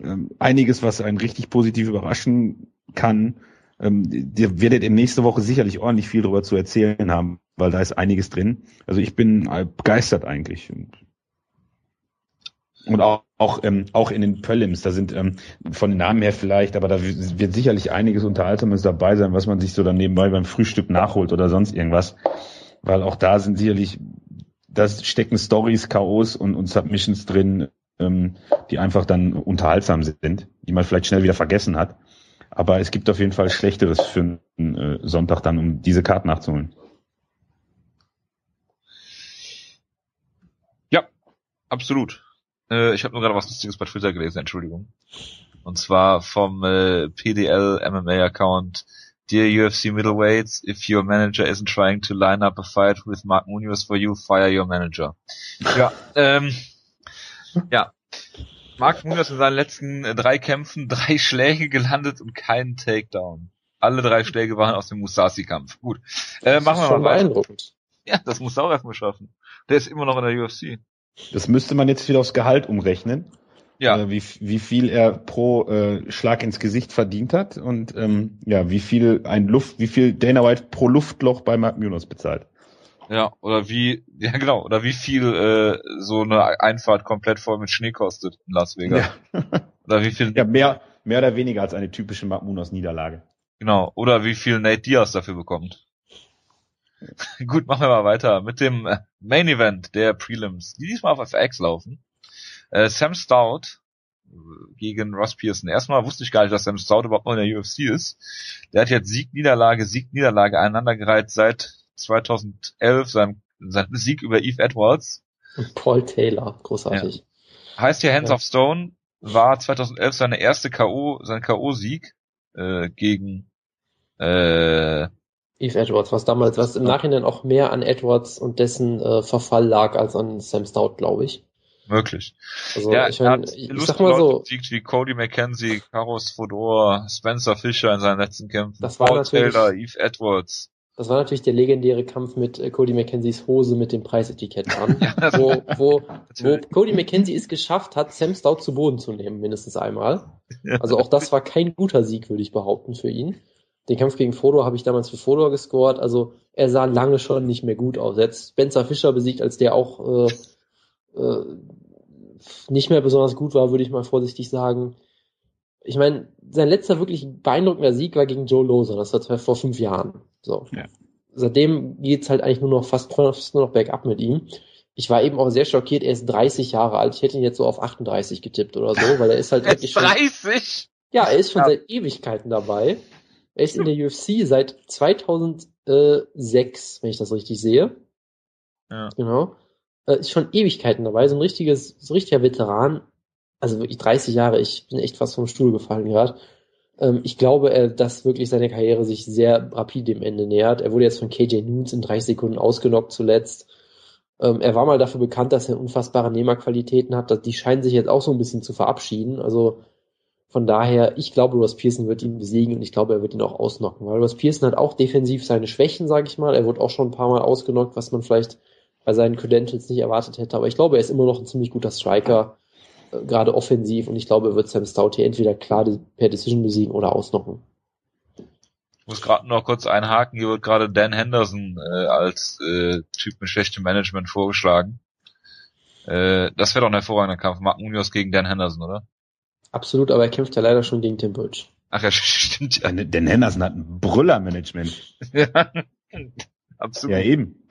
ähm, einiges, was einen richtig positiv überraschen kann. Ähm, ihr werdet in nächste Woche sicherlich ordentlich viel darüber zu erzählen haben, weil da ist einiges drin. Also ich bin begeistert eigentlich. Und auch, auch, ähm, auch in den Prelims, da sind ähm, von den Namen her vielleicht, aber da wird sicherlich einiges Unterhaltsames dabei sein, was man sich so dann nebenbei beim Frühstück nachholt oder sonst irgendwas. Weil auch da sind sicherlich, da stecken Stories, Chaos und, und Submissions drin, ähm, die einfach dann unterhaltsam sind, die man vielleicht schnell wieder vergessen hat. Aber es gibt auf jeden Fall Schlechteres für einen äh, Sonntag dann, um diese Karte nachzuholen. Ja, absolut. Äh, ich habe nur gerade was Lustiges bei Twitter gelesen, Entschuldigung. Und zwar vom äh, PDL MMA Account. Dear UFC middleweights, if your manager isn't trying to line up a fight with Mark Munoz for you, fire your manager. Ja, ähm, ja. Mark Munoz in seinen letzten äh, drei Kämpfen drei Schläge gelandet und keinen Takedown. Alle drei Schläge waren aus dem Musashi-Kampf. Gut. Äh, machen wir mal weiter. Ja, das muss auch erstmal schaffen. Der ist immer noch in der UFC. Das müsste man jetzt wieder aufs Gehalt umrechnen. Ja. Äh, wie, wie viel er pro äh, Schlag ins Gesicht verdient hat und ähm, ja, wie viel ein Luft, wie viel Dana White pro Luftloch bei Mark Munoz bezahlt. Ja, oder wie, ja genau, oder wie viel äh, so eine Einfahrt komplett voll mit Schnee kostet in Las Vegas. Ja. oder wie viel. Ja, mehr, mehr oder weniger als eine typische Mark Munoz Niederlage. Genau, oder wie viel Nate Diaz dafür bekommt. Gut, machen wir mal weiter mit dem äh, Main Event der Prelims, die diesmal auf FX laufen. Äh, Sam Stout äh, gegen Ross Pearson. Erstmal wusste ich gar nicht, dass Sam Stout überhaupt noch in der UFC ist. Der hat jetzt Sieg, Niederlage, Sieg, Niederlage aneinandergereiht seit 2011, seinem, seinem Sieg über Eve Edwards. Und Paul Taylor, großartig. Ja. Heißt hier Hands ja. of Stone, war 2011 seine erste K.O., sein K.O.-Sieg äh, gegen äh, Eve Edwards, was damals, was im Nachhinein auch mehr an Edwards und dessen äh, Verfall lag als an Sam Stout, glaube ich. Möglich. Also, ja, ich, mein, ich sag mal so. wie Cody McKenzie, Carlos Fodor, Spencer Fischer in seinen letzten Kämpfen. Das war Paul natürlich, Taylor, Eve Edwards. Das war natürlich der legendäre Kampf mit äh, Cody McKenzies Hose mit dem Preisetikett an, wo, wo, wo Cody McKenzie es geschafft hat, Sam Stout zu Boden zu nehmen, mindestens einmal. Also auch das war kein guter Sieg, würde ich behaupten, für ihn. Den Kampf gegen Fodor habe ich damals für Fodor gescored. Also er sah lange schon nicht mehr gut aus. Jetzt Spencer Fischer besiegt, als der auch äh, äh, nicht mehr besonders gut war, würde ich mal vorsichtig sagen. Ich meine, sein letzter wirklich beeindruckender Sieg war gegen Joe Loser. Das war vor fünf Jahren. So. Ja. Seitdem geht's halt eigentlich nur noch fast, fast nur noch bergab mit ihm. Ich war eben auch sehr schockiert. Er ist 30 Jahre alt. Ich hätte ihn jetzt so auf 38 getippt oder so, weil er ist halt wirklich schon. 30? Ja, er ist schon ja. seit Ewigkeiten dabei. Er ist in der UFC seit 2006, wenn ich das richtig sehe. Ja. Genau. Äh, ist schon Ewigkeiten dabei, so ein richtiges, so ein richtiger Veteran. Also wirklich 30 Jahre, ich bin echt fast vom Stuhl gefallen gerade. Ähm, ich glaube, dass wirklich seine Karriere sich sehr rapid dem Ende nähert. Er wurde jetzt von KJ Nunes in 30 Sekunden ausgenockt zuletzt. Ähm, er war mal dafür bekannt, dass er unfassbare Nehmerqualitäten hat. Die scheinen sich jetzt auch so ein bisschen zu verabschieden. Also von daher, ich glaube, Ross Pearson wird ihn besiegen und ich glaube, er wird ihn auch ausnocken, weil Ross Pearson hat auch defensiv seine Schwächen, sage ich mal. Er wird auch schon ein paar Mal ausgenockt, was man vielleicht bei seinen Credentials nicht erwartet hätte. Aber ich glaube, er ist immer noch ein ziemlich guter Striker, gerade offensiv. Und ich glaube, er wird Sam Stout hier entweder klar per Decision besiegen oder ausnocken. Ich muss gerade noch kurz einhaken. Hier wird gerade Dan Henderson äh, als äh, Typ mit schlechtem Management vorgeschlagen. Äh, das wäre doch ein hervorragender Kampf. Mark Munoz gegen Dan Henderson, oder? Absolut, aber er kämpft ja leider schon gegen Tim Birch. Ach ja, stimmt ja. Der, der Henderson hat ein Brüllermanagement. ja. Absolut. Ja, eben.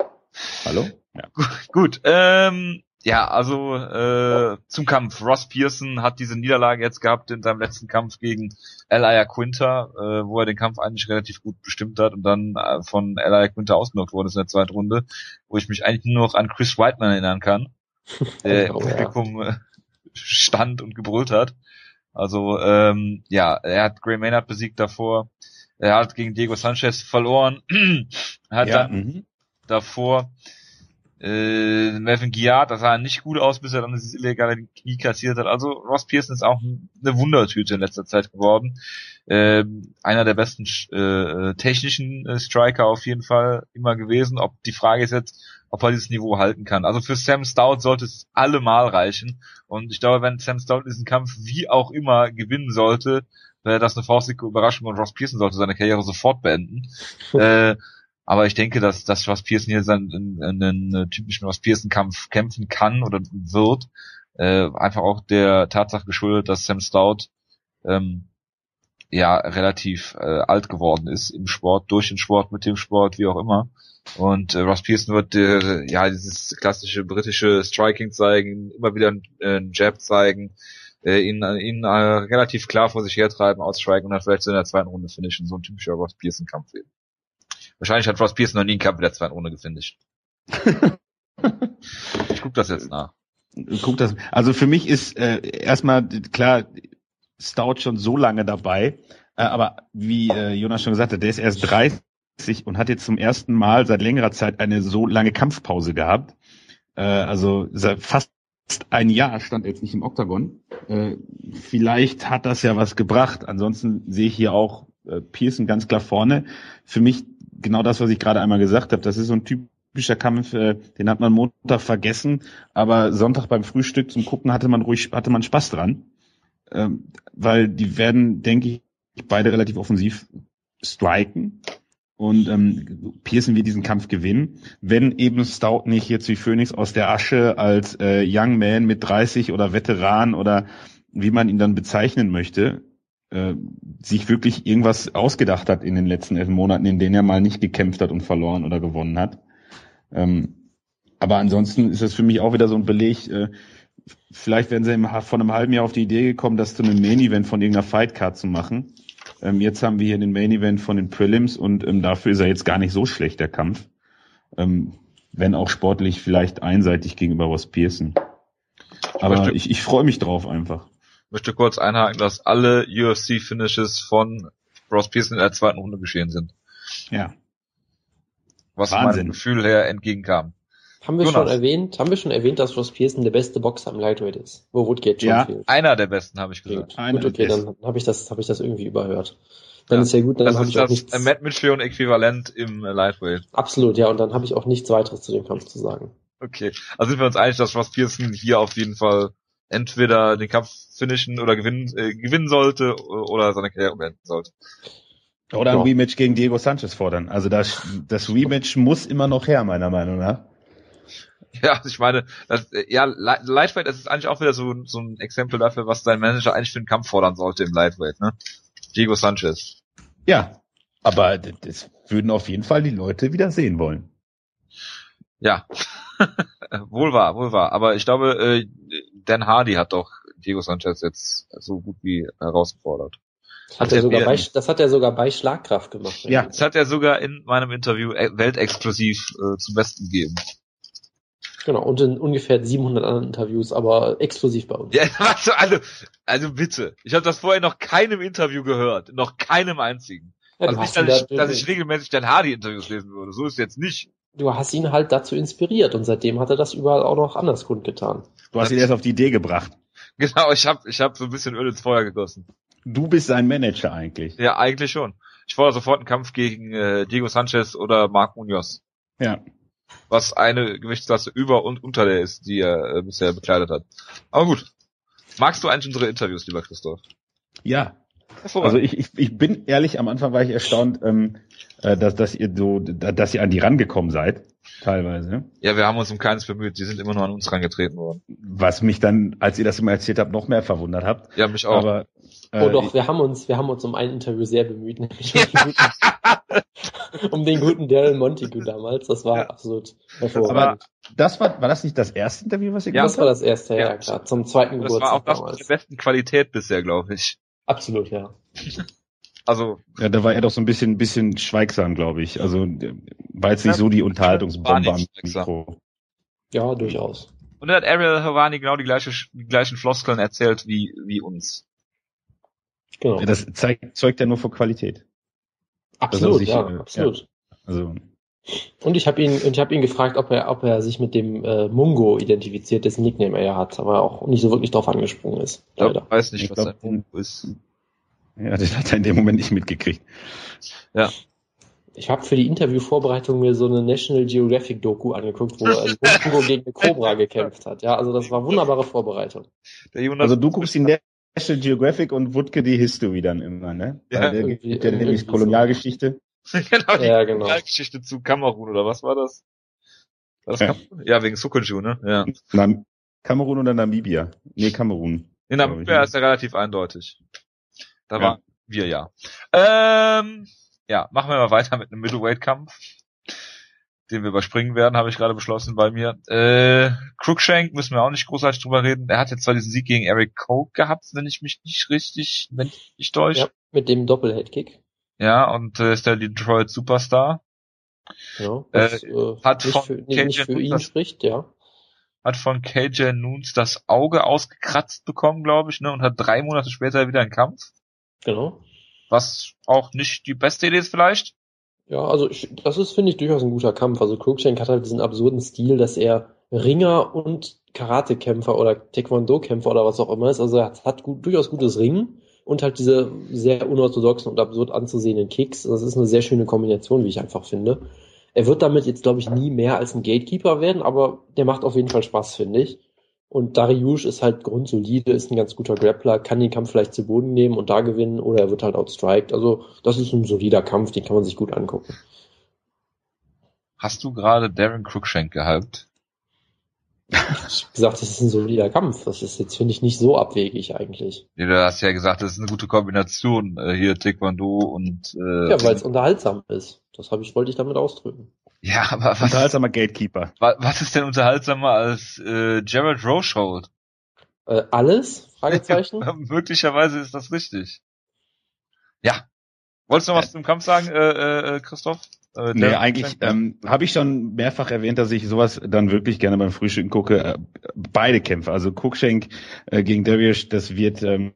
Hallo? Ja. Gut, ähm, ja, also äh, zum Kampf. Ross Pearson hat diese Niederlage jetzt gehabt in seinem letzten Kampf gegen Elia Quinter, äh, wo er den Kampf eigentlich relativ gut bestimmt hat und dann äh, von Elia Quinter ausgenockt worden ist in der zweiten Runde, wo ich mich eigentlich nur noch an Chris Whiteman erinnern kann, der im Publikum äh, stand und gebrüllt hat. Also ähm, ja, er hat Gray Maynard besiegt davor. Er hat gegen Diego Sanchez verloren. hat ja, dann -hmm. davor äh, Melvin Giard, das sah nicht gut aus, bis er dann dieses illegale Knie kassiert hat. Also Ross Pearson ist auch eine Wundertüte in letzter Zeit geworden. Äh, einer der besten äh, technischen äh, Striker auf jeden Fall immer gewesen. Ob die Frage ist jetzt, ob er dieses Niveau halten kann. Also für Sam Stout sollte es allemal reichen. Und ich glaube, wenn Sam Stout diesen Kampf wie auch immer gewinnen sollte, wäre das eine faustige Überraschung und Ross Pearson sollte seine Karriere sofort beenden. äh, aber ich denke, dass, dass Ross Pearson hier seinen, in, in einen typischen Ross Pearson-Kampf kämpfen kann oder wird. Äh, einfach auch der Tatsache geschuldet, dass Sam Stout ähm, ja relativ äh, alt geworden ist im Sport, durch den Sport, mit dem Sport, wie auch immer. Und äh, Ross Pearson wird äh, ja dieses klassische britische Striking zeigen, immer wieder äh, einen Jab zeigen, äh, ihn, ihn äh, relativ klar vor sich hertreiben, ausstriken und dann vielleicht so in der zweiten Runde finishen. So ein typischer Ross Pearson-Kampf eben. Wahrscheinlich hat Ross Pearson noch nie einen Kampf der zweiten Runde gefinisht. ich guck das jetzt nach. Guck das. Also für mich ist äh, erstmal klar Stout schon so lange dabei, äh, aber wie äh, Jonas schon gesagt hat, der ist erst 30 und hat jetzt zum ersten Mal seit längerer Zeit eine so lange Kampfpause gehabt. Äh, also fast ein Jahr stand er jetzt nicht im Oktagon. Äh, vielleicht hat das ja was gebracht. Ansonsten sehe ich hier auch äh, Pearson ganz klar vorne. Für mich genau das, was ich gerade einmal gesagt habe. Das ist so ein typischer Kampf, äh, den hat man Montag vergessen, aber Sonntag beim Frühstück zum Gucken hatte man ruhig, hatte man Spaß dran. Ähm, weil die werden, denke ich, beide relativ offensiv striken. Und ähm, Pearson wird diesen Kampf gewinnen, wenn eben Stout nicht jetzt wie Phoenix aus der Asche als äh, Young Man mit 30 oder Veteran oder wie man ihn dann bezeichnen möchte, äh, sich wirklich irgendwas ausgedacht hat in den letzten elf Monaten, in denen er mal nicht gekämpft hat und verloren oder gewonnen hat. Ähm, aber ansonsten ist das für mich auch wieder so ein Beleg, äh, vielleicht werden sie im, vor einem halben Jahr auf die Idee gekommen, das zu einem Main Event von irgendeiner Fightcard zu machen. Ähm, jetzt haben wir hier den Main Event von den Prelims und ähm, dafür ist er jetzt gar nicht so schlecht, der Kampf. Ähm, wenn auch sportlich vielleicht einseitig gegenüber Ross Pearson. Aber ich, ich freue mich drauf einfach möchte kurz einhaken, dass alle UFC-Finishes von Ross Pearson in der zweiten Runde geschehen sind. Ja. Was Wahnsinn. meinem Gefühl her entgegenkam. Haben wir Jonas. schon erwähnt, haben wir schon erwähnt, dass Ross Pearson der beste Boxer im Lightweight ist? Wo Woodgate schon ja, fehlt. einer der besten, habe ich gesagt. Okay, gut, okay, dann habe ich das, habe ich das irgendwie überhört. Dann ja. ist ja gut, dann habe ich auch das nichts. Matt Mitchell Äquivalent im Lightweight. Absolut, ja, und dann habe ich auch nichts weiteres zu dem Kampf zu sagen. Okay, also sind wir uns einig, dass Ross Pearson hier auf jeden Fall entweder den Kampf finishen oder gewinnen, äh, gewinnen sollte oder seine Karriere beenden sollte. Oder ein ja. Rematch gegen Diego Sanchez fordern. Also das, das Rematch muss immer noch her, meiner Meinung nach. Ja, ich meine, das, ja, Lightweight das ist eigentlich auch wieder so, so ein Exempel dafür, was dein Manager eigentlich für einen Kampf fordern sollte im Lightweight, ne? Diego Sanchez. Ja, aber das würden auf jeden Fall die Leute wieder sehen wollen. Ja, wohl wahr, wohl wahr. Aber ich glaube, äh, Dan Hardy hat doch Diego Sanchez jetzt so gut wie herausgefordert. Hat er sogar bei, das hat er sogar bei Schlagkraft gemacht. Ja, das hat er sogar in meinem Interview äh, weltexklusiv äh, zum Besten gegeben. Genau, und in ungefähr 700 anderen Interviews, aber exklusiv bei uns. Ja, also, also, also bitte. Ich habe das vorher noch keinem Interview gehört, noch keinem einzigen. Ja, also nicht, dass, ich, dass ich regelmäßig Dan Hardy Interviews lesen würde, so ist jetzt nicht du hast ihn halt dazu inspiriert und seitdem hat er das überall auch noch anders kundgetan. Du hast ihn erst auf die Idee gebracht. Genau, ich habe ich hab so ein bisschen Öl ins Feuer gegossen. Du bist sein Manager eigentlich. Ja, eigentlich schon. Ich fordere sofort einen Kampf gegen äh, Diego Sanchez oder Marc Munoz. Ja. Was eine Gewichtsklasse über und unter der ist, die er äh, bisher bekleidet hat. Aber gut. Magst du eigentlich unsere Interviews, lieber Christoph? Ja, Also ich, ich, ich bin ehrlich, am Anfang war ich erstaunt, ähm, äh, dass, dass ihr so, dass ihr an die rangekommen seid, teilweise. Ja, wir haben uns um keines bemüht, sie sind immer nur an uns rangetreten worden. Was mich dann, als ihr das immer erzählt habt, noch mehr verwundert habt. Ja, mich auch. Aber, äh, oh doch, wir haben uns, wir haben uns um ein Interview sehr bemüht, nämlich um den guten Daryl Montague damals. Das war ja. absolut hervorragend. Aber das war, war das nicht das erste Interview, was ihr ja, gemacht habt? Ja, das war das erste, ja, ja klar. Zum zweiten das Geburtstag. Das war auch das damals. mit der besten Qualität bisher, glaube ich. Absolut, ja. Also. Ja, da war er doch so ein bisschen, bisschen schweigsam, glaube ich. Also, war jetzt nicht so die Unterhaltungsbombe am Mikro. Ja, durchaus. Und da hat Ariel Havani genau die, gleiche, die gleichen Floskeln erzählt wie, wie uns. Genau. Ja, das zeigt, zeugt ja nur vor Qualität. Absolut, sich, ja, äh, absolut. Ja, also. Und ich habe ihn, ich habe ihn gefragt, ob er, ob er sich mit dem äh, Mungo identifiziert, dessen Nickname er ja hat, aber auch nicht so wirklich drauf angesprungen ist. Ich glaub, weiß nicht, ich was glaub, ein Mungo ist. Ja, das hat er in dem Moment nicht mitgekriegt. Ja. Ich habe für die Interviewvorbereitung mir so eine National Geographic Doku angeguckt, wo ein Mungo gegen eine Cobra gekämpft hat. Ja, also das war wunderbare Vorbereitung. also du guckst die National Geographic und Wutke die History dann immer, ne? Ja, Weil der gibt ja nämlich Kolonialgeschichte. genau, die ja, genau. Kolonialgeschichte zu Kamerun oder was war das? War das ja. ja, wegen Sukunju, ne? Ja. Na, Kamerun oder Namibia? Nee, Kamerun. In Namibia ist ja relativ eindeutig. Da ja. waren wir ja. Ähm, ja, machen wir mal weiter mit einem Middleweight-Kampf, den wir überspringen werden, habe ich gerade beschlossen bei mir. Äh, Cruikshank müssen wir auch nicht großartig drüber reden. Er hat jetzt zwar diesen Sieg gegen Eric Coke gehabt, wenn ich mich nicht richtig, wenn ich nicht täusche. Ja, mit dem Doppelhead-Kick. Ja, und äh, ist der Detroit Superstar. Ja, was, äh, äh, hat von für, nee, nicht für ihn spricht, ja hat von KJ Noons das Auge ausgekratzt bekommen, glaube ich, ne, und hat drei Monate später wieder einen Kampf. Genau. Was auch nicht die beste Idee ist vielleicht. Ja, also ich, das ist, finde ich, durchaus ein guter Kampf. Also Cruikshank hat halt diesen absurden Stil, dass er Ringer und Karatekämpfer oder Taekwondo-Kämpfer oder was auch immer ist. Also er hat, hat gut, durchaus gutes Ringen und halt diese sehr unorthodoxen und absurd anzusehenden Kicks. Das ist eine sehr schöne Kombination, wie ich einfach finde. Er wird damit jetzt, glaube ich, nie mehr als ein Gatekeeper werden, aber der macht auf jeden Fall Spaß, finde ich. Und Dariush ist halt grundsolide, ist ein ganz guter Grappler, kann den Kampf vielleicht zu Boden nehmen und da gewinnen oder er wird halt outstriked. Also das ist ein solider Kampf, den kann man sich gut angucken. Hast du gerade Darren Cruikshank gehypt? Ich hab gesagt, das ist ein solider Kampf. Das ist jetzt, finde ich, nicht so abwegig eigentlich. Ja, du hast ja gesagt, das ist eine gute Kombination. Äh, hier Taekwondo und äh, Ja, weil es unterhaltsam ist. Das habe ich, wollte ich damit ausdrücken. Ja, aber was, Unterhaltsamer Gatekeeper. Was ist denn unterhaltsamer als äh, Jared Rochold? Äh, alles? Fragezeichen? Möglicherweise ist das richtig. Ja. Wolltest du noch was äh, zum Kampf sagen, äh, äh, Christoph? Äh, nee, eigentlich ähm, habe ich schon mehrfach erwähnt, dass ich sowas dann wirklich gerne beim Frühstücken gucke. Äh, beide Kämpfe, also Cruikshank äh, gegen Darius, das wird, ähm,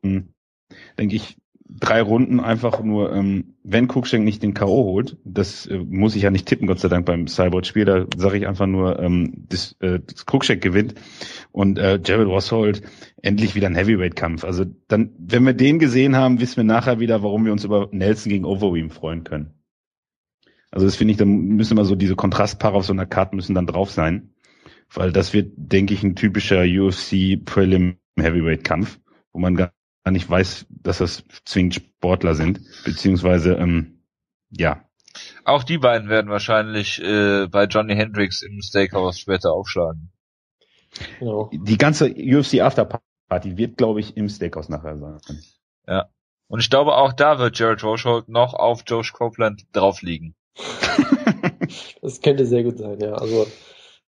denke ich, drei Runden einfach nur, ähm, wenn Cruikshank nicht den K.O. holt, das äh, muss ich ja nicht tippen, Gott sei Dank beim Cyborg-Spiel, da sage ich einfach nur, ähm, das, äh, das Cruikshank gewinnt und äh, Jared Roshold endlich wieder ein Heavyweight-Kampf. Also dann, wenn wir den gesehen haben, wissen wir nachher wieder, warum wir uns über Nelson gegen Overeem freuen können. Also das finde ich, da müssen immer so diese Kontrastpaare auf so einer Karte müssen dann drauf sein, weil das wird, denke ich, ein typischer UFC Prelim Heavyweight Kampf, wo man gar nicht weiß, dass das zwingend Sportler sind, beziehungsweise ähm, ja. Auch die beiden werden wahrscheinlich äh, bei Johnny Hendricks im Steakhouse später aufschlagen. Genau. Die ganze UFC Afterparty wird, glaube ich, im Steakhouse nachher sein. Ja. Und ich glaube, auch da wird Jared Rochold noch auf Josh Copeland drauf liegen. das könnte sehr gut sein, ja. Also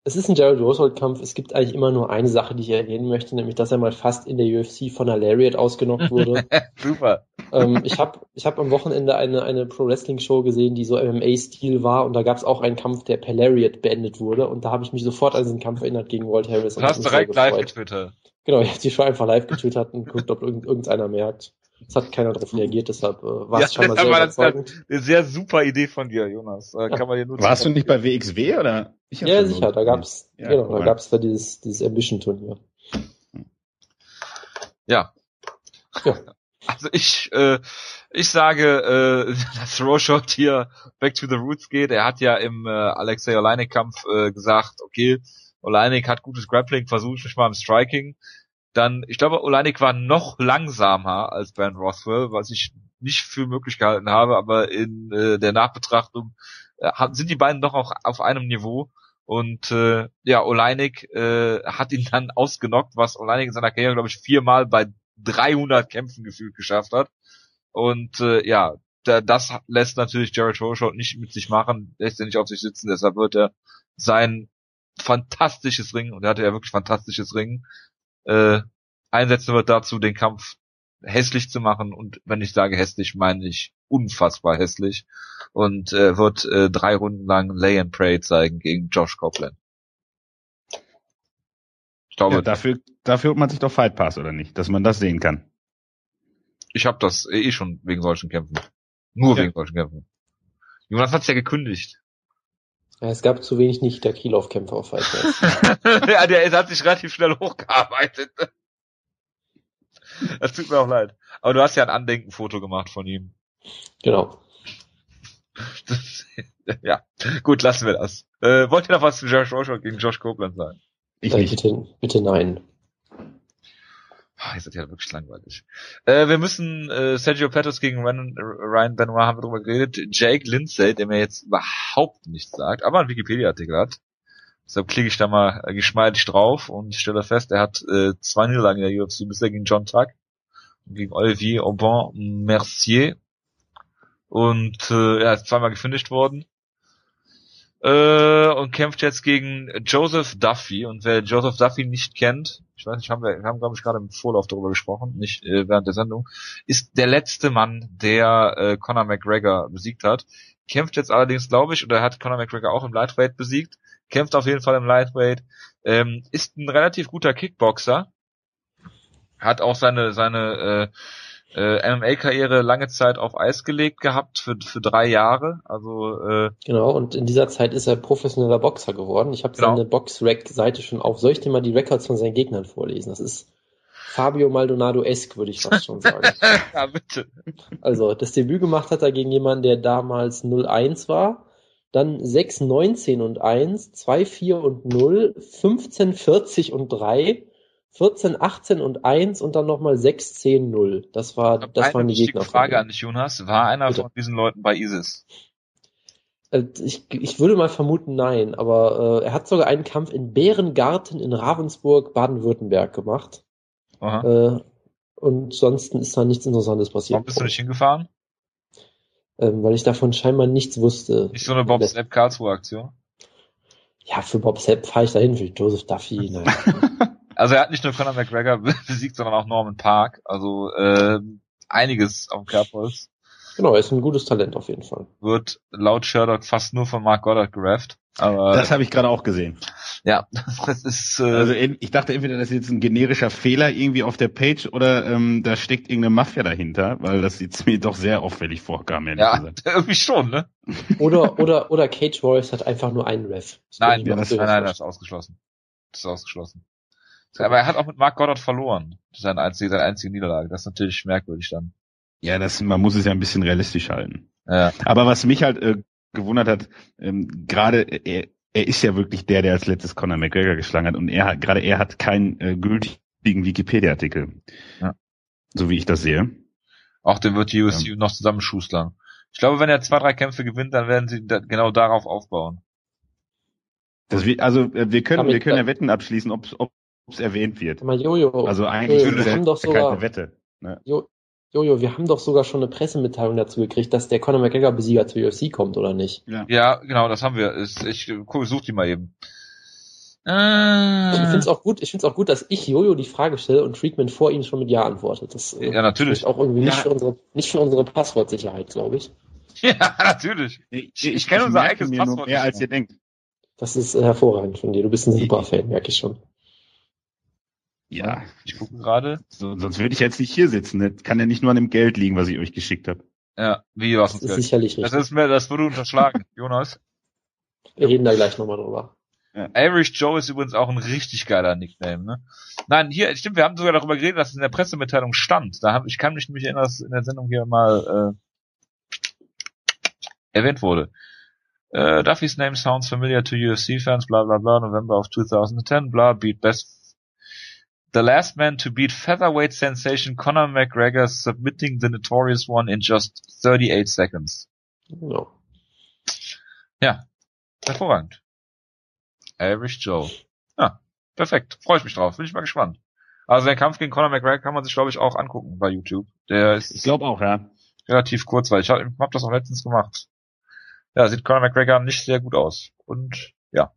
es ist ein Jared Roshold-Kampf. Es gibt eigentlich immer nur eine Sache, die ich erwähnen möchte, nämlich, dass er mal fast in der UFC von einer Lariat ausgenockt wurde. Super. Ähm, ich habe ich hab am Wochenende eine, eine Pro-Wrestling-Show gesehen, die so MMA-Stil war und da gab es auch einen Kampf, der per Lariat beendet wurde und da habe ich mich sofort an diesen Kampf erinnert gegen Walt Harris. Du hast direkt live getwittert. Genau, ich habe die Show einfach live getwittert und guckt, ob irgend, irgendeiner merkt. Es hat keiner darauf reagiert, deshalb äh, war es ja, scheinbar sehr überzeugend. Eine sehr super Idee von dir, Jonas. Äh, ja. kann man dir nur Warst du nicht bei WXW oder? ja, sicher. Da gab's, ja, genau, cool. da gab's da dieses, dieses Ambition-Turnier. Ja. ja. Also ich, äh, ich sage, äh, dass Rorschach hier back to the roots geht. Er hat ja im äh, Alexei Oleinik Kampf äh, gesagt, okay, Oleinik hat gutes Grappling, versuche ich mich mal im Striking. Dann, ich glaube, Oleinik war noch langsamer als Ben Rothwell, was ich nicht für möglich gehalten habe, aber in äh, der Nachbetrachtung äh, sind die beiden doch auch auf einem Niveau. Und äh, ja, Oleinik äh, hat ihn dann ausgenockt, was Oleinik in seiner Karriere, glaube ich, viermal bei 300 Kämpfen gefühlt geschafft hat. Und äh, ja, da, das lässt natürlich Jared Rochold nicht mit sich machen, lässt er nicht auf sich sitzen, deshalb wird er sein fantastisches Ringen, und er hatte ja wirklich fantastisches Ringen, äh, einsetzen wird dazu, den Kampf hässlich zu machen. Und wenn ich sage hässlich, meine ich unfassbar hässlich. Und äh, wird äh, drei Runden lang Lay and Pray zeigen gegen Josh Copeland. Ich glaube, ja, dafür, dafür holt man sich doch Fight Pass, oder nicht? Dass man das sehen kann. Ich habe das eh schon wegen solchen Kämpfen. Nur ja. wegen solchen Kämpfen. Jonas hat's ja gekündigt. Ja, es gab zu wenig nicht der Kielov-Kämpfer auf Fight ja, der, hat sich relativ schnell hochgearbeitet. Das tut mir auch leid. Aber du hast ja ein Andenkenfoto gemacht von ihm. Genau. Das, ja, gut, lassen wir das. Äh, wollt ihr noch was zu Josh Rochold gegen Josh Copeland sagen? Ich äh, nicht. Bitte, bitte nein. Oh, ihr seid ja wirklich langweilig. Äh, wir müssen äh, Sergio Pettis gegen Ryan, Ryan Benoit haben wir drüber geredet. Jake Lindsay, der mir jetzt überhaupt nichts sagt, aber einen Wikipedia-Artikel hat. Deshalb klicke ich da mal äh, geschmeidig drauf und stelle fest, er hat äh, zwei Niederlagen in der UFC, bisher gegen John Tuck und gegen Olivier Aubin Mercier. Und äh, er ist zweimal gefinisht worden. Äh, und kämpft jetzt gegen Joseph Duffy. Und wer Joseph Duffy nicht kennt, ich weiß nicht, haben wir, haben glaube ich gerade im Vorlauf darüber gesprochen, nicht äh, während der Sendung, ist der letzte Mann, der äh, Conor McGregor besiegt hat. Kämpft jetzt allerdings, glaube ich, oder hat Conor McGregor auch im Lightweight besiegt, kämpft auf jeden Fall im Lightweight, ähm, ist ein relativ guter Kickboxer, hat auch seine seine äh, äh, MMA-Karriere lange Zeit auf Eis gelegt gehabt für für drei Jahre. Also äh, genau. Und in dieser Zeit ist er professioneller Boxer geworden. Ich habe genau. seine Box-Rack-Seite schon auf. Soll ich dir mal die Records von seinen Gegnern vorlesen? Das ist Fabio Maldonado-esque, würde ich fast schon sagen. ja, bitte. Also, das Debüt gemacht hat er gegen jemanden, der damals 0-1 war dann 6, 19 und 1, 2, 4 und 0, 15, 40 und 3, 14, 18 und 1 und dann nochmal 6, 10, 0. Das war, das waren die Gegner. Frage an dich, Jonas. War einer Bitte. von diesen Leuten bei ISIS? Äh, ich, ich würde mal vermuten, nein, aber äh, er hat sogar einen Kampf in Bärengarten in Ravensburg, Baden-Württemberg gemacht. Aha. Äh, und sonst ist da nichts Interessantes passiert. Warum bist du nicht hingefahren? ähm, weil ich davon scheinbar nichts wusste. Nicht so eine Bob Sepp Karlsruhe Aktion? Ja, für Bob Sepp fahre ich dahin, für Joseph Duffy, nein. Also er hat nicht nur Conor McGregor besiegt, sondern auch Norman Park, also äh, einiges auf dem Kerbholz. Genau, er ist ein gutes Talent auf jeden Fall. Wird laut Sherlock fast nur von Mark Goddard gerefft. Aber das habe ich gerade auch gesehen. Ja, das ist. Äh, also ich dachte entweder, das ist jetzt ein generischer Fehler irgendwie auf der Page oder ähm, da steckt irgendeine Mafia dahinter, weil das jetzt mir doch sehr auffällig vorkam. Ja, gesagt. irgendwie schon, ne? Oder oder oder Cage Warriors hat einfach nur einen Ref. Das nein, ja, das, nein, nein, das ist ausgeschlossen. Das ist ausgeschlossen. Aber er hat auch mit Mark Goddard verloren. Das ist seine einzige, seine einzige Niederlage. Das ist natürlich merkwürdig dann. Ja, das, man muss es ja ein bisschen realistisch halten. Ja. Aber was mich halt äh, gewundert hat, ähm, gerade er, er ist ja wirklich der, der als letztes Conor McGregor geschlagen hat und er hat, gerade er hat keinen äh, gültigen Wikipedia-Artikel. Ja. So wie ich das sehe. Auch den wird die UFC ja. noch zusammenschustern. Ich glaube, wenn er zwei, drei Kämpfe gewinnt, dann werden sie da genau darauf aufbauen. Das wir, also äh, wir können, wir können ja Wetten abschließen, ob es erwähnt wird. Mal Jojo. Also eigentlich Jojo, ist es keine Wette. Ne? Jo, Jojo, wir haben doch sogar schon eine Pressemitteilung dazu gekriegt, dass der Conor McGregor-Besieger zur UFC kommt, oder nicht? Ja, ja genau, das haben wir. Ich, ich such die mal eben. Äh. Ich finde es auch gut, ich finde es auch gut, dass ich Jojo die Frage stelle und Treatment vor ihm schon mit Ja antwortet. Das äh, ja, natürlich. auch irgendwie ja. nicht für unsere, nicht für unsere Passwortsicherheit, glaube ich. Ja, natürlich. Ich, ich, ich kenne unser eigenes Passwort. Mehr als ihr denkt. Das ist hervorragend von dir. Du bist ein super Fan, merke ich schon. Ja, ich gucke gerade. So, sonst würde ich jetzt nicht hier sitzen. Das kann ja nicht nur an dem Geld liegen, was ich euch geschickt habe. Ja, wie was das ist Geld? sicherlich richtig. Das ist mir, das wurde unterschlagen, Jonas. Wir reden da gleich nochmal drüber. Ja. Irish Joe ist übrigens auch ein richtig geiler Nickname, ne? Nein, hier, stimmt, wir haben sogar darüber geredet, dass es in der Pressemitteilung stand. Da hab, ich kann mich nämlich erinnern, dass in der Sendung hier mal äh, erwähnt wurde. Uh, Duffy's name sounds familiar to UFC fans, bla bla bla, November of 2010, bla, beat best The last man to beat featherweight sensation Conor McGregor submitting the notorious one in just 38 seconds. Ja. Ja, hervorragend. Average Joe. Ja, perfekt. Freue ich mich drauf. Bin ich mal gespannt. Also der Kampf gegen Conor McGregor kann man sich, glaube ich, auch angucken bei YouTube. Der ist Ich glaube auch, ja. relativ kurzweilig. Ich habe hab das auch letztens gemacht. Ja, sieht Conor McGregor nicht sehr gut aus. Und ja,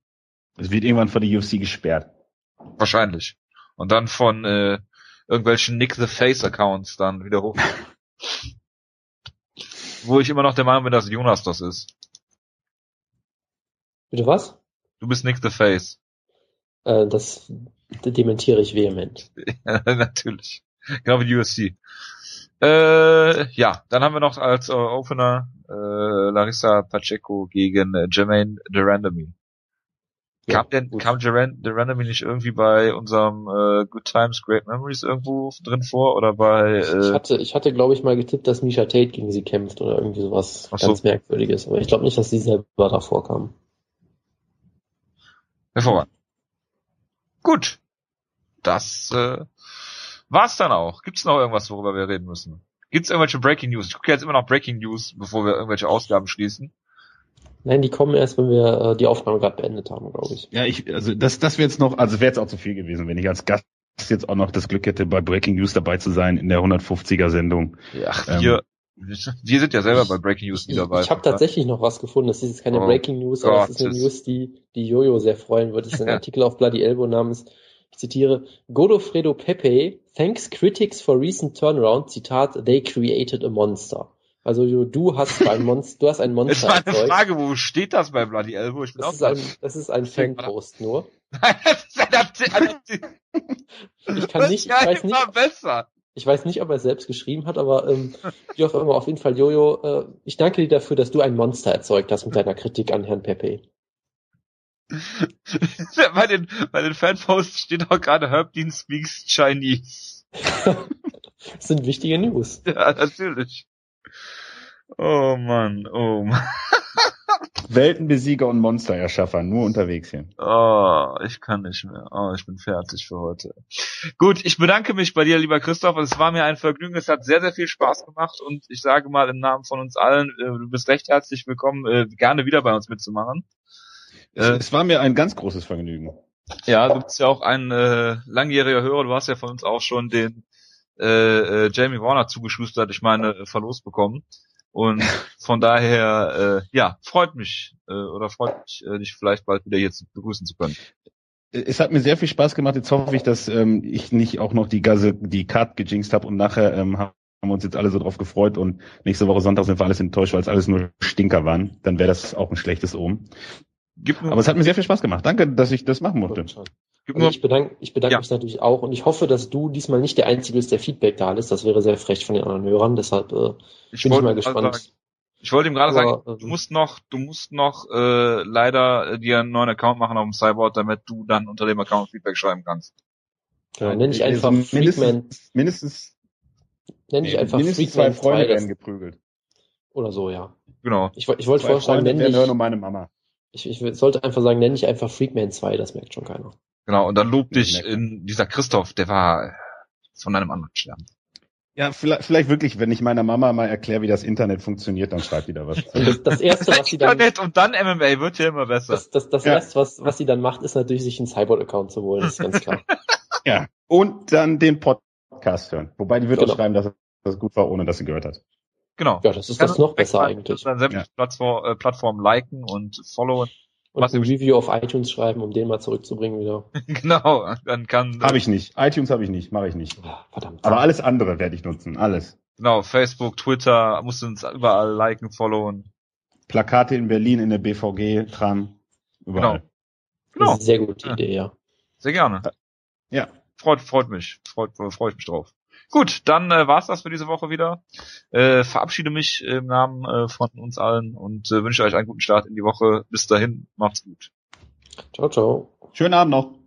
Es wird irgendwann von der UFC gesperrt. wahrscheinlich. Und dann von äh, irgendwelchen Nick the Face Accounts dann wieder hoch. Wo ich immer noch der Meinung bin, dass Jonas das ist. Bitte was? Du bist Nick the Face. Äh, das dementiere ich vehement. Natürlich. Genau wie UFC. Äh, ja, dann haben wir noch als äh, Opener äh, Larissa Pacheco gegen äh, Jermaine Durandamy. Ja, Kam denn, gut. kam Jermaine Durandamy nicht irgendwie bei unserem äh, Good Times, Great Memories irgendwo drin vor oder bei Ich äh, hatte, ich hatte, glaube ich, mal getippt, dass Misha Tate gegen sie kämpft oder irgendwie sowas Ach so. ganz Merkwürdiges. Aber ich glaube nicht, dass sie selber davor kam. hervorragend. Gut. Das äh, war's dann auch. Gibt's noch irgendwas, worüber wir reden müssen? Gibt's irgendwelche Breaking News? Ich gucke jetzt immer noch Breaking News, bevor wir irgendwelche Ausgaben schließen. Nein, die kommen erst, wenn wir äh, die Aufnahme gerade beendet haben, glaube ich. Ja, ich, also das, das wäre jetzt noch, also wäre jetzt auch zu viel gewesen, wenn ich als Gast jetzt auch noch das Glück hätte, bei Breaking News dabei zu sein in der 150er Sendung. Ja, Ähm, wir, wir sind ja selber bei Breaking News Ich, nie dabei. ich habe tatsächlich noch was gefunden. Das ist jetzt keine Oh Breaking News, aber es ist eine. News, die, die Jojo sehr freuen wird. Es ist ein Artikel auf Bloody Elbow namens, ich zitiere, Godofredo Pepe thanks critics for recent turnaround, Zitat, they created a monster. Also du hast ein Monster, du hast ein Es Monster war eine. Frage, wo steht das bei Bloody Elbow? Ich bin Das ist ein, das ist ein Fanpost nur. Nein, das ist. Ich kann nicht, ich Das weiß nicht, besser. ich weiß nicht, ob er es selbst geschrieben hat, aber ähm, wie auch immer, auf jeden Fall, Jojo, äh, ich danke dir dafür, dass du ein Monster erzeugt hast mit deiner Kritik an Herrn Pepe. bei den, bei den Fanposts steht auch gerade Herb Dean speaks Chinese. Das sind wichtige News. Ja, natürlich. Oh Mann, oh Mann. Weltenbesieger und Monstererschaffer, nur unterwegs hier. Oh, ich kann nicht mehr. Oh, ich bin fertig für heute. Gut, ich bedanke mich bei dir, lieber Christoph. Es war mir ein Vergnügen. Es hat sehr, sehr viel Spaß gemacht und ich sage mal im Namen von uns allen, äh, du bist recht herzlich willkommen, äh, gerne wieder bei uns mitzumachen. Es, Äh, es war mir ein ganz großes Vergnügen. Ja, du bist ja auch ein äh, langjähriger Hörer. Du hast ja von uns auch schon den äh, äh, Jamie Warner zugeschustert, ich meine, äh, verlost bekommen. Und von daher, äh, ja, freut mich äh, oder freut mich, äh, dich vielleicht bald wieder hier zu begrüßen zu können. Es hat mir sehr viel Spaß gemacht. Jetzt hoffe ich, dass ähm, ich nicht auch noch die Gasse, die Card gejinxt habe und nachher ähm, haben wir uns jetzt alle so drauf gefreut und nächste Woche Sonntag sind wir alles enttäuscht, weil es alles nur Stinker waren. Dann wäre das auch ein schlechtes Omen. Aber es hat mir sehr viel Spaß gemacht. Danke, dass ich das machen durfte. Also ich bedanke, ich bedanke Ja. mich natürlich auch und ich hoffe, dass du diesmal nicht der Einzige bist, der Feedback da lässt. Das wäre sehr frech von den anderen Hörern. Deshalb äh, ich bin ich mal gespannt. Sagen, ich wollte ihm gerade sagen, Aber, du ähm, musst noch, du musst noch äh, leider äh, dir einen neuen Account machen auf dem Cyborg, damit du dann unter dem Account Feedback schreiben kannst. Ja, nenn ich einfach Also Freakman, mindestens, mindestens, nenn ich einfach mindestens zwei Freakman 2 Freunde das, werden geprügelt. oder so, ja. Genau. Ich, ich wollte Zwei vorschlagen, nenn dich, um meine Mama. ich, ich sollte einfach sagen, nenn dich einfach Freakman 2, das merkt schon keiner. Genau. Und dann lobt dich in dieser Christoph, der war von einem anderen Stern. Ja, vielleicht, vielleicht wirklich, wenn ich meiner Mama mal erkläre, wie das Internet funktioniert, dann schreibt die da was. Das, das erste, was sie dann, Internet und dann MMA wird ja immer besser. das, das, das Ja. erste, was, was sie dann macht, ist natürlich, sich einen Cyborg-Account zu holen, das ist ganz klar. Ja. Und dann den Podcast hören. Wobei die wird Genau. auch schreiben, dass das gut war, ohne dass sie gehört hat. Genau. Ja, das ist das noch besser eigentlich. Dann sämtliche Plattform, äh, Plattformen liken und followen. Und Was ein im- Review auf iTunes schreiben, um den mal zurückzubringen wieder. genau. Dann kann Habe ich nicht. iTunes habe ich nicht, mache ich nicht. Verdammt. Aber alles andere werde ich nutzen. Alles. genau Facebook, Twitter, musst du uns überall liken, followen. Plakate in Berlin in der BVG, Tram, überall. Genau. eine sehr gute Ja. Idee, ja. Sehr gerne. Ja. Freut, freut mich. Freut, freut mich drauf. Gut, dann äh, war's das für diese Woche wieder. Äh, verabschiede mich im Namen äh, von uns allen und äh, wünsche euch einen guten Start in die Woche. Bis dahin, macht's gut. Ciao, ciao. Schönen Abend noch.